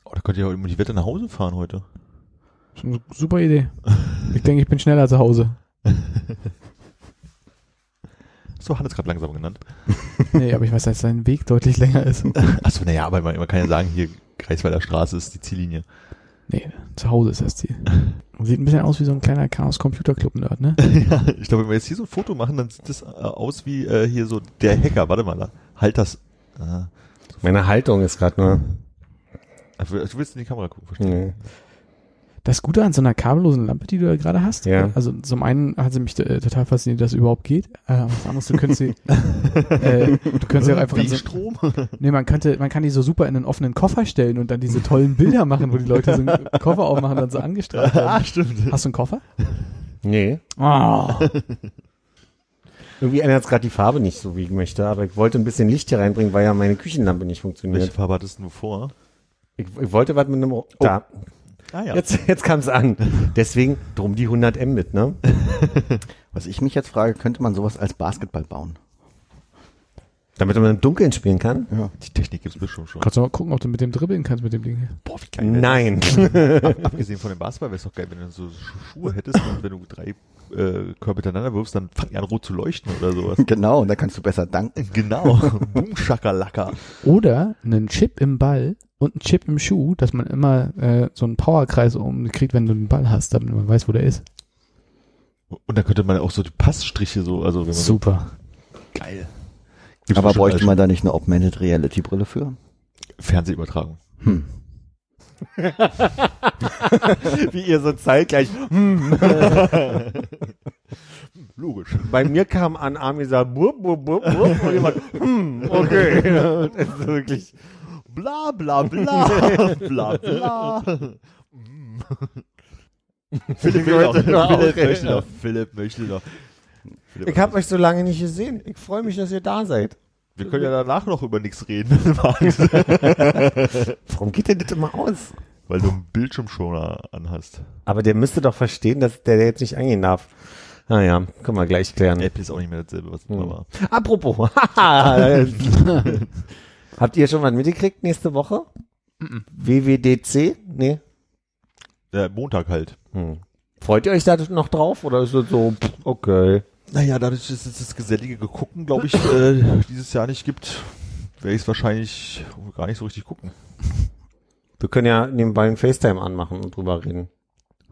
Oh, da könnt ihr ja immer die Wette nach Hause fahren heute. Super Idee. Ich denke, ich bin schneller zu Hause. So, Hannes gerade langsam genannt. Nee, aber ich weiß, dass sein Weg deutlich länger ist. Achso, naja, aber man, man kann ja sagen, hier Kreisweiler Straße ist die Ziellinie. Nee, zu Hause ist das Ziel. Sieht ein bisschen aus wie so ein kleiner Chaos Computer Club Nerd, ne? ja, ich glaube, wenn wir jetzt hier so ein Foto machen, dann sieht das äh, aus wie äh, hier so der Hacker. Warte mal, halt das. Ah. Meine Haltung ist gerade nur. Du willst in die Kamera gucken, verstehe. Nee. Das Gute an so einer kabellosen Lampe, die du da gerade hast, Ja. also zum einen hat sie mich äh, total fasziniert, dass es überhaupt geht. Äh, was anderes, du könntest sie, äh, du könntest sie auch einfach in so, Strom. nee, man könnte, man kann die so super in einen offenen Koffer stellen und dann diese tollen Bilder machen, wo die Leute so einen Koffer aufmachen und dann so angestrahlt werden. ah, stimmt. Hast du einen Koffer? Nee. Oh. Irgendwie ändert es gerade die Farbe nicht so, wie ich möchte, aber ich wollte ein bisschen Licht hier reinbringen, weil ja meine Küchenlampe nicht Welche funktioniert. Farbe hattest du vor? Ich, ich wollte was mit einem... Da. Ah ja. Jetzt, jetzt kam es an. Deswegen drum die 100 M mit, ne? Was ich mich jetzt frage, könnte man sowas als Basketball bauen? Damit man im Dunkeln spielen kann? Ja. Die Technik gibt's bestimmt schon. Kannst du mal gucken, ob du mit dem dribbeln kannst mit dem Ding hier. Boah, wie geil. Nein. Ab, abgesehen von dem Basketball wäre es doch geil, wenn du so Schu- Schuhe hättest und wenn du drei äh, Körper miteinander wirfst, dann fangen die an rot zu leuchten oder sowas. Genau, und da kannst du besser danken. genau. Boom, Schakalaka. Oder einen Chip im Ball und einen Chip im Schuh, dass man immer äh, so einen Powerkreis umkriegt, wenn du den Ball hast, damit man weiß, wo der ist. Und da könnte man auch so die Passstriche so, also wenn man Super. so geil. Gibt's Aber bräuchte man da nicht eine Augmented Reality Brille für? Fernsehübertragung. Hm. Wie ihr so zeitgleich. Hm. Logisch. Bei mir kam an Armin gesagt, burp, burp, burp, burp, und jemand, hm, okay. Das ist wirklich. Bla bla bla. bla bla. Philipp will noch. Philipp möchte noch. Philipp möchte noch. Philipp, Ich habe euch so lange nicht gesehen. Ich freue mich, dass ihr da seid. wir können ja danach noch über nichts reden, wenn du magst. Warum geht denn das immer aus? Weil du einen Bildschirmschoner anhast. Aber der müsste doch verstehen, dass der jetzt nicht eingehen darf. Naja, können wir gleich klären. App ist auch nicht mehr dasselbe, was Hm. war. Apropos. Habt ihr schon was mitgekriegt nächste Woche? WWDC? Nee. Der Montag halt. Hm. Freut ihr euch da noch drauf oder ist es so, pff, okay. Naja, dadurch, dass es das gesellige Gucken, glaube ich, äh, dieses Jahr nicht gibt, werde ich es wahrscheinlich gar nicht so richtig gucken. Wir können ja nebenbei ein FaceTime anmachen und drüber reden.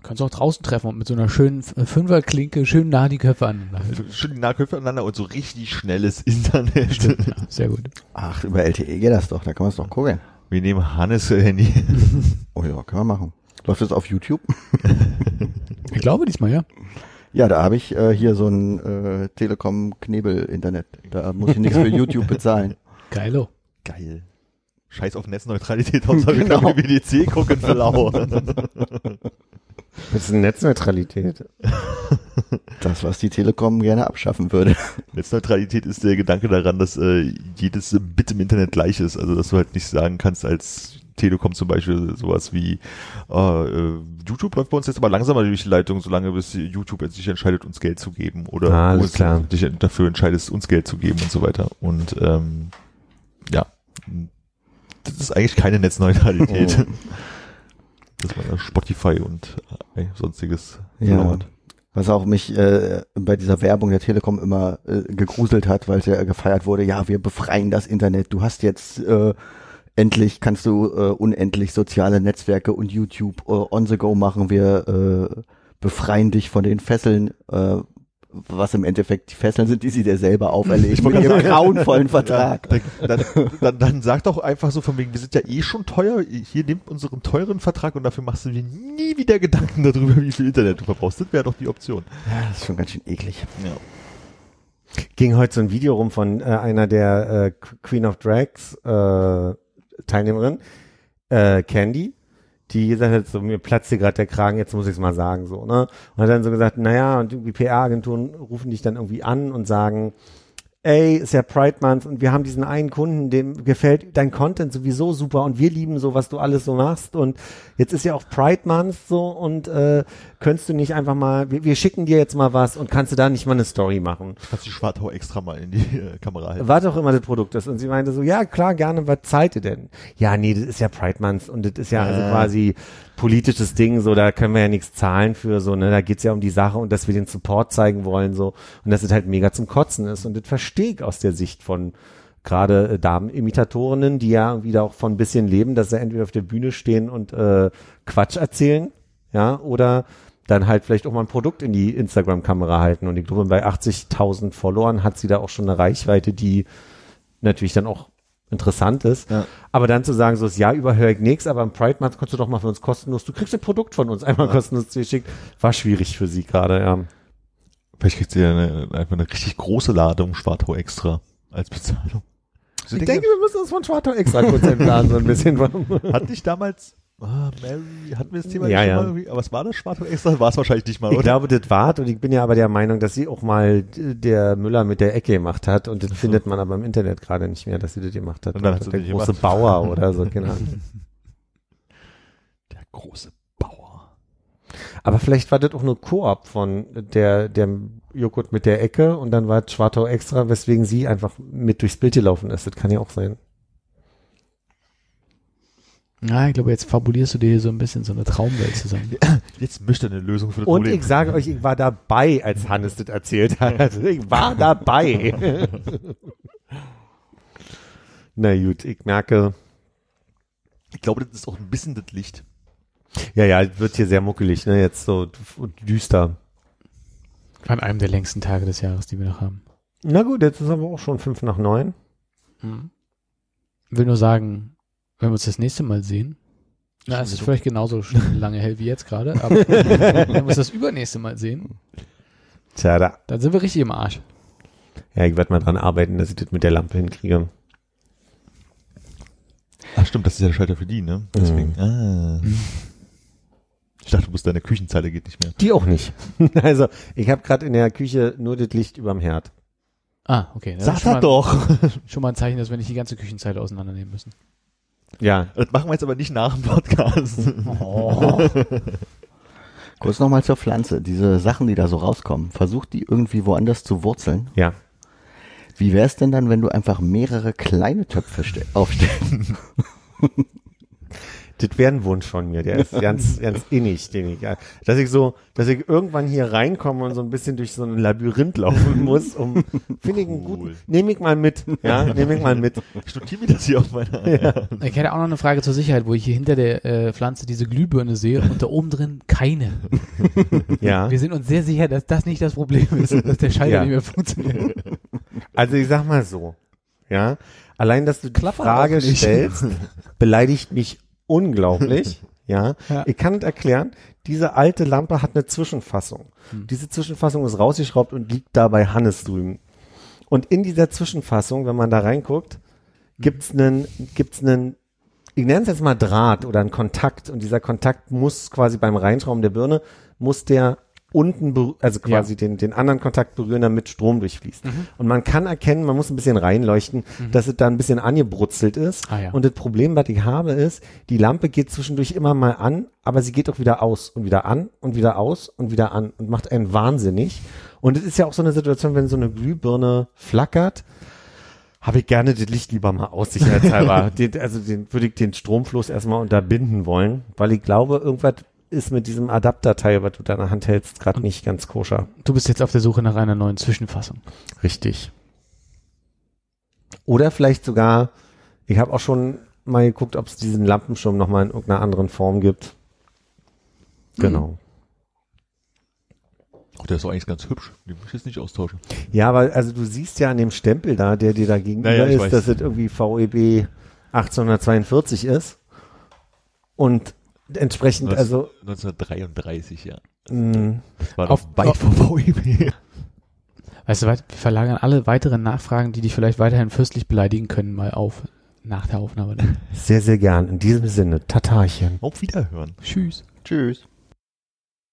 Kannst du auch draußen treffen und mit so einer schönen F- Fünferklinke schön nah die Köpfe aneinander halten. Schön die Nahköpfe aneinander und so richtig schnelles Internet. Stimmt, ja, sehr gut. Ach, über LTE geht das doch, da kann man es doch gucken. Wir nehmen Hannes Handy. Oh ja, kann man machen. Läuft das auf YouTube? Ich glaube diesmal, ja. Ja, da habe ich äh, hier so ein äh, Telekom-Knebel-Internet. Da muss ich nichts für YouTube bezahlen. Geilo. Geil. Scheiß auf Netzneutralität, Hauptsache wir Genau. können BDC gucken für lau. Das ist eine Netzneutralität. Das, was die Telekom gerne abschaffen würde. Netzneutralität ist der Gedanke daran, dass äh, jedes Bit im Internet gleich ist. Also dass du halt nicht sagen kannst als Telekom zum Beispiel sowas wie äh, äh, YouTube läuft bei uns jetzt aber langsamer durch die Leitung, solange bis YouTube jetzt sich entscheidet, uns Geld zu geben oder Ah, uns klar. dich dafür entscheidest, uns Geld zu geben und so weiter. Und ähm, ja, das ist eigentlich keine Netzneutralität. Oh. Dass man Spotify und äh, sonstiges Ja. verloren. Was auch mich äh, bei dieser Werbung der Telekom immer äh, gegruselt hat, weil es ja gefeiert wurde, ja, wir befreien das Internet. Du hast jetzt äh, endlich, kannst du äh, unendlich soziale Netzwerke und YouTube äh, on the go machen. Wir äh, befreien dich von den Fesseln, äh, was im Endeffekt die Fesseln sind, die sie dir selber auferlegen mit ihrem grauenvollen Vertrag. Ja, dann, dann, dann, sag doch einfach so von wegen, wir sind ja eh schon teuer, hier nimmt unseren teuren Vertrag und dafür machst du dir nie wieder Gedanken darüber, wie viel Internet du verbrauchst. Das wäre doch die Option. Ja, das ist schon ganz schön eklig. Ja. Ging heute so ein Video rum von äh, einer der äh, Queen of Drags äh, Teilnehmerin, äh, Candy, die gesagt hat, so mir platzt hier gerade der Kragen, jetzt muss ich es mal sagen, so, ne? Und hat dann so gesagt, naja, und die PR-Agenturen rufen dich dann irgendwie an und sagen, ey, ist ja Pride Month und wir haben diesen einen Kunden, dem gefällt dein Content sowieso super und wir lieben so, was du alles so machst und jetzt ist ja auch Pride Month so und äh, könntest du nicht einfach mal, wir, wir schicken dir jetzt mal was und kannst du da nicht mal eine Story machen? Kannst du die Schwartau extra mal in die äh, Kamera halten. Was auch immer das Produkt ist. Und sie meinte so, ja klar, gerne, was zahlt ihr denn? Ja, nee, das ist ja Pride Month und das ist ja also Äh. quasi politisches Ding, so da können wir ja nichts zahlen für, so, ne, da geht's ja um die Sache und dass wir den Support zeigen wollen, so, und dass es halt mega zum Kotzen ist. Und das verstehe ich aus der Sicht von gerade äh, Damenimitatorinnen, die ja da auch von ein bisschen leben, dass sie entweder auf der Bühne stehen und äh, Quatsch erzählen, ja, oder dann halt vielleicht auch mal ein Produkt in die Instagram-Kamera halten. Und ich glaube, bei 80.000 Followern hat sie da auch schon eine Reichweite, die natürlich dann auch interessant ist. Ja. Aber dann zu sagen, so das Jahr über höre ich nichts, aber im Pride Month kannst du doch mal für uns kostenlos, du kriegst ein Produkt von uns einmal kostenlos zugeschickt, war schwierig für sie gerade, ja. Vielleicht kriegt sie ja eine, einfach eine richtig große Ladung Schwartau extra als Bezahlung. So Ich denke, wir müssen uns von Schwartau extra kurz entladen, so ein bisschen. hat nicht damals, ah, Mary, hatten wir das Thema Ja, nicht schon ja. mal irgendwie? Aber was war das Schwartau extra? War es wahrscheinlich nicht mal, Ich oder? glaube, das war und ich bin ja aber der Meinung, dass sie auch mal der Müller mit der Ecke gemacht hat und das findet man aber im Internet gerade nicht mehr, dass sie das gemacht hat. Und dann hat der große gemacht. Bauer oder so, genau. Der große Bauer. Aber vielleicht war das auch nur Koop von der, der Joghurt mit der Ecke und dann war es Schwartau extra, weswegen sie einfach mit durchs Bild gelaufen ist. Das kann ja auch sein. Ja, ich glaube, jetzt fabulierst du dir hier so ein bisschen so eine Traumwelt zusammen. Jetzt möchte er eine Lösung für das Und Problem. ich sage euch, ich war dabei, als Hannes das erzählt hat. Also ich war dabei. Na gut, ich merke, ich glaube, das ist auch ein bisschen das Licht. ja, ja, es wird hier sehr muckelig, ne, jetzt so düster. An einem der längsten Tage des Jahres, die wir noch haben. Na gut, jetzt ist aber auch schon fünf nach neun. Will nur sagen, wenn wir uns das nächste Mal sehen, na, es ist vielleicht genauso lange hell wie jetzt gerade, aber wenn wir uns das übernächste Mal sehen, Tja, da, dann sind wir richtig im Arsch. ja, ich werde mal dran arbeiten, dass ich das mit der Lampe hinkriege. Ach stimmt, das ist ja der Schalter für die, ne? Deswegen. Ah. Ich dachte, du musst deine Küchenzeile geht nicht mehr. Die auch nicht. Also, ich habe gerade in der Küche nur das Licht überm Herd. Ah, okay. Das Sag das mal, doch. Schon mal ein Zeichen, dass wir nicht die ganze Küchenzeile auseinandernehmen müssen. Ja. Das machen wir jetzt aber nicht nach dem Podcast. Kurz nochmal zur Pflanze. Diese Sachen, die da so rauskommen, versuch die irgendwie woanders zu wurzeln. Ja. Wie wär's denn dann, wenn du einfach mehrere kleine Töpfe ste- aufstellst? Das wäre ein Wunsch von mir, der ist ganz, ganz innig, den ich, ja, dass ich so, dass ich irgendwann hier reinkomme und so ein bisschen durch so ein Labyrinth laufen muss, um, finde ich einen guten, nehme ich mal mit, ja, nehme ich mal mit. Ich notiere mir das hier auf meiner. Ich hätte auch noch eine Frage zur Sicherheit, wo ich hier hinter der äh, Pflanze diese Glühbirne sehe und da oben drin keine. Ja. Wir sind uns sehr sicher, dass das nicht das Problem ist, dass der Schalter Ja. nicht mehr funktioniert. Also ich sag mal so, ja, allein, dass du die Klapper Frage stellst, beleidigt mich unglaublich, ja. Ja. Ich kann es erklären, diese alte Lampe hat eine Zwischenfassung. Hm. Diese Zwischenfassung ist rausgeschraubt und liegt da bei Hannes drüben. Und in dieser Zwischenfassung, wenn man da reinguckt, gibt's einen, gibt's einen, ich nenne es jetzt mal Draht oder einen Kontakt und dieser Kontakt muss quasi beim Reinschrauben der Birne, muss der unten, also quasi den, den anderen Kontakt berühren, damit Strom durchfließt. Mhm. Und man kann erkennen, man muss ein bisschen reinleuchten, dass es da ein bisschen angebrutzelt ist. Ah, ja. Und das Problem, was ich habe, ist, die Lampe geht zwischendurch immer mal an, aber sie geht auch wieder aus und wieder an und wieder aus und wieder an und macht einen wahnsinnig. Und es ist ja auch so eine Situation, wenn so eine Glühbirne flackert, habe ich gerne das Licht lieber mal aus, sicherheitshalber. den, also den würde ich den Stromfluss erstmal unterbinden wollen, weil ich glaube, irgendwas ist mit diesem Adapterteil, was du da in der Hand hältst, gerade nicht ganz koscher. Du bist jetzt auf der Suche nach einer neuen Zwischenfassung. Richtig. Oder vielleicht sogar, ich habe auch schon mal geguckt, ob es diesen Lampenschirm nochmal in irgendeiner anderen Form gibt. Genau. Oh, der ist doch eigentlich ganz hübsch. Den muss ich jetzt nicht austauschen. Ja, aber also du siehst ja an dem Stempel da, der dir da gegenüber Naja, ist, weiß. dass es irgendwie VEB 1842 ist. Und entsprechend, Das- also 1933, ja. mh, Das war Auf- weit vor VEB. Weißt du, was? wir verlagern alle weiteren Nachfragen, die dich vielleicht weiterhin fürstlich beleidigen können, mal auf nach der Aufnahme. Sehr, sehr gern. In diesem Sinne, Tatarchen. Auf Wiederhören. Tschüss. Tschüss.